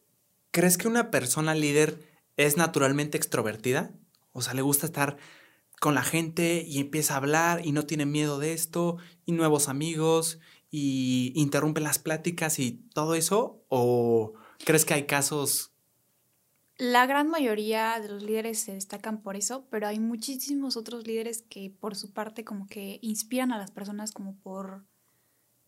[SPEAKER 1] ¿crees que una persona líder es naturalmente extrovertida? O sea, le gusta estar con la gente y empieza a hablar y no tiene miedo de esto y nuevos amigos y interrumpe las pláticas y todo eso? ¿O crees que hay casos
[SPEAKER 2] la gran mayoría de los líderes se destacan por eso, pero hay muchísimos otros líderes que por su parte como que inspiran a las personas como por,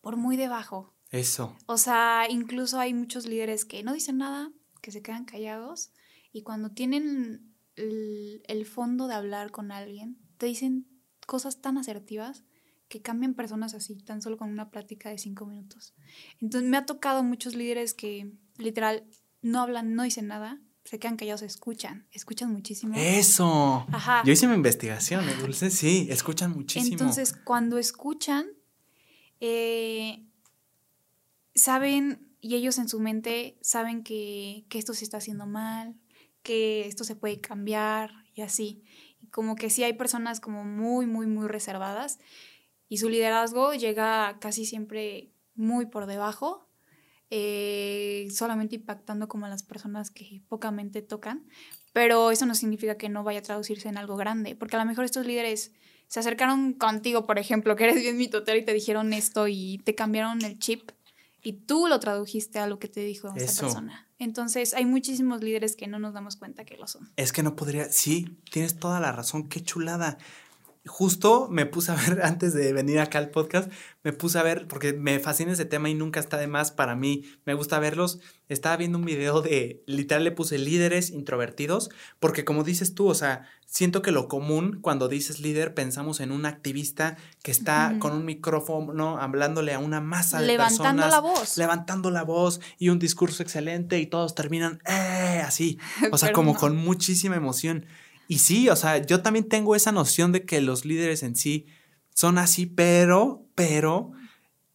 [SPEAKER 2] por muy debajo.
[SPEAKER 1] Eso.
[SPEAKER 2] O sea, incluso hay muchos líderes que no dicen nada, que se quedan callados y cuando tienen el, el fondo de hablar con alguien, te dicen cosas tan asertivas que cambian personas así, tan solo con una plática de cinco minutos. Entonces me ha tocado muchos líderes que literal no hablan, no dicen nada, se quedan callados, escuchan, escuchan muchísimo.
[SPEAKER 1] Eso. Ajá. Yo hice mi investigación, ¿eh, Dulce, sí, escuchan muchísimo.
[SPEAKER 2] Entonces, cuando escuchan, eh, saben, y ellos en su mente saben que, que esto se está haciendo mal, que esto se puede cambiar y así. Y como que sí hay personas como muy, muy, muy reservadas y su liderazgo llega casi siempre muy por debajo, eh, solamente impactando como a las personas que pocamente tocan, pero eso no significa que no vaya a traducirse en algo grande, porque a lo mejor estos líderes se acercaron contigo, por ejemplo, que eres bien mitotero y te dijeron esto y te cambiaron el chip y tú lo tradujiste a lo que te dijo esa persona. Entonces, hay muchísimos líderes que no nos damos cuenta que lo son.
[SPEAKER 1] Es que no podría, sí, tienes toda la razón, qué chulada justo me puse a ver antes de venir acá al podcast, me puse a ver, porque me fascina ese tema y nunca está de más para mí, me gusta verlos. Estaba viendo un video de, literal le puse líderes introvertidos, porque como dices tú, o sea, siento que lo común cuando dices líder pensamos en un activista que está con un micrófono hablándole a una masa de levantando personas. Levantando la voz. Levantando la voz y un discurso excelente y todos terminan, eh, así, o sea, como con muchísima emoción. Y sí, o sea, yo también tengo esa noción de que los líderes en sí son así, pero, pero,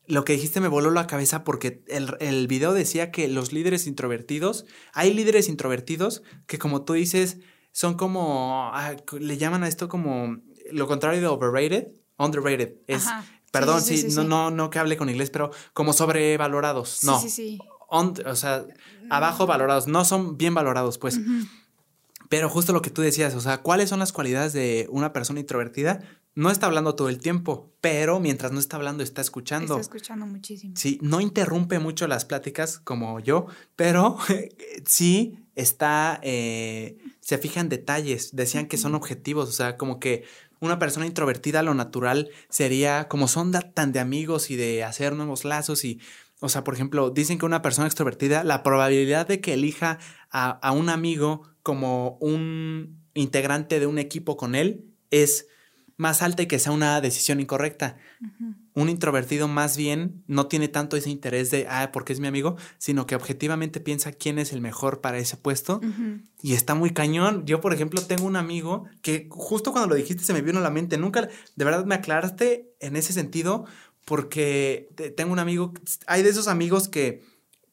[SPEAKER 1] lo que dijiste me voló la cabeza porque el, el video decía que los líderes introvertidos, hay líderes introvertidos que como tú dices, son como, ah, le llaman a esto como lo contrario de overrated, underrated. Es, perdón, sí, no, no, no que hable con inglés, pero como sobrevalorados, no. Sí, sí, o sea, abajo valorados, no son bien valorados, pues. Pero justo lo que tú decías, o sea, ¿cuáles son las cualidades de una persona introvertida? No está hablando todo el tiempo, pero mientras no está hablando, está escuchando.
[SPEAKER 2] Está escuchando muchísimo.
[SPEAKER 1] Sí, no interrumpe mucho las pláticas como yo, pero sí está, eh, se fija en detalles. Decían que son objetivos, o sea, como que una persona introvertida, lo natural sería, como son tan de amigos y de hacer nuevos lazos y o sea, por ejemplo, dicen que una persona extrovertida, la probabilidad de que elija a, a, un amigo como un integrante de un equipo con él es más alta y que sea una decisión incorrecta. Un introvertido más bien no tiene tanto ese interés de, ah, porque es mi amigo, sino que objetivamente piensa quién es el mejor para ese puesto y está muy cañón. Yo, por ejemplo, tengo un amigo que justo cuando lo dijiste se me vino a la mente, nunca, de verdad me aclaraste en ese sentido porque tengo un amigo, hay de esos amigos que,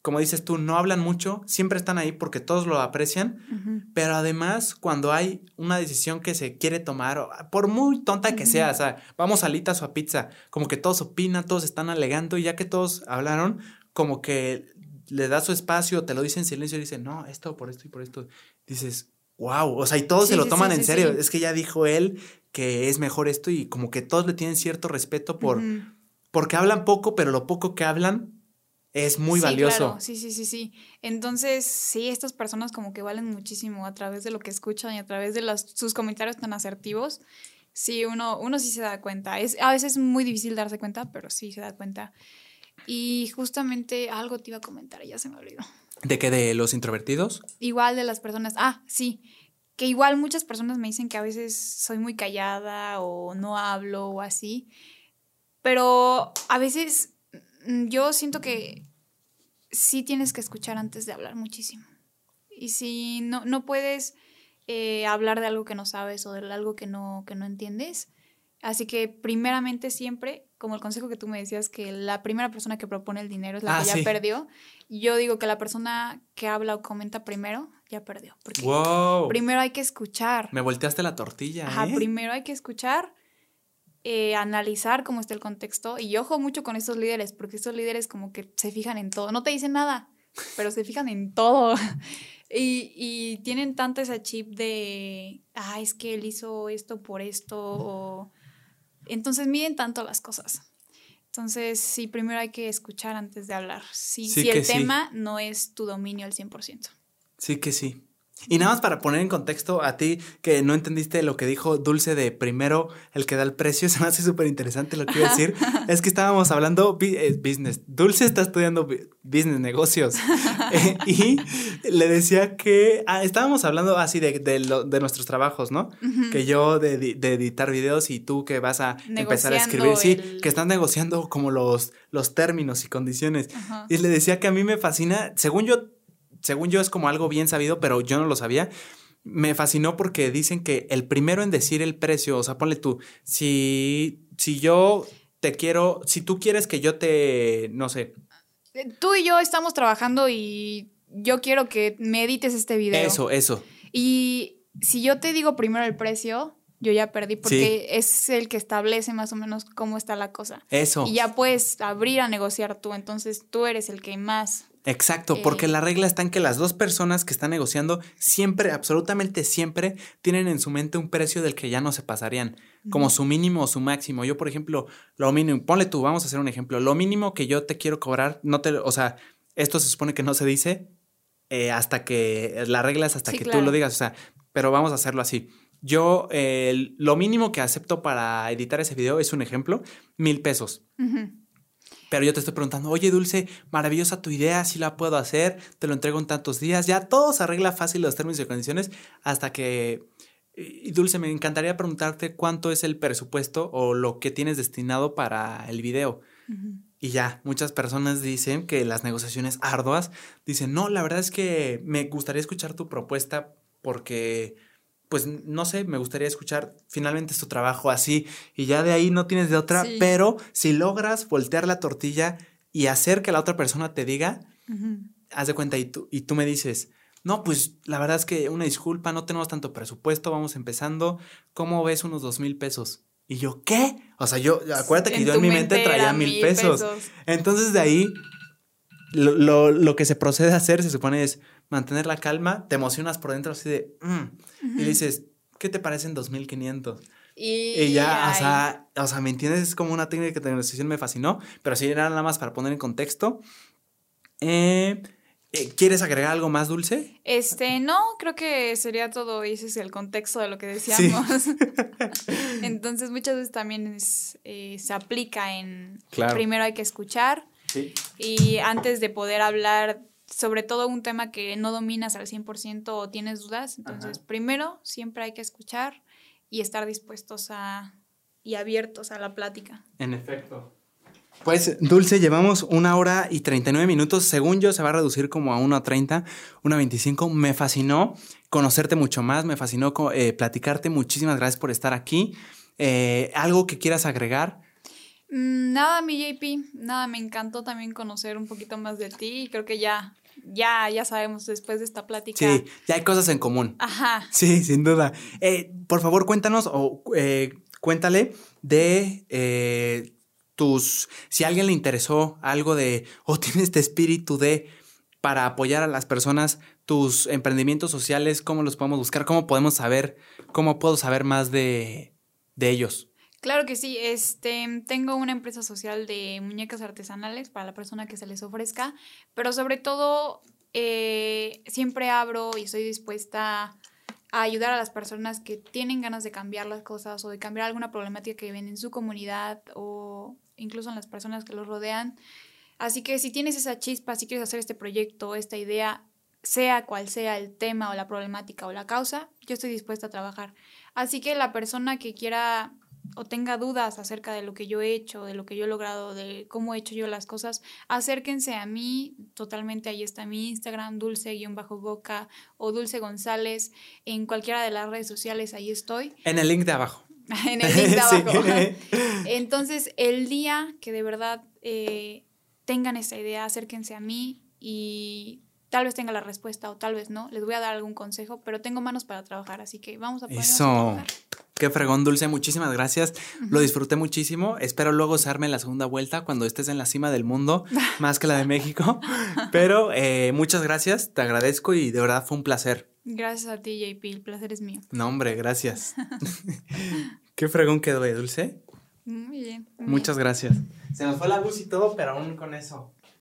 [SPEAKER 1] como dices tú, no hablan mucho, siempre están ahí porque todos lo aprecian, pero además cuando hay una decisión que se quiere tomar, por muy tonta que sea, o sea, vamos a alitas o a pizza, como que todos opinan, todos están alegando y ya que todos hablaron, como que le da su espacio, te lo dice en silencio y dice, no, esto por esto y por esto, dices, wow, o sea, y todos se lo toman en serio, es que ya dijo él que es mejor esto y como que todos le tienen cierto respeto por porque hablan poco, pero lo poco que hablan es muy valioso.
[SPEAKER 2] Sí, sí, sí, sí. Entonces, sí, estas personas como que valen muchísimo a través de lo que escuchan y a través de sus comentarios tan asertivos. Sí, uno, uno sí se da cuenta. Es a veces muy difícil darse cuenta, pero sí se da cuenta. Y justamente algo te iba a comentar, ya se me olvidó.
[SPEAKER 1] ¿De qué? ¿De los introvertidos?
[SPEAKER 2] Igual de las personas. Ah, sí. Que igual muchas personas me dicen que a veces soy muy callada o no hablo o así. Pero a veces yo siento que sí tienes que escuchar antes de hablar muchísimo. Y si no, no puedes eh, hablar de algo que no sabes o de algo que no, que no entiendes. Así que primeramente siempre, como el consejo que tú me decías, que la primera persona que propone el dinero es la ah, que ya perdió, yo digo que la persona que habla o comenta primero ya perdió. Porque primero hay que escuchar.
[SPEAKER 1] Me volteaste la tortilla.
[SPEAKER 2] Ajá, ¿eh? primero hay que escuchar eh, analizar cómo está el contexto. Y ojo mucho con estos líderes, porque estos líderes como que se fijan en todo. No te dicen nada, pero se fijan en todo. y, y, tienen tanto ese chip de, ah, es que él hizo esto por esto. O... Entonces miden tanto las cosas. Entonces, sí, primero hay que escuchar antes de hablar. si el tema no es tu dominio al 100%.
[SPEAKER 1] Sí que sí. Y nada más para poner en contexto a ti que no entendiste lo que dijo Dulce de primero el que da el precio, se me hace súper interesante lo que iba a decir. es que estábamos hablando eh, business. Dulce está estudiando business, negocios. Eh, y le decía que ah, estábamos hablando así de, de, nuestros trabajos, ¿no? Que yo de, de, editar videos y tú que vas a empezar a escribir. Sí, que están negociando como los, los términos y condiciones. Y le decía que a mí me fascina, según yo según yo es como algo bien sabido, pero yo no lo sabía. Me fascinó porque dicen que el primero en decir el precio, o sea, ponle tú, si, si yo te quiero, si tú quieres que yo te, no sé.
[SPEAKER 2] Eh, tú y yo estamos trabajando y yo quiero que me edites este video.
[SPEAKER 1] Eso, eso.
[SPEAKER 2] Y si yo te digo primero el precio, yo ya perdí porque es el que establece más o menos cómo está la cosa.
[SPEAKER 1] Eso.
[SPEAKER 2] Y ya puedes abrir a negociar tú, entonces tú eres el que más.
[SPEAKER 1] Exacto, porque eh, la regla está en que las dos personas que están negociando siempre, absolutamente siempre, tienen en su mente un precio del que ya no se pasarían, como su mínimo o su máximo. Yo, por ejemplo, lo mínimo, ponle tú, vamos a hacer un ejemplo, lo mínimo que yo te quiero cobrar, no te, o sea, esto se supone que no se dice eh, hasta que, la regla es hasta que tú lo digas, o sea, pero vamos a hacerlo así. Yo, lo mínimo que acepto para editar ese video es un ejemplo, mil pesos. Pero yo te estoy preguntando, oye Dulce, maravillosa tu idea, si la puedo hacer, te lo entrego en tantos días, ya todo se arregla fácil los términos y condiciones hasta que... Y Dulce, me encantaría preguntarte cuánto es el presupuesto o lo que tienes destinado para el video. Y ya, muchas personas dicen que las negociaciones arduas, dicen, no, la verdad es que me gustaría escuchar tu propuesta porque pues no sé, me gustaría escuchar finalmente es tu trabajo así y ya de ahí no tienes de otra, pero si logras voltear la tortilla y hacer que la otra persona te diga, haz de cuenta y tú, y tú me dices, no, pues la verdad es que una disculpa, no tenemos tanto presupuesto, vamos empezando, ¿cómo ves unos dos mil pesos? Y yo, ¿qué? O sea, yo, acuérdate que yo en mi mente traía mil pesos. Entonces de ahí, lo, lo, lo que se procede a hacer, se supone es, mantener la calma, te emocionas por dentro así de, mm", y dices, ¿qué te parecen 2500? Y, ya, o sea, o sea, ¿me entiendes? Es como una técnica de negociación me fascinó, pero si era nada más para poner en contexto. Eh, eh, ¿Quieres agregar algo más, Dulce?
[SPEAKER 2] Este, no, creo que sería todo y ese es el contexto de lo que decíamos. Entonces, muchas veces también eh, se aplica en, primero hay que escuchar y antes de poder hablar sobre todo un tema que no dominas al 100% o tienes dudas. Entonces, primero, siempre hay que escuchar y estar dispuestos a y abiertos a la plática.
[SPEAKER 1] En efecto. Pues, Dulce, llevamos una hora y 39 minutos. Según yo, se va a reducir como a 1.30, 1.25. Me fascinó conocerte mucho más, me fascinó eh, platicarte. Muchísimas gracias por estar aquí. Eh, ¿Algo que quieras agregar?
[SPEAKER 2] Mm, nada, mi JP, nada, me encantó también conocer un poquito más de ti y creo que ya, ya, ya sabemos después de esta plática.
[SPEAKER 1] Sí, ya hay cosas en común.
[SPEAKER 2] Ajá.
[SPEAKER 1] Sí, sin duda. Eh, por favor, cuéntanos o eh, cuéntale de eh, tus, si a alguien le interesó algo de, o tiene este espíritu de, para apoyar a las personas, tus emprendimientos sociales, cómo los podemos buscar, cómo podemos saber, cómo puedo saber más de, de ellos.
[SPEAKER 2] Claro que sí, este, tengo una empresa social de muñecas artesanales para la persona que se les ofrezca, pero sobre todo eh, siempre abro y estoy dispuesta a ayudar a las personas que tienen ganas de cambiar las cosas o de cambiar alguna problemática que viven en su comunidad o incluso en las personas que los rodean. Así que si tienes esa chispa, si quieres hacer este proyecto, esta idea, sea cual sea el tema o la problemática o la causa, yo estoy dispuesta a trabajar. Así que la persona que quiera o tenga dudas acerca de lo que yo he hecho, de lo que yo he logrado, de cómo he hecho yo las cosas, acérquense a mí. Totalmente ahí está mi Instagram, dulce-boca o Dulce González. En cualquiera de las redes sociales, ahí estoy.
[SPEAKER 1] En el link de abajo.
[SPEAKER 2] en el link de abajo. Entonces, el día que de verdad eh, tengan esa idea, acérquense a mí y tal vez tenga la respuesta o tal vez no. Les voy a dar algún consejo, pero tengo manos para trabajar, así que vamos a ponernos
[SPEAKER 1] Eso. A trabajar. Qué fregón, Dulce. Muchísimas gracias. Lo disfruté muchísimo. Espero luego en la segunda vuelta cuando estés en la cima del mundo, más que la de México. Pero eh, muchas gracias. Te agradezco y de verdad fue un placer.
[SPEAKER 2] Gracias a ti, JP. El placer es mío.
[SPEAKER 1] No, hombre, gracias. Qué fregón quedó, ¿eh, Dulce?
[SPEAKER 2] Muy bien.
[SPEAKER 1] Muchas gracias. Se nos fue la luz y todo, pero aún con eso.